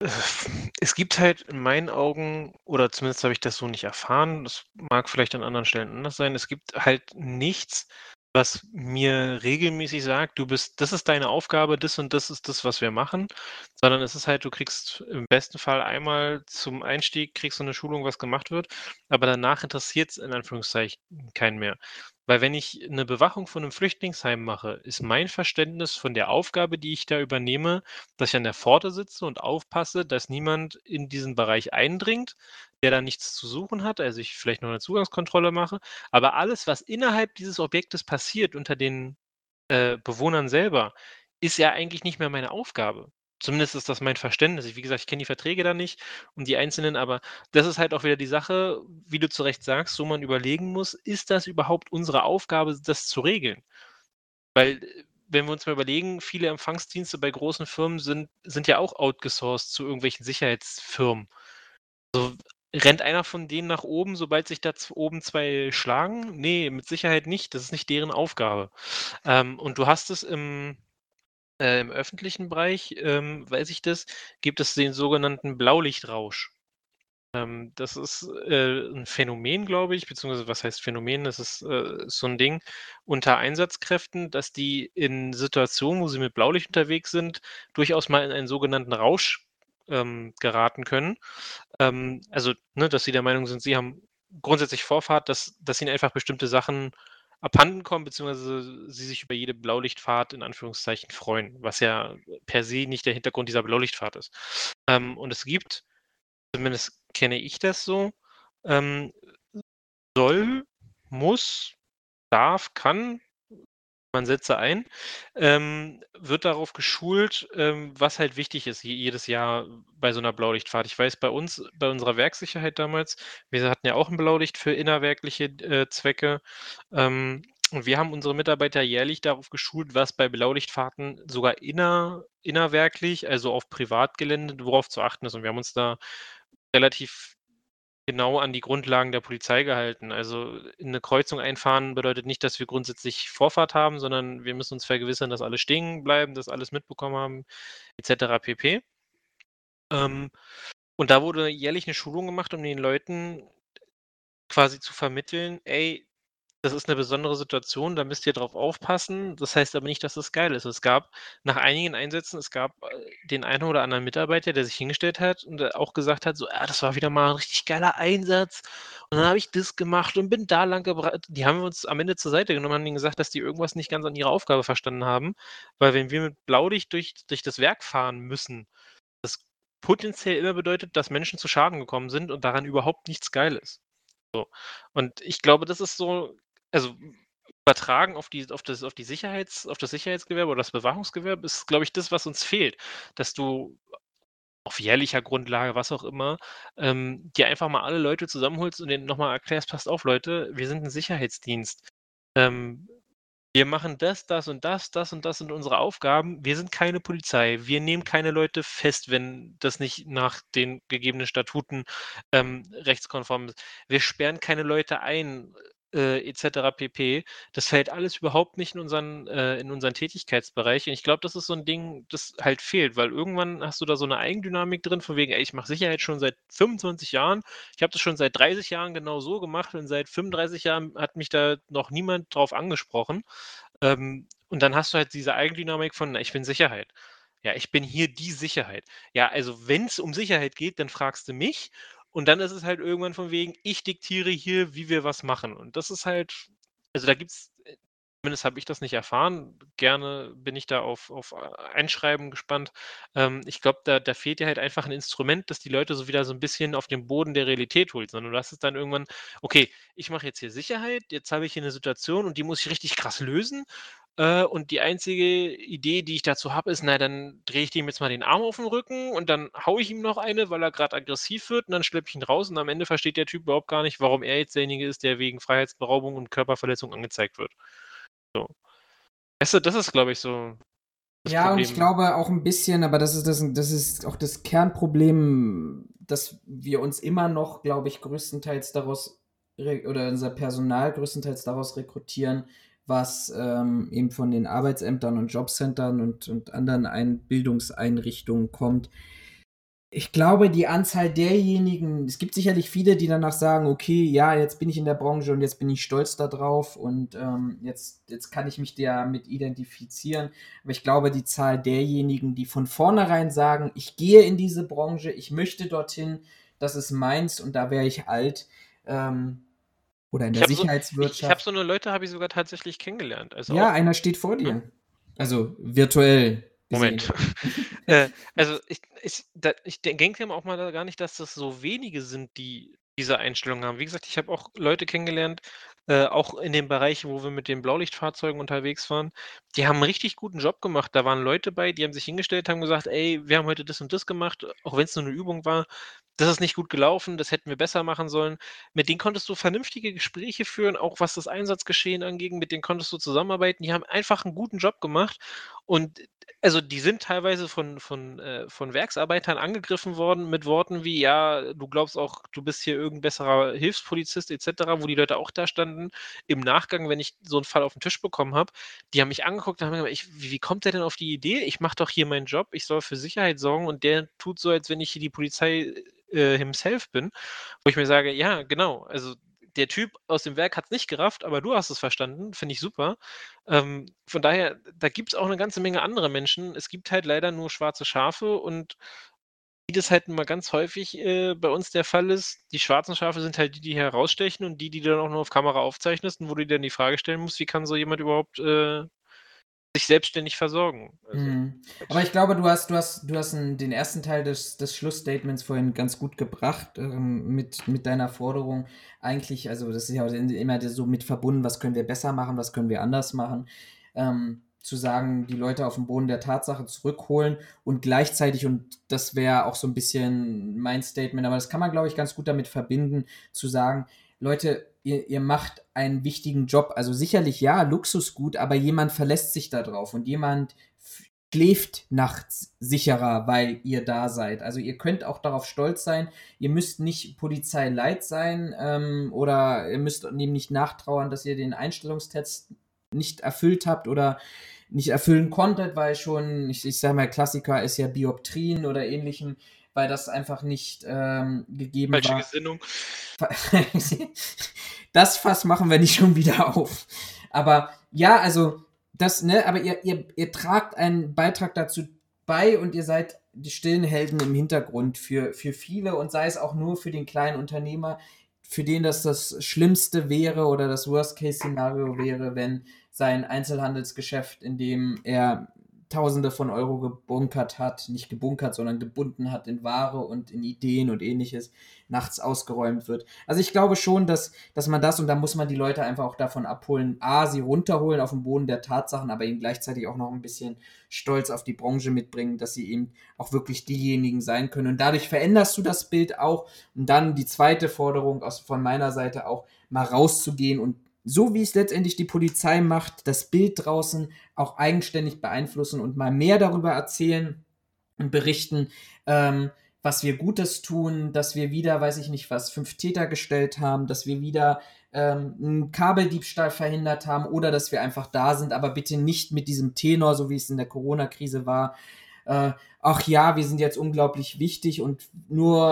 [laughs] es gibt halt in meinen Augen, oder zumindest habe ich das so nicht erfahren, das mag vielleicht an anderen Stellen anders sein, es gibt halt nichts, was mir regelmäßig sagt, du bist, das ist deine Aufgabe, das und das ist das, was wir machen, sondern es ist halt, du kriegst im besten Fall einmal zum Einstieg, kriegst du eine Schulung, was gemacht wird, aber danach interessiert es in Anführungszeichen keinen mehr. Weil wenn ich eine Bewachung von einem Flüchtlingsheim mache, ist mein Verständnis von der Aufgabe, die ich da übernehme, dass ich an der Pforte sitze und aufpasse, dass niemand in diesen Bereich eindringt, der da nichts zu suchen hat, also ich vielleicht noch eine Zugangskontrolle mache. Aber alles, was innerhalb dieses Objektes passiert unter den, äh, Bewohnern selber, ist ja eigentlich nicht mehr meine Aufgabe. Zumindest ist das mein Verständnis. Wie gesagt, ich kenne die Verträge da nicht und die einzelnen, aber das ist halt auch wieder die Sache, wie du zu Recht sagst, wo man überlegen muss: „Ist das überhaupt unsere Aufgabe, das zu regeln?“ Weil, äh, wenn wir uns mal überlegen, viele Empfangsdienste bei großen Firmen sind sind ja auch outgesourced zu irgendwelchen Sicherheitsfirmen. So, rennt einer von denen nach oben, sobald sich da oben 2 schlagen? Ne, mit Sicherheit nicht. Das ist nicht deren Aufgabe. Ähm, und du hast es im äh, im öffentlichen Bereich, ähm, weiß ich das, gibt es den sogenannten Blaulichtrausch. Ähm, das ist, äh, 'n Phänomen, glaube ich, beziehungsweise was heißt Phänomen? Das ist, äh, so ein Ding unter Einsatzkräften, dass die in Situationen, wo sie mit Blaulicht unterwegs sind, durchaus mal in einen sogenannten Rausch, ähm, geraten können. Ähm, also, ne, dass sie der Meinung sind, sie haben grundsätzlich Vorfahrt, dass dass ihnen einfach bestimmte Sachen abhanden kommen, beziehungsweise sie sich über jede Blaulichtfahrt in Anführungszeichen freuen, was ja per se nicht der Hintergrund dieser Blaulichtfahrt ist. Ähm, und es gibt, zumindest kenne ich das so, ähm, soll, muss, darf, kann, man setze ein, ähm, wird darauf geschult, ähm, was halt wichtig ist jedes Jahr bei so einer Blaulichtfahrt. Ich weiß bei uns, bei unserer Werkssicherheit damals, wir hatten ja auch ein Blaulicht für innerwerkliche, äh, Zwecke, ähm, und wir haben unsere Mitarbeiter jährlich darauf geschult, was bei Blaulichtfahrten sogar inner innerwerklich, also auf Privatgelände, worauf zu achten ist. Und wir haben uns da relativ genau an die Grundlagen der Polizei gehalten. Also, in 'ne Kreuzung einfahren bedeutet nicht, dass wir grundsätzlich Vorfahrt haben, sondern wir müssen uns vergewissern, dass alle stehen bleiben, dass alles mitbekommen haben et cetera pp. Ähm, und da wurde jährlich 'ne Schulung gemacht, um den Leuten quasi zu vermitteln: „Ey, das ist 'ne besondere Situation, da müsst ihr drauf aufpassen. Das heißt aber nicht, dass das geil ist. Es gab nach einigen Einsätzen es gab, äh, den einen oder anderen Mitarbeiter, der sich hingestellt hat und, äh, auch gesagt hat, so: „Ja, das war wieder mal 'n richtig geiler Einsatz und dann habe ich das gemacht und bin da lang gebra“ die haben uns am Ende zur Seite genommen, haben denen gesagt, dass die irgendwas nicht ganz an ihrer Aufgabe verstanden haben, weil wenn wir mit Blaulicht durch durch das Werk fahren müssen, das potenziell immer bedeutet, dass Menschen zu Schaden gekommen sind und daran überhaupt nichts geil ist. So. Und ich glaube, das ist so also, übertragen auf die auf das auf die Sicherheits auf das Sicherheitsgewerbe oder das Bewachungsgewerbe ist, glaube ich, das, was uns fehlt, dass du auf jährlicher Grundlage, was auch immer, ähm, dir einfach mal alle Leute zusammenholst und denen noch mal erklärst: „Passt auf, Leute, wir sind 'n Sicherheitsdienst. Ähm, wir machen das, das und das, das und das sind unsere Aufgaben. Wir sind keine Polizei. Wir nehmen keine Leute fest, wenn das nicht nach den gegebenen Statuten, ähm, rechtskonform ist. Wir sperren keine Leute ein, äh, et cetera pp. Das fällt alles überhaupt nicht in unseren äh, in unseren Tätigkeitsbereich. Und ich glaube, das ist so 'n Ding, das halt fehlt, weil irgendwann hast du da so 'ne Eigendynamik drin von wegen: „Ey, ich mache Sicherheit schon seit 25 Jahren. Ich habe das schon seit 30 Jahren genau so gemacht und seit 35 Jahren hat mich da noch niemand drauf angesprochen.“ Ähm, und dann hast du halt diese Eigendynamik von: „Ich bin Sicherheit. Ja, ich bin hier die Sicherheit. Ja, also wenn's um Sicherheit geht, dann fragst du mich.“ Und dann ist es halt irgendwann von wegen: „Ich diktiere hier, wie wir was machen.“ Und das ist halt also, da gibt's, äh, Zumindest habe ich das nicht erfahren. Gerne bin ich da auf, auf Einschreiben gespannt. Ähm, ich glaube, da, da fehlt dir halt einfach ein Instrument, das die Leute so wieder so ein bisschen auf den Boden der Realität holt, sondern du hast es dann irgendwann, okay, ich mache jetzt hier Sicherheit, jetzt habe ich hier eine Situation und die muss ich richtig krass lösen. Äh, und die einzige Idee, die ich dazu habe, ist, na, dann drehe ich dem jetzt mal den Arm auf den Rücken und dann haue ich ihm noch eine, weil er gerade aggressiv wird und dann schleppe ich ihn raus und am Ende versteht der Typ überhaupt gar nicht, warum er jetzt derjenige ist, der wegen Freiheitsberaubung und Körperverletzung angezeigt wird. So. Weißt du, das ist, glaube ich, so. Ja, Problem. und ich glaube auch ein bisschen, aber das ist, das, das ist auch das Kernproblem, dass wir uns immer noch, glaube ich, größtenteils daraus oder unser Personal größtenteils daraus rekrutieren, was ähm, eben von den Arbeitsämtern und Jobcentern und, und anderen Ein Bildungseinrichtungen kommt. Ich glaube, die Anzahl derjenigen, es gibt sicherlich viele, die danach sagen, okay, ja, jetzt bin ich in der Branche und jetzt bin ich stolz darauf und ähm, jetzt, jetzt kann ich mich damit identifizieren. Aber ich glaube, die Zahl derjenigen, die von vornherein sagen, ich gehe in diese Branche, ich möchte dorthin, das ist meins und da wäre ich alt, ähm, oder in der Sicherheitswirtschaft. So, ich, ich habe so eine Leute habe ich sogar tatsächlich kennengelernt. Also ja, einer steht vor dir. Hm? Also virtuell. Moment. [laughs] äh, also ich, ich, da, ich denke auch mal gar nicht, dass das so wenige sind, die diese Einstellung haben. Wie gesagt, ich habe auch Leute kennengelernt, äh, auch in dem Bereich, wo wir mit den Blaulichtfahrzeugen unterwegs waren. Die haben einen richtig guten Job gemacht. Da waren Leute bei, die haben sich hingestellt, haben gesagt, ey, wir haben heute das und das gemacht, auch wenn es nur eine Übung war das ist nicht gut gelaufen, das hätten wir besser machen sollen. Mit denen konntest du vernünftige Gespräche führen, auch was das Einsatzgeschehen angeht, mit denen konntest du zusammenarbeiten. Die haben einfach einen guten Job gemacht und also die sind teilweise von, von, äh, von Werksarbeitern angegriffen worden mit Worten wie, ja, du glaubst auch, du bist hier irgendein besserer Hilfspolizist etc., wo die Leute auch da standen. Im Nachgang, wenn ich so einen Fall auf den Tisch bekommen habe, die haben mich angeguckt und haben gesagt, ich, wie, kommt der denn auf die Idee? Ich mache doch hier meinen Job, ich soll für Sicherheit sorgen und der tut so, als wenn ich hier die Polizei äh, himself bin, wo ich mir sage, ja, genau, also der Typ aus dem Werk hat es nicht gerafft, aber du hast es verstanden, finde ich super. Ähm, von daher, da gibt es auch eine ganze Menge andere Menschen. Es gibt halt leider nur schwarze Schafe und wie das halt immer ganz häufig äh, bei uns der Fall ist, die schwarzen Schafe sind halt die, die herausstechen und die, die du dann auch nur auf Kamera aufzeichnest und wo du dir dann die Frage stellen musst, wie kann so jemand überhaupt äh, sich selbstständig versorgen. Also, mhm. Aber ich glaube, du hast, du hast, du hast den ersten Teil des, des Schlussstatements vorhin ganz gut gebracht ähm, mit, mit deiner Forderung. Eigentlich, also das ist ja immer so mit verbunden, was können wir besser machen, was können wir anders machen. Ähm, zu sagen, die Leute auf den Boden der Tatsache zurückholen und gleichzeitig, und das wäre auch so ein bisschen mein Statement, aber das kann man, glaube ich, ganz gut damit verbinden, zu sagen, Leute, ihr, ihr macht einen wichtigen Job. Also sicherlich ja, Luxusgut, aber jemand verlässt sich da drauf und jemand schläft nachts sicherer, weil ihr da seid. Also ihr könnt auch darauf stolz sein. Ihr müsst nicht Polizei leid sein ähm, oder ihr müsst dem nicht nachtrauern, dass ihr den Einstellungstest nicht erfüllt habt oder nicht erfüllen konntet, weil schon, ich, ich sage mal, Klassiker ist ja Bioptrien oder ähnlichem weil das einfach nicht ähm, gegeben Falsche war. Gesinnung. [laughs] das Fass machen wir nicht schon wieder auf. Aber ja, also das, ne, aber ihr, ihr, ihr tragt einen Beitrag dazu bei und ihr seid die stillen Helden im Hintergrund für, für viele und sei es auch nur für den kleinen Unternehmer, für den das das Schlimmste wäre oder das Worst-Case-Szenario wäre, wenn sein Einzelhandelsgeschäft, in dem er Tausende von Euro gebunkert hat, nicht gebunkert, sondern gebunden hat in Ware und in Ideen und ähnliches, nachts ausgeräumt wird. Also ich glaube schon, dass, dass man das und da muss man die Leute einfach auch davon abholen, A, sie runterholen auf den Boden der Tatsachen, aber ihnen gleichzeitig auch noch ein bisschen Stolz auf die Branche mitbringen, dass sie eben auch wirklich diejenigen sein können. Und dadurch veränderst du das Bild auch. Und dann die zweite Forderung aus, von meiner Seite auch, mal rauszugehen und so wie es letztendlich die Polizei macht, das Bild draußen auch eigenständig beeinflussen und mal mehr darüber erzählen und berichten, ähm, was wir Gutes tun, dass wir wieder, weiß ich nicht was, fünf Täter gestellt haben, dass wir wieder ähm, einen Kabeldiebstahl verhindert haben oder dass wir einfach da sind, aber bitte nicht mit diesem Tenor, so wie es in der Corona-Krise war. Äh, ach ja, wir sind jetzt unglaublich wichtig und nur,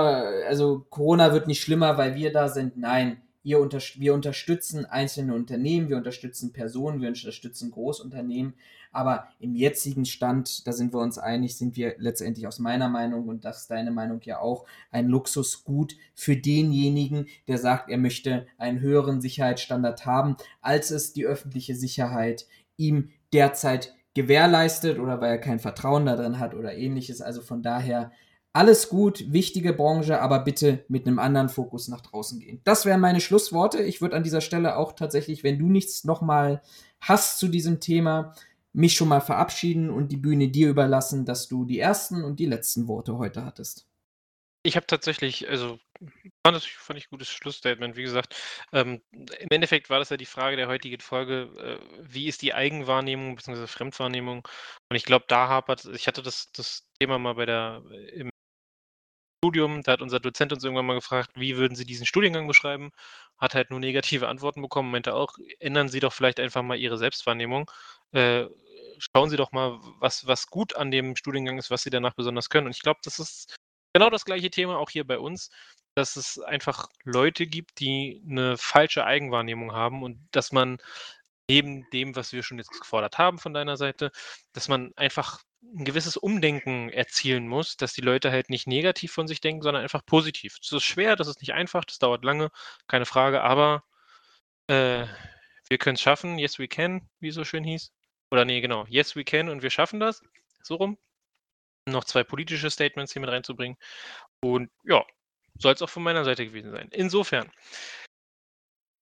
also Corona wird nicht schlimmer, weil wir da sind. Nein, ihr unter, wir unterstützen einzelne Unternehmen, wir unterstützen Personen, wir unterstützen Großunternehmen, aber im jetzigen Stand, da sind wir uns einig, sind wir letztendlich aus meiner Meinung und das ist deine Meinung ja auch, ein Luxusgut für denjenigen, der sagt, er möchte einen höheren Sicherheitsstandard haben, als es die öffentliche Sicherheit ihm derzeit gewährleistet oder weil er kein Vertrauen darin hat oder ähnliches. Also von daher alles gut, wichtige Branche, aber bitte mit einem anderen Fokus nach draußen gehen. Das wären meine Schlussworte. Ich würde an dieser Stelle auch tatsächlich, wenn du nichts nochmal hast zu diesem Thema, mich schon mal verabschieden und die Bühne dir überlassen, dass du die ersten und die letzten Worte heute hattest. Ich habe tatsächlich, also fand das fand ich gutes Schlussstatement. Wie gesagt, ähm, im Endeffekt war das ja die Frage der heutigen Folge, äh, wie ist die Eigenwahrnehmung bzw. Fremdwahrnehmung? Und ich glaube, da hapert ich hatte das das Thema mal bei der im Studium, da hat unser Dozent uns irgendwann mal gefragt, wie würden Sie diesen Studiengang beschreiben? Hat halt nur negative Antworten bekommen, meinte auch, ändern Sie doch vielleicht einfach mal Ihre Selbstwahrnehmung. Äh, schauen Sie doch mal, was, was gut an dem Studiengang ist, was Sie danach besonders können. Und ich glaube, das ist genau das gleiche Thema auch hier bei uns, dass es einfach Leute gibt, die eine falsche Eigenwahrnehmung haben und dass man neben dem, was wir schon jetzt gefordert haben von deiner Seite, dass man einfach ein gewisses Umdenken erzielen muss, dass die Leute halt nicht negativ von sich denken, sondern einfach positiv. Das ist schwer, das ist nicht einfach, das dauert lange, keine Frage, aber äh, wir können es schaffen. Yes, we can, wie es so schön hieß. Oder nee, genau. Yes, we can und wir schaffen das. So rum. Noch zwei politische Statements hier mit reinzubringen. Und ja, soll es auch von meiner Seite gewesen sein. Insofern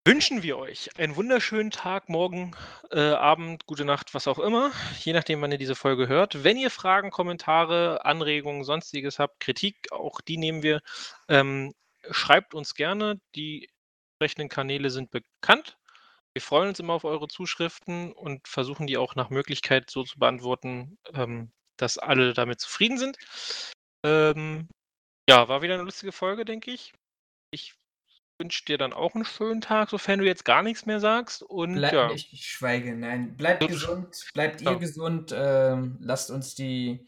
wünschen wir euch einen wunderschönen Tag, morgen, äh, Abend, gute Nacht, was auch immer, je nachdem, wann ihr diese Folge hört. Wenn ihr Fragen, Kommentare, Anregungen, sonstiges habt, Kritik, auch die nehmen wir, ähm, schreibt uns gerne. Die entsprechenden Kanäle sind bekannt. Wir freuen uns immer auf eure Zuschriften und versuchen die auch nach Möglichkeit so zu beantworten, ähm, dass alle damit zufrieden sind. Ähm, ja, war wieder eine lustige Folge, denke ich. Ich wünsche dir dann auch einen schönen Tag, sofern du jetzt gar nichts mehr sagst. Und Bleib, ja. ich, ich schweige, nein. Bleibt gesund, bleibt Ja. ihr gesund. Ähm, lasst uns die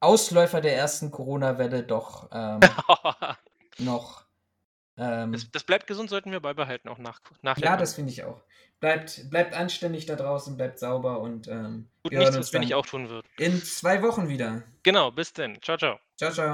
Ausläufer der ersten Corona-Welle doch ähm, [laughs] noch. Ähm, das, das bleibt gesund, sollten wir beibehalten, auch nach, nach ja, das finde ich auch. Bleibt, bleibt anständig da draußen, bleibt sauber und ähm, Tut wir nichts, hören uns was wir nicht auch tun würden. in zwei Wochen wieder. Genau, bis dann. Ciao, ciao. Ciao, ciao.